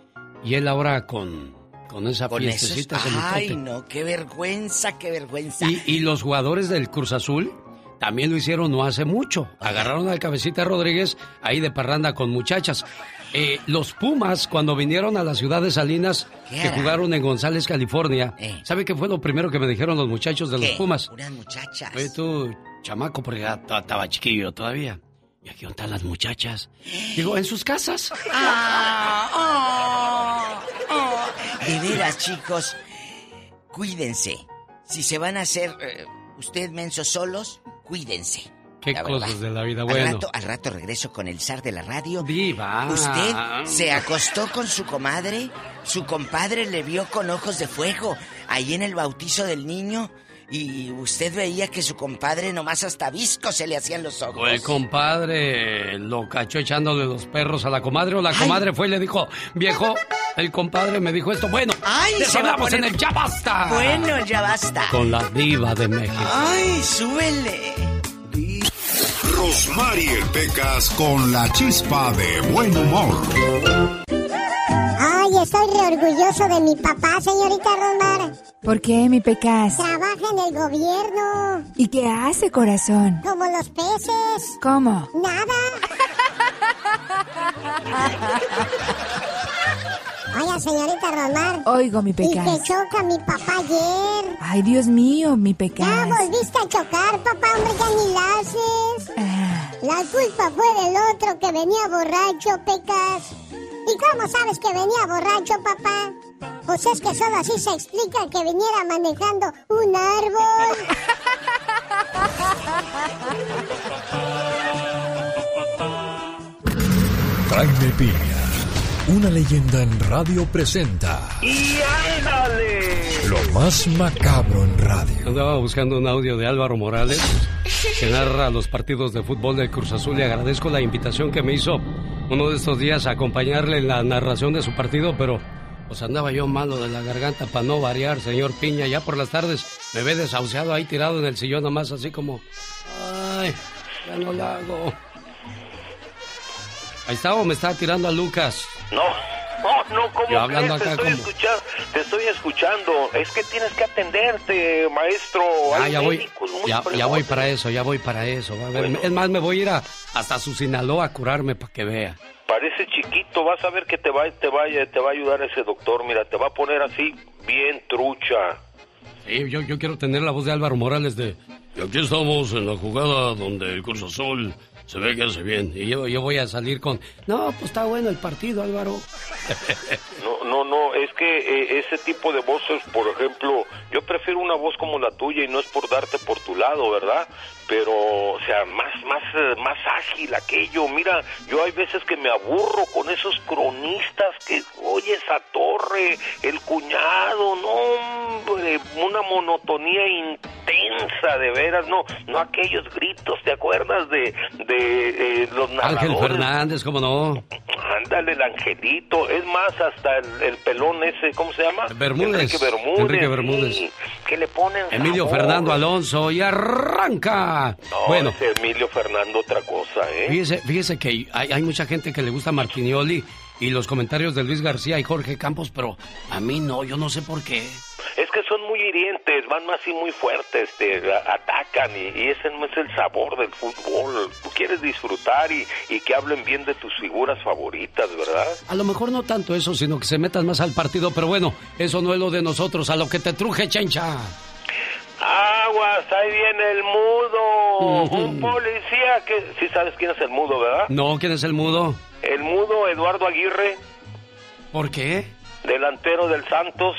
y él ahora con, con esa Con esos... fiestecita. ese Ay, no, qué vergüenza, qué vergüenza. Y, y los jugadores del Cruz Azul también lo hicieron no hace mucho. Agarraron al cabecita Rodríguez ahí de parranda con muchachas. Eh, los Pumas, cuando vinieron a la ciudad de Salinas, ¿Qué que jugaron en González, California, Eh. ¿sabe qué fue lo primero que me dijeron los muchachos de los. Pumas? Unas muchachas. Oye, tú, chamaco, porque ya estaba chiquillo todavía. ¿Y aquí están las muchachas? Digo, en sus casas. Ah, oh, oh. De veras, chicos, cuídense. Si se van a hacer eh, usted mensos solos, cuídense. Qué cosas de la vida, Al bueno. rato, al rato regreso con el zar de la radio. Viva. Usted se acostó con su comadre, su compadre le vio con ojos de fuego ahí en el bautizo del niño y usted veía que su compadre nomás hasta visco se le hacían los ojos. El compadre lo cachó echándole los perros a la comadre o la comadre fue y le dijo, viejo, el compadre me dijo esto. Bueno, Ay, a hablamos poner- en el Ya Basta. Bueno, ya basta. Con la diva de México. Ay, súbele. Rosmarie Pecas con la chispa de buen humor. Estoy re orgulloso de mi papá, señorita Rosmar. ¿Por qué, mi pecas? Trabaja en el gobierno, ¿Y qué hace, corazón? como los peces. ¿Cómo? Nada. Oiga, señorita Rosmar. Oigo, mi Y que choca mi papá ayer. Ay, Dios mío, mi Ya pecas. volviste a chocar, papá, hombre, ya ni la haces. Ah. La culpa fue del otro que venía borracho, Pecas. ¿Y cómo sabes que venía borracho, papá? Pues es que solo así se explica que viniera manejando un árbol. Piña, una leyenda en radio presenta ¡Y ándale! lo más macabro en radio. Andaba buscando un audio de Álvaro Morales que narra los partidos de fútbol del Cruz Azul y agradezco la invitación que me hizo uno de estos días a acompañarle en la narración de su partido, pero pues andaba yo malo de la garganta para no variar, señor Piña. Ya por las tardes me ve desahuciado ahí tirado en el sillón nomás así como... Ay, ya no la hago. Ahí está o me está tirando a Lucas. No, no, no, ¿cómo Yo hablando crees? Te acá estoy, como- escuchando, te estoy escuchando. Es que tienes que atenderte, maestro. Ah, ya voy, ya, voy para eso, ya voy para eso. A ver, Es más, me voy a ir a- hasta su Sinaloa a curarme para que vea. Parece chiquito, vas a ver que te va, te va, te va a ayudar ese doctor. Mira, te va a poner así bien trucha. Sí, yo, yo quiero tener la voz de Álvaro Morales de... Y aquí estamos en la jugada donde el Cruz Azul se ve que hace bien. Y yo, yo voy a salir con... No, pues está bueno el partido, Álvaro. No, no, no, es que eh, ese tipo de voces, por ejemplo, yo prefiero una voz como la tuya y no es por darte por tu lado, ¿verdad? Pero, o sea, más, más, eh, más ágil aquello. Mira, yo hay veces que me aburro con esos cronistas que, oye, esa torre, el cuñado, no, hombre, una monotonía intensa, de veras, no, no aquellos gritos, ¿te acuerdas de, de eh, los Ángel narradores? Fernández, ¿cómo no? Ándale, el angelito. Es más, hasta el, el pelón ese, ¿cómo se llama? Bermúdez. Enrique Bermúdez. Enrique Bermúdez. sí, que le ponen Emilio sabor. Fernando Alonso y arranca. No, bueno, ese Emilio Fernando otra cosa, ¿eh? fíjese, fíjese que hay, hay mucha gente que le gusta Martinioli y los comentarios de Luis García y Jorge Campos, pero a mí no, yo no sé por qué. Es que son muy hirientes, van así muy fuertes, te atacan y, y ese no es el sabor del fútbol. Tú quieres disfrutar y, y que hablen bien de tus figuras favoritas, ¿verdad? A lo mejor no tanto eso, sino que se metan más al partido, pero bueno, eso no es lo de nosotros, a lo que te truje, chencha. Aguas, ahí viene el mudo. Un policía que... Sí sabes quién es el mudo, ¿verdad? No, ¿quién es el mudo? El mudo Eduardo Aguirre, ¿Por qué? delantero del Santos.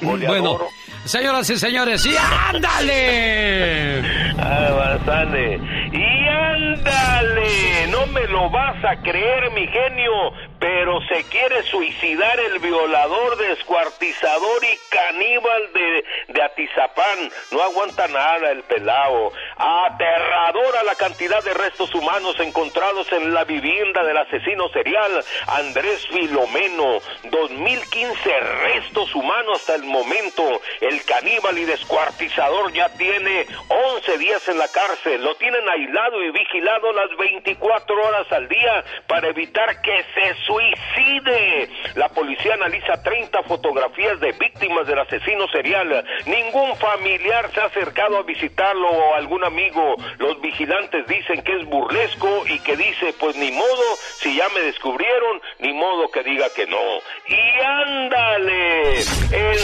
Goleador. Bueno, señoras y señores, ¡y ándale! Avanzale. Y ándale, no me lo vas a creer, mi genio, pero se quiere suicidar el violador, descuartizador y caníbal de, de Atizapán. No aguanta nada el pelao. Aterradora la cantidad de restos humanos encontrados en la vivienda del asesino serial Andrés Filomeno. 2015 restos humanos hasta el momento. El caníbal y descuartizador ya tiene 11 días en la cárcel. Lo tienen aislado y vigilado las 24 horas al día para evitar que se suicide. La policía analiza 30 fotografías de víctimas del asesino serial. Ningún familiar se ha acercado a visitarlo o algún amigo. Los vigilantes dicen que es burlesco y que dice, pues ni modo, si ya me descubrieron, ni modo que diga que no. Y ándale,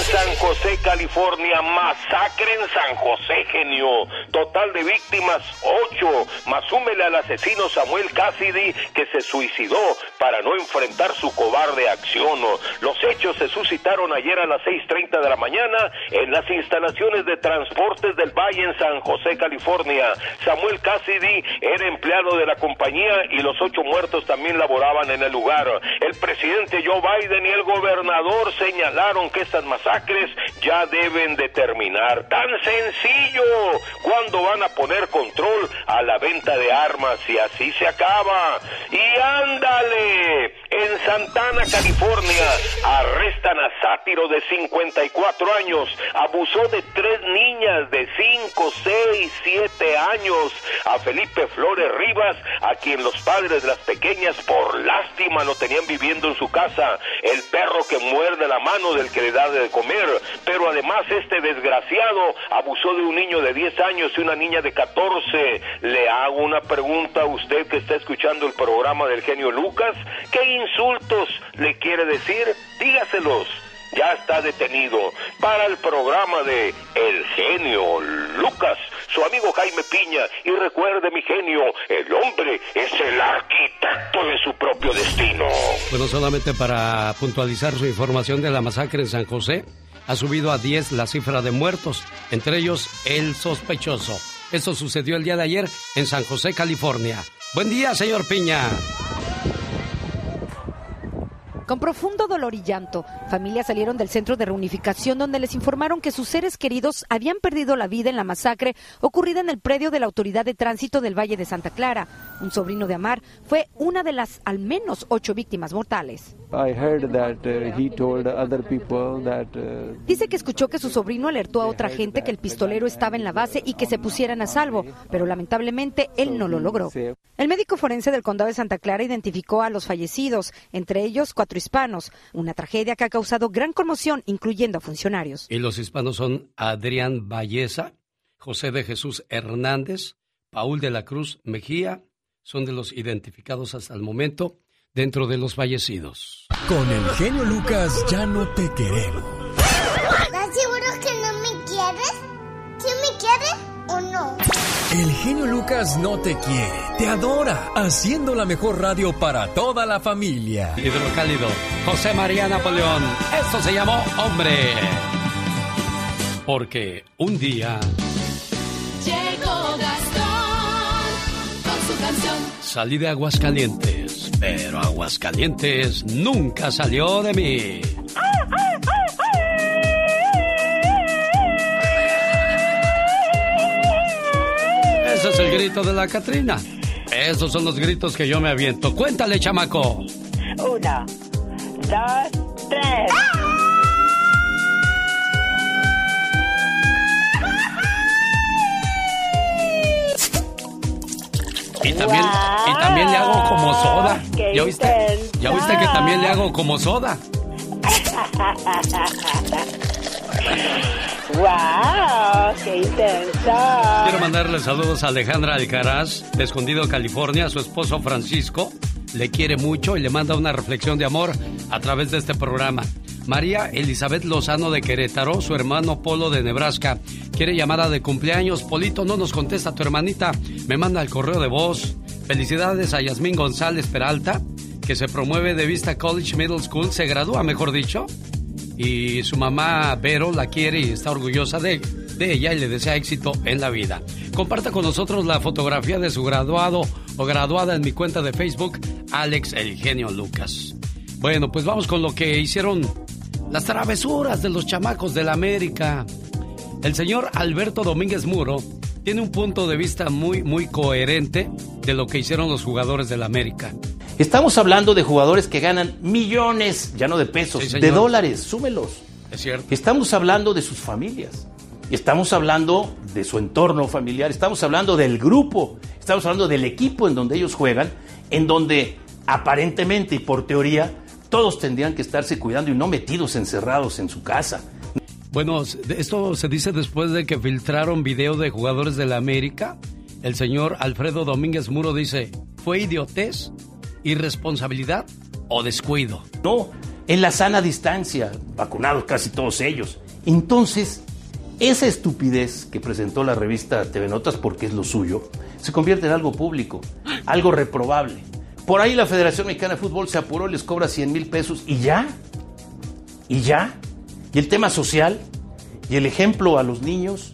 San José, California, masacre en San José, genio. Total de víctimas, 8, más súmele al asesino Samuel Cassidy, que se suicidó para no enfrentar su cobarde acción. Los hechos se suscitaron ayer a las 6.30 de la mañana en las instalaciones de transportes del Valle en San José, California. Samuel Cassidy era empleado de la compañía y los ocho muertos también laboraban en el lugar. El presidente Joe Biden y el gobernador señalaron que estas masacres ya deben de terminar. Tan sencillo. ¿Cuándo van a poner control a la venta de armas? Y así se acaba. Y ándale. En Santana, California, arrestan a Sátiro de 54 años. Abusó de tres niñas de 5, 6, 7 años. A Felipe Flores Rivas, a quien los padres de las pequeñas por lástima lo tenían viviendo en su casa. El perro que muerde la mano del que le da de comer. Pero además este desgraciado abusó de un niño de 10 años y una niña de 14. Le hago una pregunta a usted que está escuchando el programa del genio Lucas. ¿Qué insultos le quiere decir? Dígaselos. Ya está detenido para el programa de El genio Lucas, su amigo Jaime Piña. Y recuerde, mi genio, el hombre es el arquitecto de su propio destino. Bueno, solamente para puntualizar su información de la masacre en San José, ha subido a 10 la cifra de muertos, entre ellos el sospechoso. Eso sucedió el día de ayer en San José, California. Buen día, señor Piña. Con profundo dolor y llanto, familias salieron del centro de reunificación donde les informaron que sus seres queridos habían perdido la vida en la masacre ocurrida en el predio de la Autoridad de Tránsito del Valle de Santa Clara. Un sobrino de Amar fue una de las al menos ocho víctimas mortales. Dice que escuchó que su sobrino alertó a otra gente que el pistolero estaba en la base y que se pusieran a salvo, pero lamentablemente él no lo logró. El médico forense del condado de Santa Clara identificó a los fallecidos, entre ellos cuatro hispanos, una tragedia que ha causado gran conmoción, incluyendo a funcionarios. Y los hispanos son Adrián Valleza, José de Jesús Hernández, Paul de la Cruz Mejía, son de los identificados hasta el momento dentro de los fallecidos. Con el genio Lucas ya no te queremos. ¿Estás seguro que no me quieres? ¿Quién me quiere o no? El genio Lucas no te quiere, te adora, haciendo la mejor radio para toda la familia. Hidrocálido, José María Napoleón. Esto se llamó Hombre. Porque un día Llegó Gastón con su canción. salí de Aguascalientes, pero Aguascalientes nunca salió de mí. Ese es el grito de la Catrina. Esos son los gritos que yo me aviento. Cuéntale, chamaco. Una, dos, tres. Y también, y también le hago como soda. ¡Qué ¿Ya viste? ¿Ya viste que también le hago como soda? ¡Wow! ¡Qué intenso! Quiero mandarle saludos a Alejandra Alcaraz, de Escondido, California. Su esposo Francisco le quiere mucho y le manda una reflexión de amor a través de este programa. María Elizabeth Lozano de Querétaro, su hermano Polo de Nebraska, quiere llamada de cumpleaños. Polito, no nos contesta tu hermanita. Me manda el correo de voz. Felicidades a Yasmín González Peralta, que se promueve de Vista College Middle School, se gradúa, mejor dicho. Y su mamá Vero la quiere y está orgullosa de, de ella y le desea éxito en la vida. Comparta con nosotros la fotografía de su graduado o graduada en mi cuenta de Facebook, Alex El Genio Lucas. Bueno, pues vamos con lo que hicieron las travesuras de los chamacos de la América. El señor Alberto Domínguez Muro tiene un punto de vista muy, muy coherente de lo que hicieron los jugadores de la América. Estamos hablando de jugadores que ganan millones, ya no de pesos, Sí, de dólares, súmelos. Es cierto. Estamos hablando de sus familias. Estamos hablando de su entorno familiar. Estamos hablando del grupo. Estamos hablando del equipo en donde ellos juegan, en donde aparentemente y por teoría todos tendrían que estarse cuidando y no metidos encerrados en su casa. Bueno, esto se dice después de que filtraron video de jugadores de la América. El señor Alfredo Domínguez Muro dice, ¿fue idiotez, irresponsabilidad o descuido? No, en la sana distancia, vacunados casi todos ellos. Entonces, esa estupidez que presentó la revista TV Notas, porque es lo suyo, se convierte en algo público, algo reprobable. Por ahí la Federación Mexicana de Fútbol se apuró, les cobra 100 mil pesos y ya. Y ya. Y el tema social, y el ejemplo a los niños,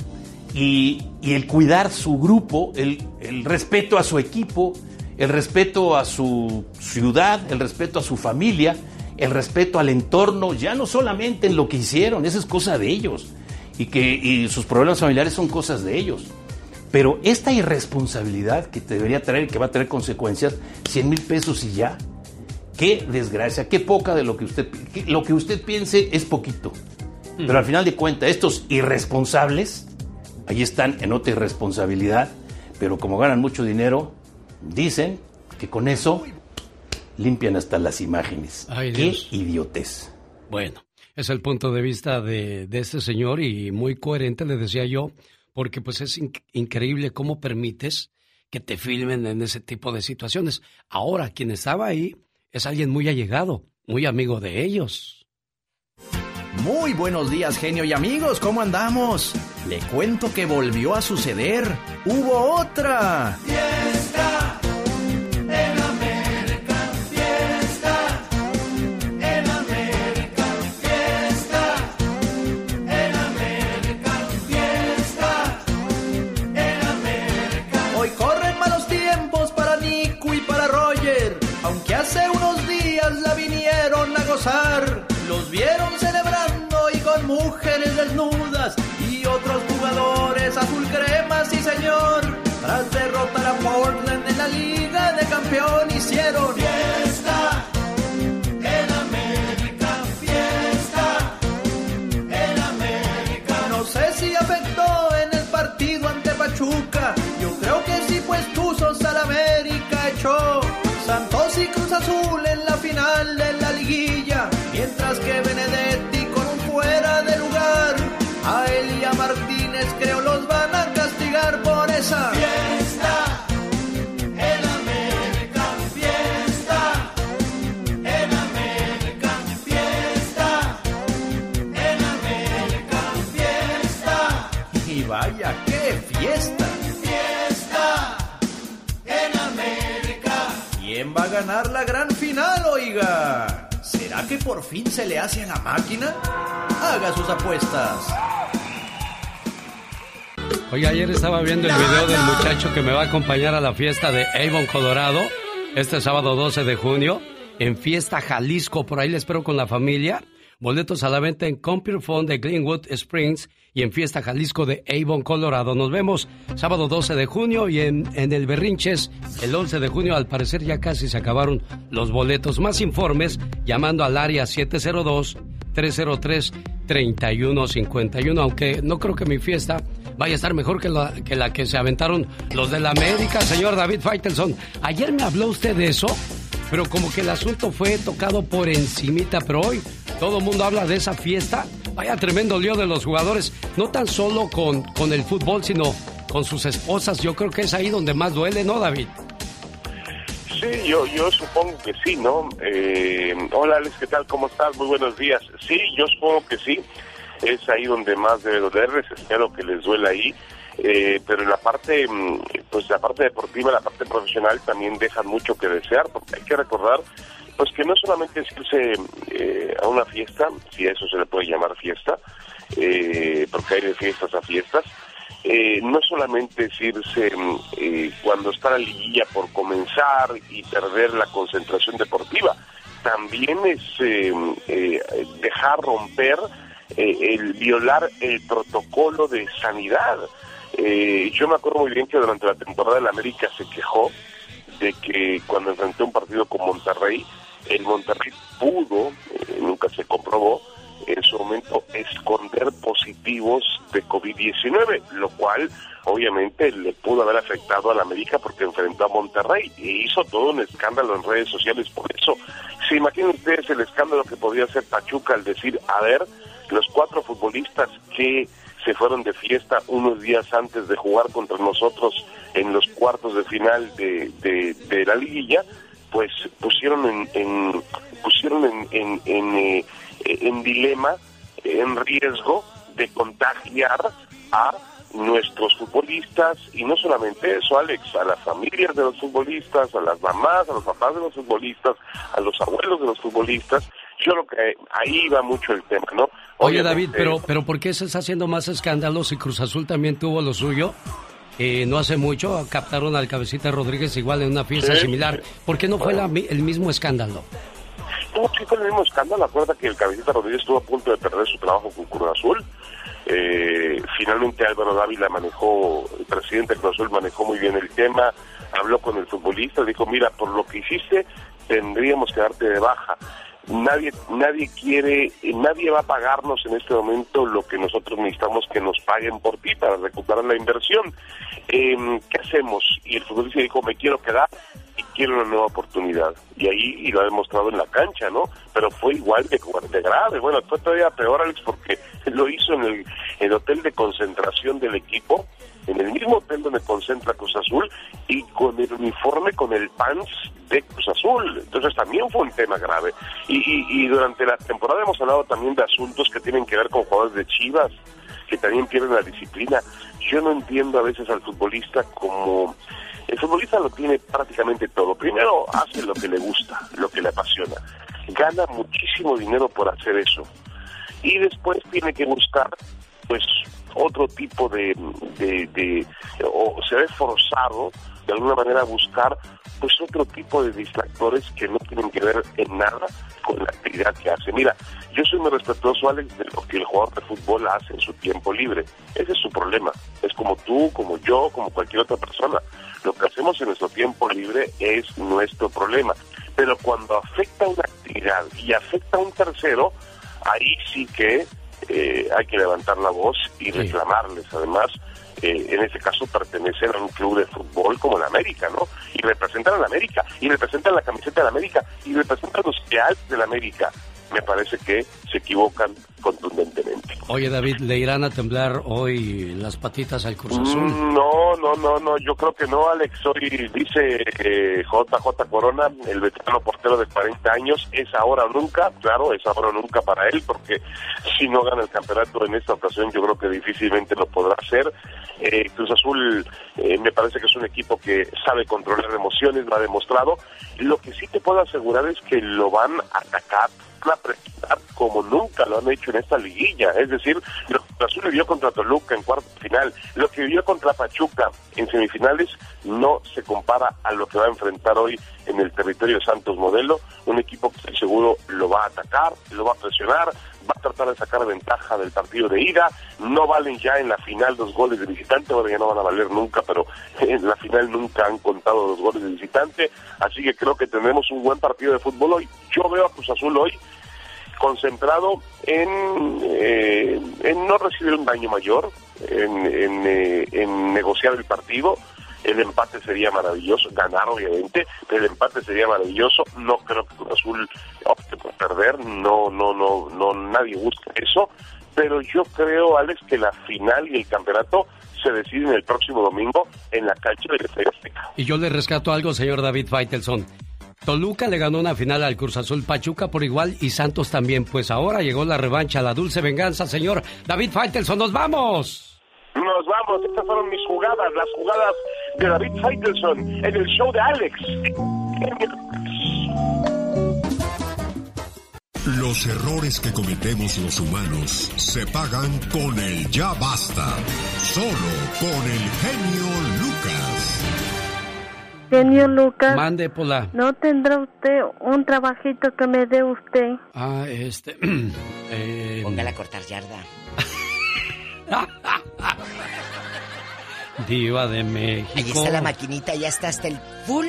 y, el cuidar su grupo, el respeto a su equipo, el respeto a su ciudad, el respeto a su familia, el respeto al entorno, ya no solamente en lo que hicieron, esa es cosa de ellos, y que y sus problemas familiares son cosas de ellos. Pero esta irresponsabilidad que te debería traer, que va a traer consecuencias, 100 mil pesos y ya, qué desgracia, qué poca de lo que usted, que lo que usted piense es poquito. Pero al final de cuentas, estos irresponsables, ahí están en otra irresponsabilidad, pero como ganan mucho dinero, dicen que con eso limpian hasta las imágenes. Ay, qué Dios. idiotez. Bueno, es el punto de vista de, de este señor y muy coherente, le decía yo, porque pues es inc- increíble cómo permites que te filmen en ese tipo de situaciones. Ahora, quien estaba ahí es alguien muy allegado, muy amigo de ellos. Muy buenos días, genio y amigos, ¿cómo andamos? Le cuento que volvió a suceder. ¡Hubo otra! Fiesta Los vieron celebrando y con mujeres desnudas y otros jugadores azul crema, sí señor. Tras derrotar a Portland en la Liga de Campeón hicieron ganar la gran final, oiga? ¿Será que por fin se le hace a la máquina? Haga sus apuestas. Oye, ayer estaba viendo el video del muchacho que me va a acompañar a la fiesta de Avon, Colorado, este sábado 12 de junio, en Fiesta Jalisco. Por ahí le espero con la familia. Boletos a la venta en Computer Phone de Greenwood Springs y en Fiesta Jalisco de Avon, Colorado. Nos vemos sábado 12 de junio y en, en el Berrinches el 11 de junio. Al parecer ya casi se acabaron los boletos. Más informes llamando al área 702 303-3151, aunque no creo que mi fiesta vaya a estar mejor que la, que la que se aventaron los de la América, señor David Faitelson. Ayer me habló usted de eso, pero como que el asunto fue tocado por encimita, pero hoy todo el mundo habla de esa fiesta. Vaya tremendo lío de los jugadores, no tan solo con, con el fútbol, sino con sus esposas. Yo creo que es ahí donde más duele, ¿no, David? Sí, yo, yo supongo que sí, ¿no? Eh, hola Alex, ¿qué tal? ¿Cómo estás? Muy buenos días. Sí, yo supongo que sí. Es ahí donde más debe dolerles, espero que les duela ahí. Eh, pero la parte, mm, pues la parte deportiva, la parte profesional también dejan mucho que desear, porque hay que recordar, pues que no solamente es irse eh, a una fiesta, si a eso se le puede llamar fiesta, eh, porque hay de fiestas a fiestas, eh, no solamente es irse mm, eh, cuando está la liguilla por comenzar y perder la concentración deportiva, también es eh, dejar romper el violar el protocolo de sanidad. Eh, yo me acuerdo muy bien que durante la temporada del América se quejó de que cuando enfrentó un partido con Monterrey, el Monterrey pudo, eh, nunca se comprobó, en su momento esconder positivos de COVID-19, lo cual obviamente le pudo haber afectado a la América porque enfrentó a Monterrey y hizo todo un escándalo en redes sociales por eso. ¿Se imaginan ustedes el escándalo que podía hacer Pachuca al decir, a ver, los cuatro futbolistas que se fueron de fiesta unos días antes de jugar contra nosotros en los cuartos de final de, de, la liguilla, pues pusieron en, en pusieron en, en, en, eh, en dilema, en riesgo de contagiar a nuestros futbolistas y no solamente eso, Alex, a las familias de los futbolistas, a las mamás, a los papás de los futbolistas, a los abuelos de los futbolistas. Yo creo que ahí va mucho el tema, ¿no? Oye, David, pero, pero ¿por qué se está haciendo más escándalos si Cruz Azul también tuvo lo suyo? Eh, no hace mucho captaron al Cabecita Rodríguez igual en una fiesta Sí. similar. ¿Por qué no fue la el mismo escándalo? No, sí fue el mismo escándalo. Acuerda que el Cabecita Rodríguez estuvo a punto de perder su trabajo con Cruz Azul. Eh, finalmente Álvaro Dávila manejó, el presidente de Cruz Azul manejó muy bien el tema, habló con el futbolista, dijo, mira, por lo que hiciste, tendríamos que darte de baja. Nadie, nadie quiere, nadie va a pagarnos en este momento lo que nosotros necesitamos que nos paguen por ti para recuperar la inversión. Em, ¿Qué hacemos? Y el futbolista dijo, me quiero quedar y quiero una nueva oportunidad. Y ahí y lo ha demostrado en la cancha, ¿no? Pero fue igual de, grave. Bueno, fue todavía peor, Alex, porque lo hizo en el hotel de concentración del equipo, en el mismo hotel donde concentra Cruz Azul y con el uniforme, con el pants de Cruz Azul. Entonces también fue un tema grave. Y, y, y durante la temporada hemos hablado también de asuntos que tienen que ver con jugadores de Chivas, que también pierden la disciplina. Yo no entiendo a veces al futbolista como... El futbolista lo tiene prácticamente todo. Primero hace lo que le gusta, lo que le apasiona. Gana muchísimo dinero por hacer eso. Y después tiene que buscar, pues, otro tipo de... de, o se ve forzado, de alguna manera, a buscar, pues, otro tipo de distractores que no tienen que ver en nada con la actividad que hace. Mira, yo soy muy respetuoso, Alex, de lo que el jugador de fútbol hace en su tiempo libre. Ese es su problema. Es como tú, como yo, como cualquier otra persona. Lo que hacemos en nuestro tiempo libre es nuestro problema. Pero cuando afecta una actividad y afecta a un tercero, ahí sí que eh, hay que levantar la voz y reclamarles. Además, eh, en ese caso pertenecen a un club de fútbol como el América, ¿no? Y representan a la América, y representan la camiseta de la América, y representan los ideales de la América. Me parece que se equivocan contundentemente. Oye, David, ¿le irán a temblar hoy las patitas al Cruz Azul? Mm, No, no, no, no, yo creo que no, Alex. Hoy dice eh, JJ Corona, el veterano portero de 40 años, es ahora o nunca, claro, es ahora o nunca para él, porque si no gana el campeonato en esta ocasión, yo creo que difícilmente lo podrá hacer. Eh, Cruz Azul eh, me parece que es un equipo que sabe controlar emociones, lo ha demostrado. Lo que sí te puedo asegurar es que lo van a atacar a presionar como nunca lo han hecho en esta liguilla. Es decir, lo que Azul vivió contra Toluca en cuarto final, lo que vivió contra Pachuca en semifinales, no se compara a lo que va a enfrentar hoy en el territorio de Santos Modelo. Un equipo que seguro lo va a atacar, lo va a presionar, va a tratar de sacar ventaja del partido de ida. No valen ya en la final los goles de visitante, bueno, ya no van a valer nunca, pero en la final nunca han contado los goles de visitante. Así que creo que tendremos un buen partido de fútbol hoy. Yo veo a Cruz Azul hoy concentrado en, eh, no recibir un daño mayor, en, en, eh, en negociar el partido. El empate sería maravilloso, ganar obviamente, pero el empate sería maravilloso. No creo que Cruz Azul opte por perder, no, no, no, no, nadie busca eso. Pero yo creo, Alex, que la final y el campeonato se deciden el próximo domingo en la cancha del Estadio Azteca. Y yo le rescato algo, señor David Faitelson. Toluca le ganó una final al Cruz Azul Pachuca por igual y Santos también. Pues ahora llegó la revancha, la dulce venganza, señor David Faitelson. ¡Nos vamos! Nos vamos, estas fueron mis jugadas, las jugadas de David Faitelson en el show de Alex. Los errores que cometemos los humanos se pagan con el ya basta. Solo con el genio Lucas. Genio Lucas. Mande, Pola. ¿No tendrá usted un trabajito que me dé usted? Ah, este. eh, Póngala a cortar yarda. Diva de México. Ahí está la maquinita, ya está hasta el full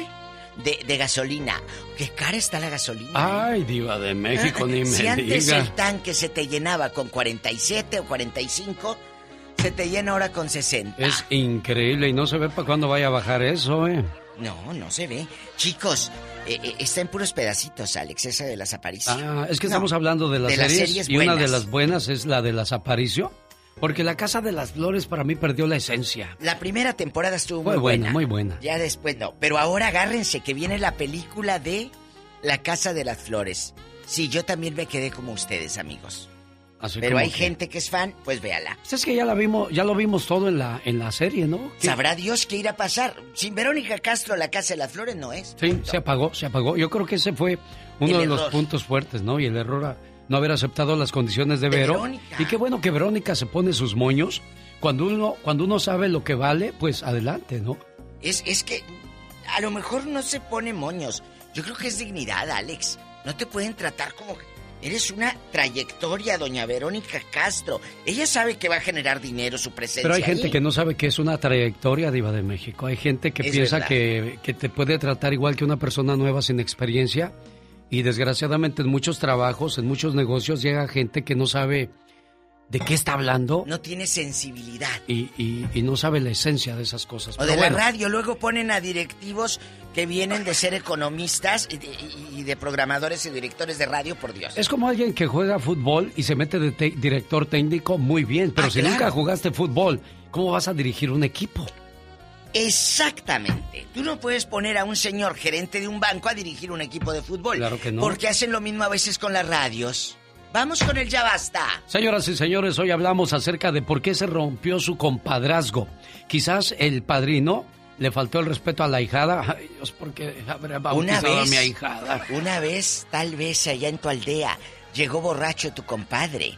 de, de gasolina. Qué cara está la gasolina. Ay, Diva de México, ni me si antes diga. el tanque se te llenaba con 47 o 45, se te llena ahora con 60. Es increíble y no se ve para cuándo vaya a bajar eso, ¿eh? No, no se ve. Chicos, eh, eh, está en puros pedacitos, Alex, esa de las apariciones. Ah, es que estamos hablando de las de las series, y una de las buenas es la de las Aparicio, porque La Casa de las Flores para mí perdió la esencia. La primera temporada estuvo Fue muy buena, buena. muy buena. Ya después no. Pero ahora agárrense que viene la película de La Casa de las Flores. Sí, yo también me quedé como ustedes, amigos. Así Pero hay que- gente que es fan, pues véala. Pues es que ya la vimos, ya lo vimos todo en la en la serie, ¿no? ¿Qué? Sabrá Dios qué irá a pasar. Sin Verónica Castro, La Casa de las Flores no es. Sí, se apagó, se apagó. Yo creo que ese fue uno El de los puntos fuertes, ¿no? Y el error a no haber aceptado las condiciones de Vero. Verónica. Y qué bueno que Verónica se pone sus moños. Cuando uno, cuando uno sabe lo que vale, pues adelante, ¿no? Es, es que a lo mejor no se pone moños. Yo creo que es dignidad, Alex. No te pueden tratar como... Eres una trayectoria, doña Verónica Castro. Ella sabe que va a generar dinero su presencia. Pero hay gente ahí. que no sabe que es una trayectoria diva de México. Hay gente que Es piensa que, que te puede tratar igual que una persona nueva sin experiencia. Y desgraciadamente en muchos trabajos, en muchos negocios, llega gente que no sabe de qué está hablando No tiene sensibilidad. y, y- y no sabe la esencia de esas cosas. O Pero de bueno, la radio, luego ponen a directivos que vienen de ser economistas y de, y- y de programadores y directores de radio, por Dios. Es como alguien que juega fútbol y se mete de director técnico muy bien, pero Ah, si claro. nunca jugaste fútbol, ¿cómo vas a dirigir un equipo? Exactamente. Tú no puedes poner a un señor gerente de un banco a dirigir un equipo de fútbol. Claro que no. Porque hacen lo mismo a veces con las radios. Vamos con el ya basta. Señoras y señores, hoy hablamos acerca de por qué se rompió su compadrazgo. Quizás el padrino le faltó el respeto a la ahijada. Ay, Dios, porque habrá Una bautizado a vez, mi ahijada. una vez, tal vez allá en tu aldea, llegó borracho tu compadre.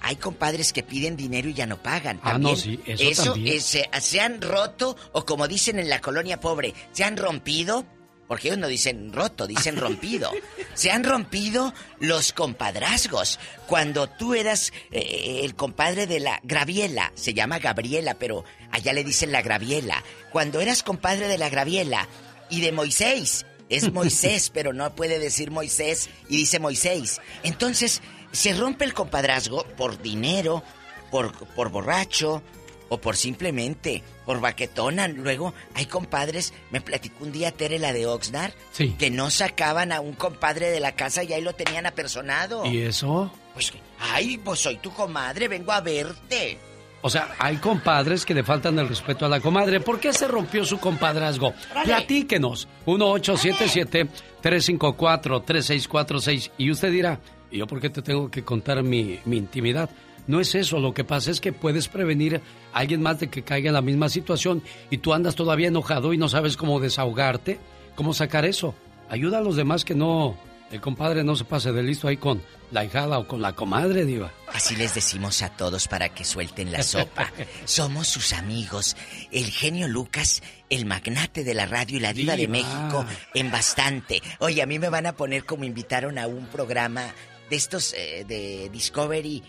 Hay compadres que piden dinero y ya no pagan. Ah, También no, sí, eso también. es, se, se han roto, o como dicen en la colonia pobre, se han rompido, porque ellos no dicen roto, dicen rompido. se han rompido los compadrazgos. Cuando tú eras eh, el compadre de la Graviela, se llama Gabriela, pero allá le dicen la Graviela. Cuando eras compadre de la Graviela y de Moisés, es Moisés, pero no puede decir Moisés y dice Moisés. Entonces, se rompe el compadrazgo por dinero, por, por borracho o por simplemente por baquetona. Luego hay compadres, me platicó un día Tere la de Oxnard, Sí. que no sacaban a un compadre de la casa y ahí lo tenían apersonado. ¿Y eso? Pues, ay, pues soy tu comadre, vengo a verte. O sea, hay compadres que le faltan el respeto a la comadre. ¿Por qué se rompió su compadrazgo? Platíquenos. 1877-354-3646. Y usted dirá, ¿y yo por qué te tengo que contar mi, mi intimidad? No es eso, lo que pasa es que puedes prevenir a alguien más de que caiga en la misma situación y tú andas todavía enojado y no sabes cómo desahogarte, cómo sacar eso. Ayuda a los demás que no, el compadre no se pase de listo ahí con la hijada o con la comadre, diva. Así les decimos a todos para que suelten la sopa. Somos sus amigos. El genio Lucas, el magnate de la radio y la diva, de. México, en bastante. Oye, a mí me van a poner como invitaron a un programa de estos eh, de Discovery.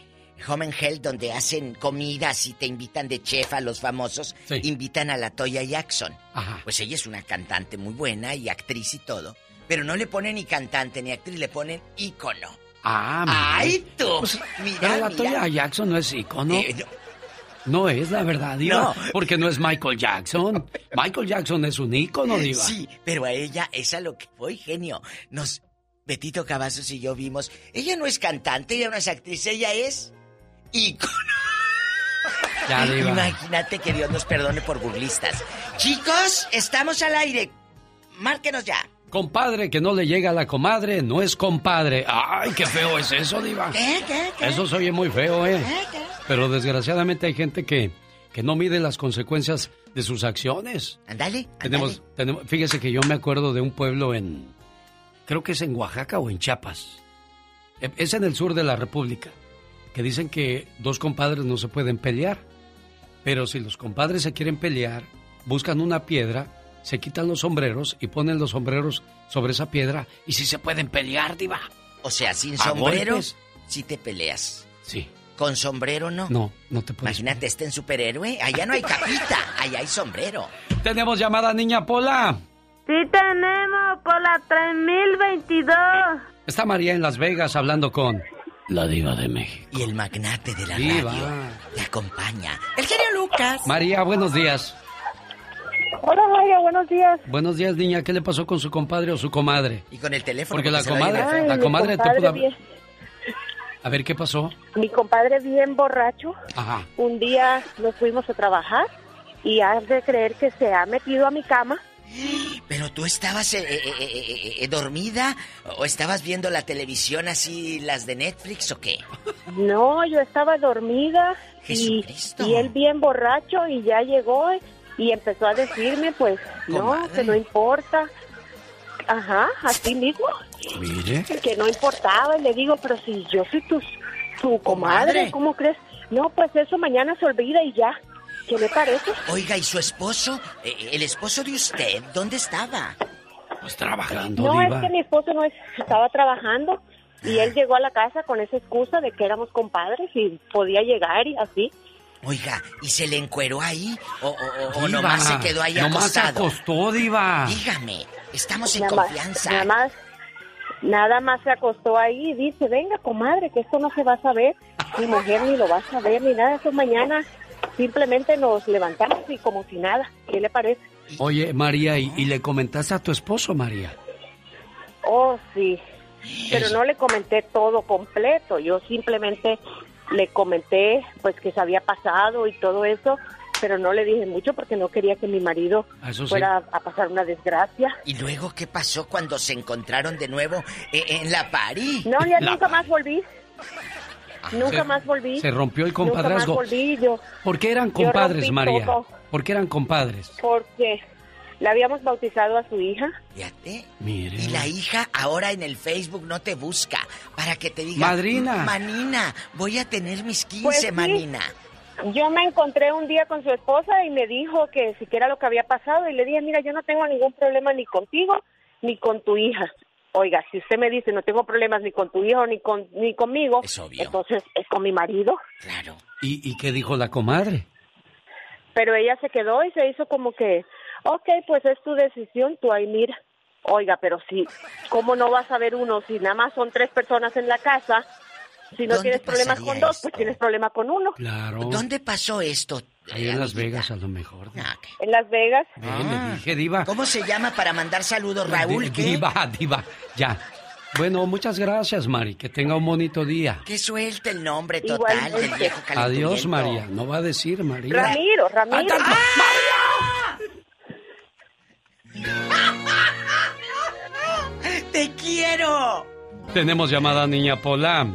Home and Health, donde hacen comidas y te invitan de chef a los famosos, Sí. invitan a la Toya Jackson. Ajá. Pues ella es una cantante muy buena y actriz y todo. Pero no le ponen ni cantante ni actriz, le ponen ícono. Ah, mira. ¡Ay, tú! Pues, mira, pero la mira. Toya Jackson no es icono. Eh, no. No es la verdad, Diva. No. Porque no es Michael Jackson. Michael Jackson es un ícono, Diva. Sí, pero a ella es a lo que fue genio. Nos. Betito Cavazos y yo vimos. Ella no es cantante, ella no es actriz, ella es. ícono. Ya, Diva. Imagínate que Dios nos perdone por burlistas. Chicos, estamos al aire. Márquenos ya. Compadre que no le llega a la comadre no es compadre. Ay, qué feo es eso, Diva. ¿Qué? ¿Qué? ¿Qué? Eso se oye muy feo, ¿eh? Pero desgraciadamente hay gente que, que no mide las consecuencias de sus acciones. Ándale. Tenemos, tenemos, fíjese que yo me acuerdo de un pueblo en, creo que es en Oaxaca o en Chiapas. E- Es en el sur de la República, que dicen que dos compadres no se pueden pelear. Pero si los compadres se quieren pelear, buscan una piedra, se quitan los sombreros y ponen los sombreros sobre esa piedra y si se pueden pelear, diva. O sea, sin ¿A sombrero, golpes? si te peleas. Sí. Con sombrero no. No, no te puedes. Imagínate este en superhéroe. Allá no hay capita, allá hay sombrero. Tenemos llamada, niña Pola. Sí tenemos por la 3022. Está María en Las Vegas hablando con la diva de México. Y el magnate de la Diva. radio le acompaña. El genio Lucas. María, buenos días. Hola, María, buenos días. Buenos días, niña. ¿Qué le pasó con su compadre o su comadre? Y con el teléfono. Porque la comadre, el la comadre te compadre pudo... bien. A ver, ¿qué pasó? Mi compadre bien borracho. Ajá. Un día nos fuimos a trabajar y has de creer que se ha metido a mi cama. Pero tú estabas eh, eh, eh, eh, dormida o estabas viendo la televisión así, las de Netflix o qué? No, yo estaba dormida y, y él bien borracho y ya llegó y empezó a decirme, pues, no, que no importa. Ajá, así mismo, Mire. que no importaba. Y le digo, pero si yo soy tu, tu comadre, Comadre. ¿cómo crees? No, pues eso mañana se olvida y ya. ¿Qué le parece? Oiga, ¿y su esposo? Eh, el esposo de usted, ¿dónde estaba? Pues trabajando, No, diva. es que mi esposo no es- estaba trabajando y él llegó a la casa con esa excusa de que éramos compadres y podía llegar y así. Oiga, ¿y se le encueró ahí? ¿O, o- o- o Diva, nomás se quedó ahí nomás se acostado? acostó, diva. Dígame, estamos en Nada más- confianza. Nada más, nada más se acostó ahí y dice, venga, comadre, que esto no se va a saber. Mi mujer ni lo va a saber ni nada. Eso mañana simplemente nos levantamos y como si nada. ¿Qué le parece? Oye, María, ¿y, y le comentaste a tu esposo, María? Oh, sí. Pero no le comenté todo completo. Yo simplemente le comenté, pues, que se había pasado y todo eso. Pero no le dije mucho porque no quería que mi marido Ah, sí. fuera a pasar una desgracia. ¿Y luego qué pasó cuando se encontraron de nuevo eh, en la pari? No, ya La- nunca más volví. Nunca Se- más volví. se rompió el Nunca más compadrazgo. volví yo. ¿Por qué eran compadres, María? todo. ¿Por qué eran compadres? Porque le habíamos bautizado a su hija. Fíjate. Mire. Y la hija ahora en el Facebook no te busca para que te diga... Madrina. Manina, voy a tener mis 15, Pues sí. manina. Yo me encontré un día con su esposa y me dijo que siquiera lo que había pasado y le dije, mira, yo no tengo ningún problema ni contigo ni con tu hija. Oiga, si usted me dice no tengo problemas ni con tu hijo ni con ni conmigo, entonces es con mi marido. Claro. ¿Y, y qué dijo la comadre? Pero ella se quedó y se hizo como que, ok, pues es tu decisión, tú ahí mira. Oiga, pero si, ¿cómo no vas a ver uno si nada más son tres personas en la casa? Si no ¿Dónde tienes problemas con dos, pues tienes problema con uno. Claro. ¿Dónde pasó esto? Ahí en Las Vegas, a lo mejor. En Las Vegas. Eh, le dije, diva. ¿Cómo se llama para mandar saludos, Raúl? Diva, diva, ya. Bueno, muchas gracias, Mari. Que tenga un bonito día. Que suelte el nombre total del viejo. Adiós, María. No va a decir María. Ramiro, Ramiro. ¡Te quiero! Tenemos llamada niña Pola.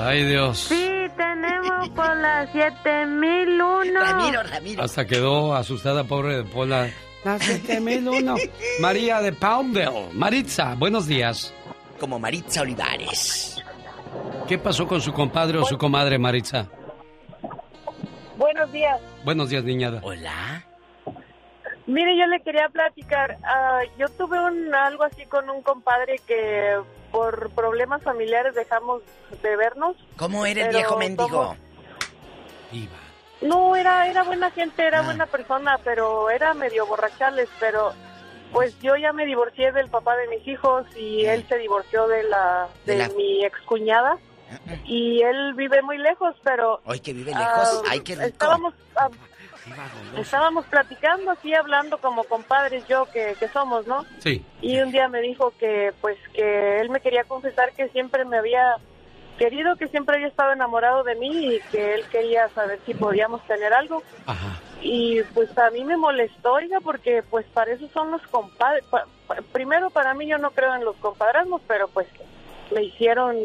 Ay, Dios. Sí, tenemos por la 7001. Ramiro, Ramiro. Hasta quedó asustada, pobre de Pola. La 7001. María de Palmdale. Maritza, buenos días. Como Maritza Olivares. ¿Qué pasó con su compadre o su comadre, Maritza? Buenos días. Buenos días, niñada. Hola. Mire, yo le quería platicar. ah, yo tuve un algo así con un compadre que por problemas familiares dejamos de vernos. ¿Cómo era el Pero viejo mendigo? somos- No, era era buena gente, era buena persona, pero era medio borrachales, pero pues yo ya me divorcié del papá de mis hijos y él se divorció de la de, De la- mi excuñada y él vive muy lejos, pero Hoy que vive ah, lejos. Ay, qué rico. estábamos ah, estábamos platicando así hablando como compadres yo que, que somos, ¿no? Sí. Y un día me dijo que pues que él me quería confesar que siempre me había querido, que siempre había estado enamorado de mí y que él quería saber si podíamos tener algo. Y pues a mí me molestó, oiga, porque pues para eso son los compadres. Pa- pa- primero para mí yo no creo en los compadrazgos, pero pues me hicieron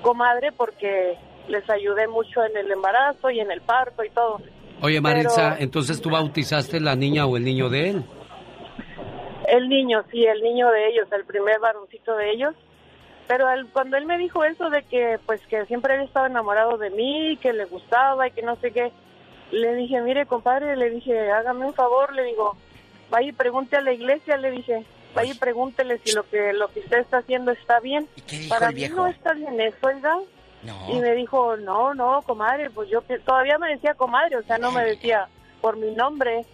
comadre porque les ayudé mucho en el embarazo y en el parto y todo. Oye, Maritza, Pero- entonces tú bautizaste la niña o el niño de él. El niño, sí, el niño de ellos, el primer varoncito de ellos. Pero él- cuando él me dijo eso de que pues que siempre había estado enamorado de mí, que le gustaba y que no sé qué, le dije, mire compadre, le dije, hágame un favor, le digo, vaya y pregunte a la iglesia, le dije. Vaya y pregúntele si lo que lo que usted está haciendo está bien. dijo Para el mí viejo? no está bien eso, oiga. No. Y me dijo, no, no, comadre, pues yo todavía me decía comadre, o sea, no me decía por mi nombre.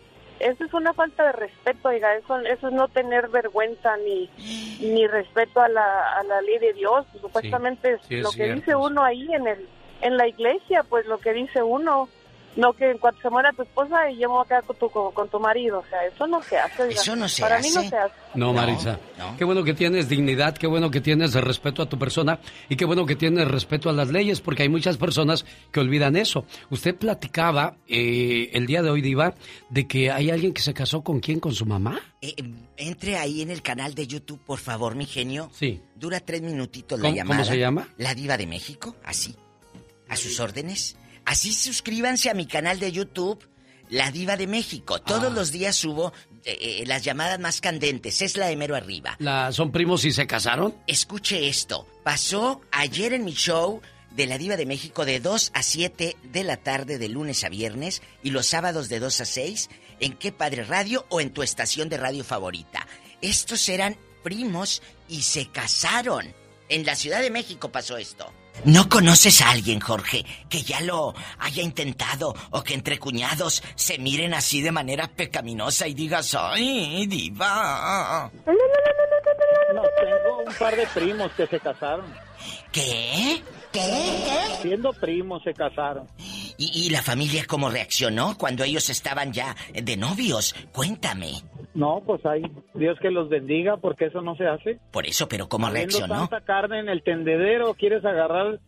Eso es una falta de respeto, oiga, eso, eso es no tener vergüenza ni, ni respeto a la, a la ley de Dios. Supuestamente sí es lo que cierto. dice uno ahí en el en la iglesia, pues lo que dice uno. No que en cuanto se muera tu esposa y yo me voy a quedar con tu, con, con tu marido, o sea, eso no se hace. Eso no se Para mí no hace. se hace. No, Marisa. Qué bueno que tienes dignidad, qué bueno que tienes respeto a tu persona y qué bueno que tienes respeto a las leyes, porque hay muchas personas que olvidan eso. Usted platicaba eh, el día de hoy, Diva, de que hay alguien que se casó con quién, con su mamá. Eh, eh, entre ahí en el canal de YouTube, por favor, mi genio. Sí. Dura tres minutitos la ¿Cómo- llamada. cómo se llama? La Diva de México, así. A sus órdenes. Así suscríbanse a mi canal de YouTube, La Diva de México. Todos Ah. los días subo eh, eh, las llamadas más candentes. Es la de mero arriba. La, ¿Son primos y se casaron? Escuche esto. Pasó ayer en mi show de la Diva de México de 2 a 7 de la tarde de lunes a viernes y los sábados de 2 a 6 en Qué Padre Radio o en tu estación de radio favorita. Estos eran primos y se casaron. En la Ciudad de México pasó esto. ¿No conoces a alguien, Jorge, que ya lo haya intentado o que entre cuñados se miren así de manera pecaminosa y digas, ay, diva? Tengo un par de primos que se casaron. ¿Qué? ¿Qué? Siendo primos se casaron. ¿Y, y la familia cómo reaccionó cuando ellos estaban ya de novios? Cuéntame. No, pues hay Dios que los bendiga porque eso no se hace. Por eso, pero ¿cómo Habiendo reaccionó? tanta carne en el tendedero, quieres agarrar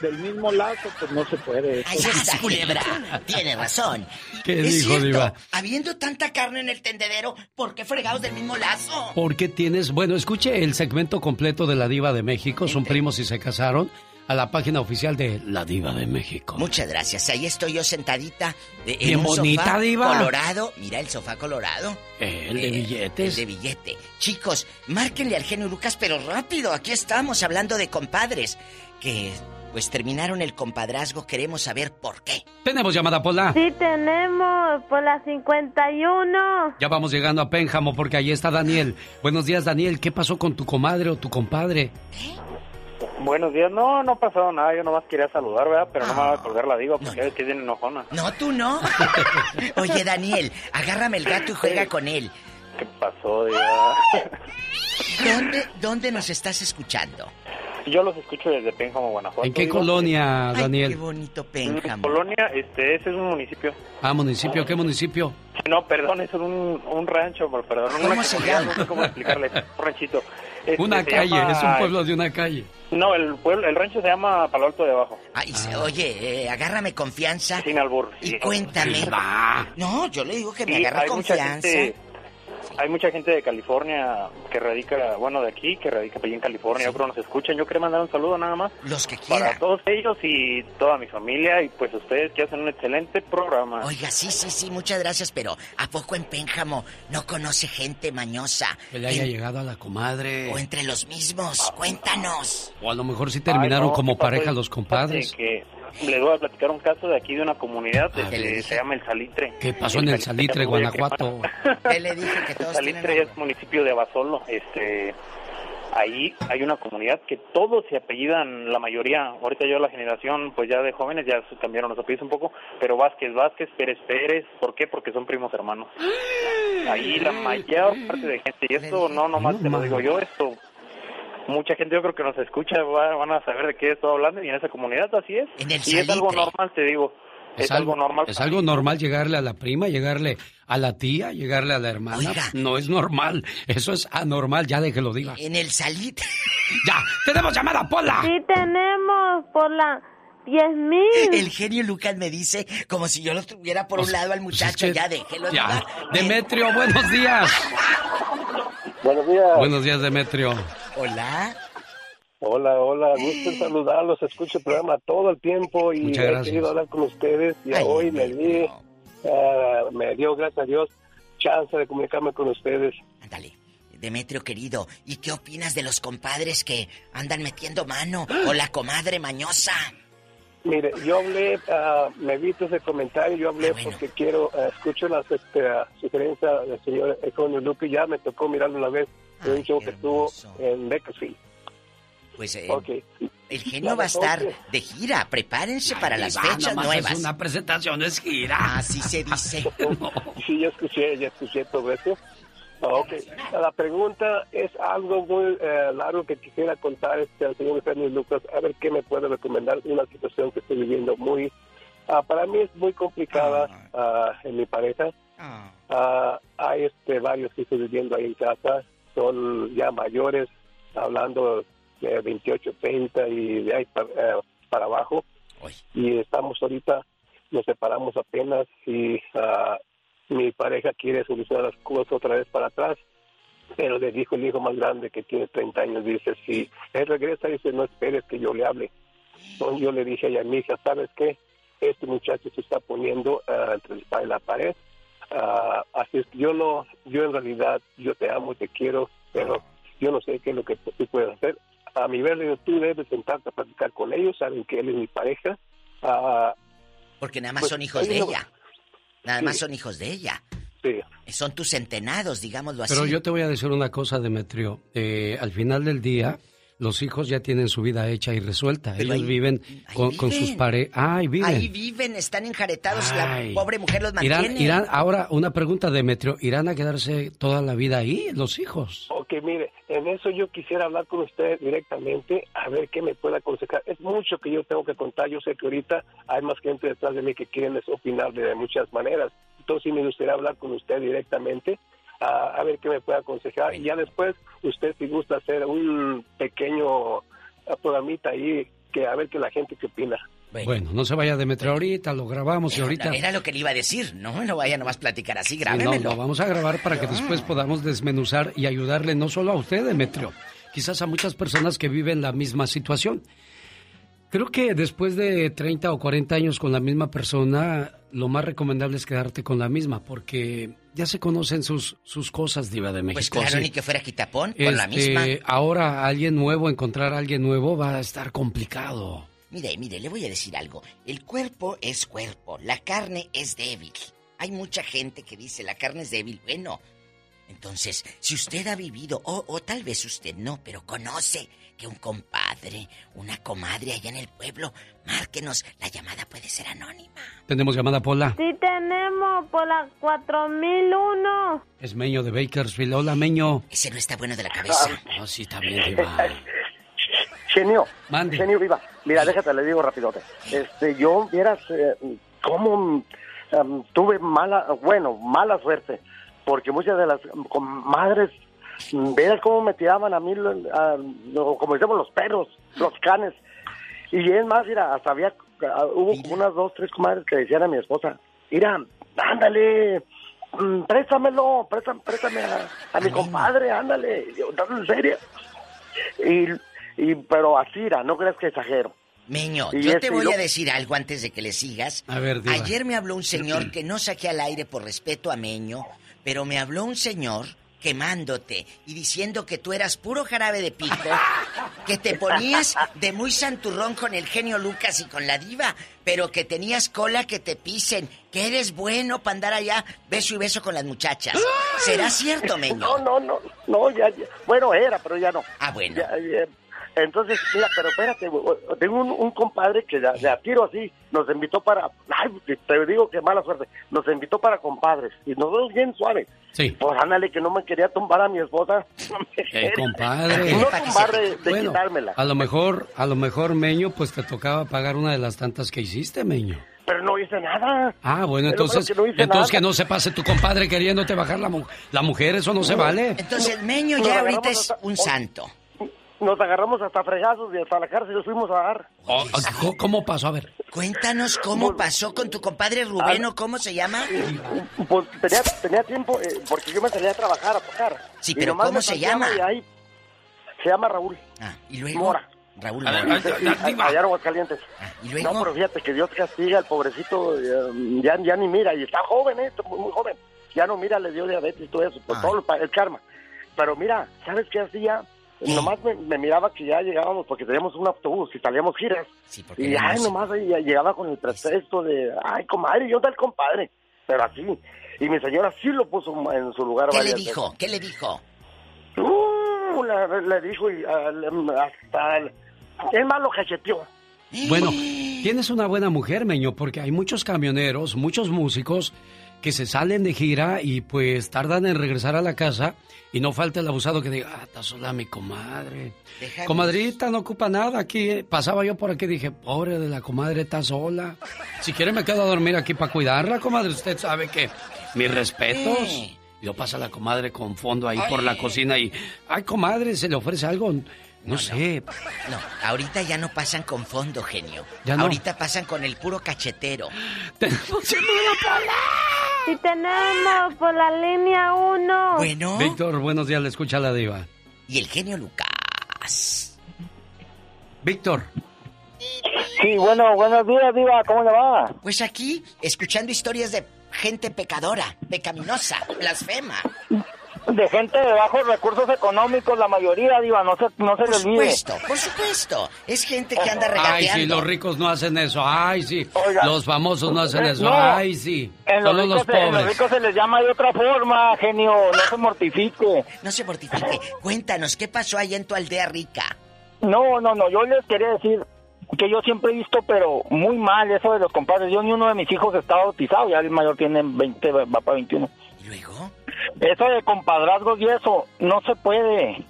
del mismo lazo, pues no se puede. ¡Ay, ¡Sas, culebra! Tiene razón. ¿Qué es dijo, cierto, Diva? habiendo tanta carne en el tendedero, ¿por qué fregados del mismo lazo? Porque tienes, bueno, escuche el segmento completo de La Diva de México, son primos y se casaron, a la página oficial de La Diva de México. Muchas gracias. Ahí estoy yo sentadita eh, en un bonita, sofá Diva. colorado. Mira el sofá colorado. Eh, el de Eh, billetes. El de billete. Chicos, márquenle al genio Lucas, pero rápido. Aquí estamos hablando de compadres que pues terminaron el compadrazgo. Queremos saber por qué. Tenemos llamada, Pola. Sí tenemos, por la 51. Ya vamos llegando a Pénjamo porque ahí está Daniel. Buenos días, Daniel. ¿Qué pasó con tu comadre o tu compadre? Buenos días. No, no ha pasado nada. Yo nomás quería saludar, ¿verdad? Pero no me va a colgar la diva porque es que es bien enojona. No, tú no. Oye, Daniel, agárrame el gato y juega con él. ¿Qué pasó, diva? ¿Dónde, ¿Dónde nos estás escuchando? Yo los escucho desde Pénjamo, Guanajuato. ¿En qué colonia, Daniel? Qué bonito Pénjamo. Colonia, este, ese es un municipio. Ah, municipio, ¿qué municipio? No, perdón, es un, un rancho, por- perdón. ¿Cómo una se llama? No sé cómo explicarle. Un ranchito. Este, Una calle, llama- es un pueblo de una calle. No, el pueblo, el rancho se llama Palo Alto de Abajo. Ay, se- oye, eh, agárrame confianza. Sin albur. Y cuéntame. No, yo le digo que me Sí, mucha confianza. gente- hay mucha gente de California que radica, bueno, de aquí, que radica allí en California. Yo creo que nos escuchan. Yo quería mandar un saludo nada más. Los que Para quieran. todos ellos y toda mi familia y pues ustedes que hacen un excelente programa. Oiga, sí, sí, sí, muchas gracias, pero ¿a poco en Pénjamo no conoce gente mañosa? Que le haya En- llegado a la comadre. O entre los mismos, cuéntanos. O a lo mejor sí terminaron Ay, no, como pareja los compadres. Que les voy a platicar un caso de aquí de una comunidad Ah, que se llama El Salitre. ¿Qué pasó en el Salitre, Guanajuato? ¿Qué le dije que todos Salitre es municipio de Abasolo. Este, ahí hay una comunidad que todos se apellidan, la mayoría. Ahorita yo la generación, pues ya de jóvenes ya se cambiaron los apellidos un poco, pero Vázquez, Vázquez, Pérez, Pérez. ¿Por qué? Porque son primos hermanos. Ahí la mayor parte de gente y esto no nomás te lo digo yo, esto mucha gente yo creo que nos escucha va- van a saber de qué estoy hablando y en esa comunidad así es. el y es algo normal, te digo. Es, algo normal. Es algo normal llegarle a la prima, llegarle a la tía, llegarle a la hermana. No es normal. Eso es anormal, ya de que lo diga. En el Salitre. ¡Ya! ¡Tenemos llamada, Pola! Sí tenemos, por la 10.000. El genio Lucas me dice como si yo lo tuviera por un lado al muchacho. que- ya déjelo Ya. Demetrio, buenos días. Buenos días. Buenos días, Demetrio. Hola. Hola, hola, gusto en saludarlos, escucho el programa todo el tiempo y he querido hablar con ustedes y hoy me di, ah, me dio, gracias a Dios, chance de comunicarme con ustedes. Demetrio querido, ¿y qué opinas de los compadres que andan metiendo mano o la comadre mañosa? Mire, yo hablé, ah, me viste ese comentario, yo hablé porque quiero, ah, escucho las este, ah, sugerencias del señor Econio Luque, ya me tocó mirarlo una vez en un show que estuvo en Bakersfield. Pues eh, Ok. el genio va a estar de gira. Prepárense para las va, fechas nuevas. Es una presentación, es gira. Así se dice. Sí, ya escuché, ya escuché todo eso. Ok, la pregunta es algo muy eh, largo que quisiera contar este, al señor Eugenio Lucas, a ver qué me puede recomendar, una situación que estoy viviendo muy, ah, para mí es muy complicada ah, en mi pareja. Ah, hay este, varios que estoy viviendo ahí en casa, son ya mayores, hablando de 28, 30 y de ahí para, eh, para abajo. Y estamos ahorita, nos separamos apenas y ah, mi pareja quiere solucionar las cosas otra vez para atrás. Pero le dijo el hijo más grande que tiene 30 años, dice, si él regresa, dice, no esperes que yo le hable. Entonces yo le dije a ella, mi hija, ¿sabes qué? Este muchacho se está poniendo ah, entre el espada y la pared. Ah, así es que yo no, yo en realidad, yo te amo, te quiero, pero yo no sé qué es lo que tú puedes hacer. A mi ver, le digo, tú debes sentarte a platicar con ellos, saben que él es mi pareja. Ah, Porque nada más Pues, son hijos de no- ella. Nada Sí. más son hijos de ella. Son tus centenados, digámoslo así. Pero yo te voy a decir una cosa, Demetrio. Eh, al final del día, los hijos ya tienen su vida hecha y resuelta. Pero Ellos ahí- viven con, con sus parejas. Ah, ahí viven. Ahí viven, están enjaretados, Ay. la pobre mujer los Irán, mantiene. irán, ahora una pregunta, Demetrio. ¿Irán a quedarse toda la vida ahí, los hijos? Ok, mire, en eso yo quisiera hablar con usted directamente, a ver qué me puede aconsejar. Es mucho que yo tengo que contar. Yo sé que ahorita hay más gente detrás de mí que quieren opinar de muchas maneras. Entonces, sí me gustaría hablar con usted directamente, a, a ver qué me puede aconsejar. Y ya después, usted si gusta hacer un pequeño ah, programita ahí, que a ver qué la gente qué opina. Bueno, no se vaya Demetrio ahorita, lo grabamos y ahorita... Era lo que le iba a decir, no no vaya nomás a platicar así, Sí, no, grábemelo. lo vamos a grabar para que después podamos desmenuzar y ayudarle no solo a usted, Demetrio, quizás a muchas personas que viven la misma situación. Creo que después de 30 o 40 años con la misma persona, lo más recomendable es quedarte con la misma, porque ya se conocen sus, sus cosas, Diva de México. Pues claro, ¿sí? ni que fuera quitapón, con la Este, misma. Ahora, alguien nuevo, encontrar a alguien nuevo va a estar complicado. Mire, mire, le voy a decir algo. El cuerpo es cuerpo, la carne es débil. Hay mucha gente que dice la carne es débil. Bueno, entonces, si usted ha vivido, o, o tal vez usted no, pero conoce que un compadre, una comadre allá en el pueblo, márquenos. La llamada puede ser anónima. Tenemos llamada Pola. Sí tenemos por la 4001. Es Meño de Bakersfield. Hola, Meño. Ese no está bueno de la cabeza. No, sí, está bien, Diva. Genio, Mande. genio viva. Mira, déjate, le digo rapidote. Este, yo, vieras, eh, cómo em, tuve mala, bueno, mala suerte, porque muchas de las madres, vieras cómo me tiraban a mí, lo- a- como decimos los perros, los canes. Y es más, mira, hasta había, ah, hubo como unas dos, tres comadres que decían a mi esposa, mira, ándale, mm, préstamelo, préstame, préstame a, a mi compadre, ándale, yo, ¿estás en serio? Y, y, pero así era, no creas que exagero. Meño, Y yo este, te voy lo- a decir algo antes de que le sigas. A ver, Diva. Ayer me habló un señor que no saqué al aire por respeto a Meño, pero me habló un señor quemándote y diciendo que tú eras puro jarabe de pico, que te ponías de muy santurrón con el genio Lucas y con la diva, pero que tenías cola que te pisen, que eres bueno para andar allá beso y beso con las muchachas. ¿Será cierto, Meño? No, no, no, no, ya, ya- bueno, era, pero ya no. Ah, bueno. Ya, ya. Entonces, mira, pero espérate, tengo un, un compadre que de, de a tiro así nos invitó para, ay, te digo que mala suerte, nos invitó para compadres y nosotros bien suave. Sí. Pues ándale, que no me quería tumbar a mi esposa. Eh, compadre. No tumbar de, de Bueno, quitármela. a lo mejor, a lo mejor, Meño, pues te tocaba pagar una de las tantas que hiciste, Meño. Pero no hice nada. Ah, bueno, Pero entonces, que no entonces nada. que no se pase tu compadre queriéndote bajar la, mu- la mujer, eso no se vale. Entonces el Meño ya ahorita es un santo. Nos agarramos hasta fregazos y hasta la cárcel nos fuimos a dar. Oh, ¿cómo- ¿Cómo pasó? A ver. Cuéntanos cómo pasó con tu compadre Rubén o cómo se llama. Pues tenía, tenía tiempo, eh, porque yo me salía a trabajar, a tocar. Sí, pero ¿cómo se llama? y ahí- se llama Raúl. Ah, y luego. Mora. Raúl allá en Aguascalientes. ¿y luego? No, pero fíjate que Dios castiga al pobrecito, eh, ya, ya ni mira, y está joven, eh, muy, muy joven. Ya no mira, le dio diabetes y todo eso, por todo el karma. Pero mira, ¿sabes qué hacía? Nomás me, me miraba que ya llegábamos porque teníamos un autobús y salíamos giras. porque y ay, éramos- nomás ahí ya llegaba con el pretexto de, ay, comadre, yo tal compadre. Pero así. Y mi señora sí lo puso en su lugar ¿Qué le varias dijo? ¿Qué le dijo? Uh, le, le dijo y ah, le- hasta... el- Es más, lo cacheteó. Bueno, tienes una buena mujer, Meño, porque hay muchos camioneros, muchos músicos que se salen de gira y pues tardan en regresar a la casa y no falta el abusado que diga, ah, está sola mi comadre. Comadrita, no ocupa nada aquí. eh. Pasaba yo por aquí y dije, pobre de la comadre, está sola. Si quiere me quedo a dormir aquí para cuidarla, comadre. Usted sabe que mis respetos. Eh. Y Yo pasa la comadre con fondo ahí por la cocina y, ay, comadre, ¿se le ofrece algo? No, sé. No, ahorita ya no pasan con fondo, genio. Ya no. Ahorita pasan con el puro cachetero. Y tenemos por la línea 1. Bueno. Víctor, buenos días, le escucha la diva. Y el genio Lucas. Víctor. Sí, bueno, buenos días, Diva, ¿cómo le va? Pues aquí, escuchando historias de gente pecadora, pecaminosa, blasfema. De gente de bajos recursos económicos, la mayoría, Diva, no se, no se Por le olvide. supuesto, por supuesto. Es gente que anda Ay, regateando. sí, los ricos no hacen eso. Ay, sí. Oiga. Los famosos no hacen Eh, eso. no. Ay, sí. En los, Solo ricos, los se- en los pobres. ricos se les llama de otra forma, genio, no se mortifique. No se mortifique. Cuéntanos, ¿qué pasó allá en tu aldea rica? No, no, no, yo les quería decir que yo siempre he visto, pero muy mal eso de los compadres. Yo ni uno de mis hijos está bautizado, ya el mayor tiene 20, va para 21. ¿Y luego? Eso de compadrazgos y eso, no se puede.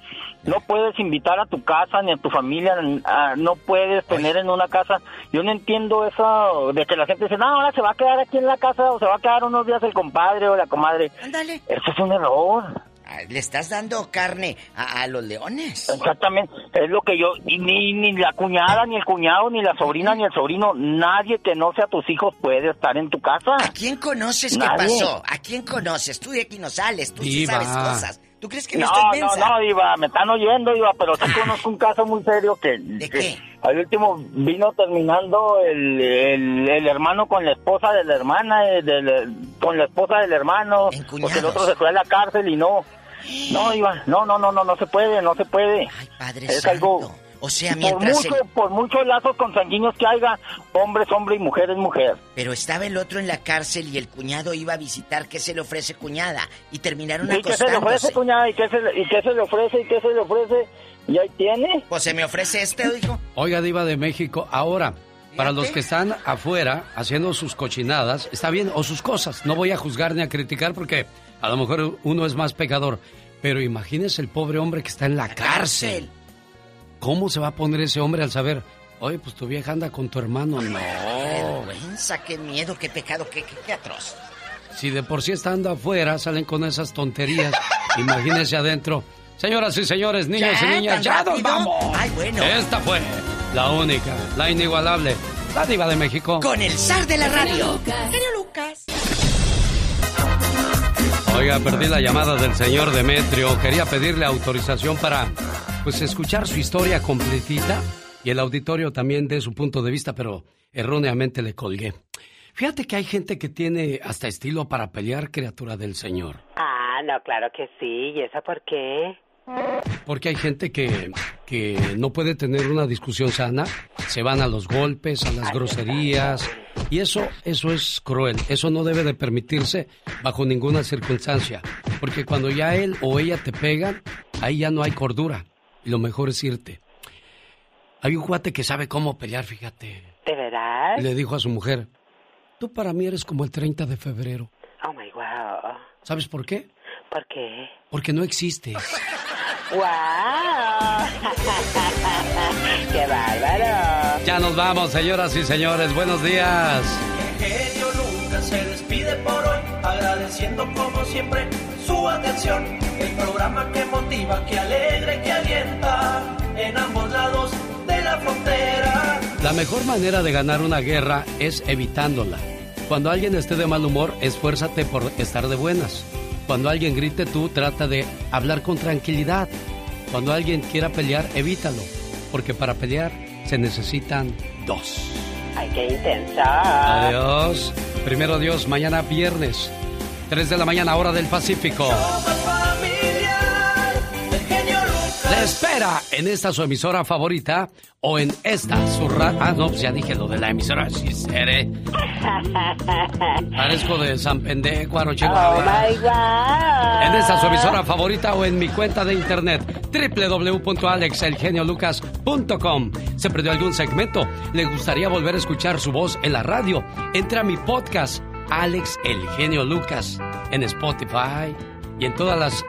No puedes invitar a tu casa ni a tu familia, a- no puedes tener en una casa. Yo no entiendo eso de que la gente dice, no, ahora se va a quedar aquí en la casa o se va a quedar unos días el compadre o la comadre. Ándale. Eso es un error. Ah, Le estás dando carne a, a los leones. Exactamente, es lo que yo, y ni, ni la cuñada, ni el cuñado, ni la sobrina, ni el sobrino, nadie que no sea tus hijos puede estar en tu casa. ¿A quién conoces qué Nadie. pasó? ¿A quién conoces? Tú de aquí no sales, tú sí sabes cosas. ¿Tú crees que no, No, estoy no, mensa? no, Diva, me están oyendo, Diva, pero sí conozco un caso muy serio que... ¿De que qué? Al último vino terminando el, el, el hermano con la esposa de la hermana, eh, del- con la esposa del hermano, porque el otro se fue a la cárcel y no... No, Diva, no, no, no, no, no se puede, no se puede. Padre es santo. algo... O sea, por, mientras mucho, el- por muchos lazos consanguíneos que haya, hombre es hombre y mujer es mujer. Pero estaba el otro en la cárcel y el cuñado iba a visitar qué se le ofrece cuñada y terminaron ¿Y qué se le ofrece, acostándose. cuñada? ¿Y qué se, le- ¿Y qué se le ofrece? ¿Y qué se le ofrece? ¿Y ahí tiene? Pues se me ofrece este, dijo. Oiga, Diva de México, ahora, para los que están afuera haciendo sus cochinadas, está bien, o sus cosas, no voy a juzgar ni a criticar porque a lo mejor uno es más pecador, pero imagínese el pobre hombre que está en la cárcel. ¿Cómo se va a poner ese hombre al saber, oye, pues tu vieja anda con tu hermano? Qué No. vergüenza, qué miedo, qué pecado, qué, qué, qué atroz. Si de por sí estando afuera salen con esas tonterías, imagínese adentro. Señoras y señores, niños ¿Ya? y niñas, ¿Tan ya nos vamos. Ay, bueno. Esta fue la única, la inigualable, la diva de México. Con el zar de la radio. Genio Oiga, perdí la llamada del señor Demetrio. Quería pedirle autorización para, pues, escuchar su historia completita y el auditorio también dé su punto de vista, pero erróneamente le colgué. Fíjate que hay gente que tiene hasta estilo para pelear, criatura del Señor. Ah, no, claro que sí. ¿Y eso por qué? Porque hay gente que, que no puede tener una discusión sana, se van a los golpes, a las groserías, y eso, eso es cruel, eso no debe de permitirse bajo ninguna circunstancia, porque cuando ya él o ella te pegan, ahí ya no hay cordura, y lo mejor es irte. Hay un cuate que sabe cómo pelear, fíjate. ¿De verdad? Le dijo a su mujer, tú para mí eres como el 30 de febrero. Oh my wow. ¿Sabes por qué? ¿Por qué? Porque no existes. ¡Wow! ¡Qué bárbaro! Ya nos vamos, señoras y señores, buenos días. El genio Lucas se despide por hoy, agradeciendo como siempre su atención. El programa que motiva, que alegra que alienta en ambos lados de la frontera. La mejor manera de ganar una guerra es evitándola. Cuando alguien esté de mal humor, esfuérzate por estar de buenas. Cuando alguien grite, tú trata de hablar con tranquilidad. Cuando alguien quiera pelear, evítalo. Porque para pelear se necesitan dos. ¡Ay, qué intensa! Adiós. Primero Dios, mañana viernes. 3 de la mañana, hora del Pacífico. Le espera en esta su emisora favorita o en esta su ra Ah, no, pues ya dije lo de la emisora. Sí, seré. Parezco de San Pendejo, Chihuahua. Oh my God. En esta su emisora favorita o en mi cuenta de internet www.alexelgeniolucas.com. ¿Se perdió algún segmento? ¿Le gustaría volver a escuchar su voz en la radio? Entra a mi podcast, Alex El Genio Lucas, en Spotify y en todas las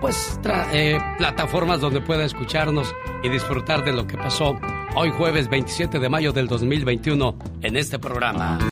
pues eh, plataformas donde pueda escucharnos y disfrutar de lo que pasó hoy jueves 27 de mayo del 2021 en este programa.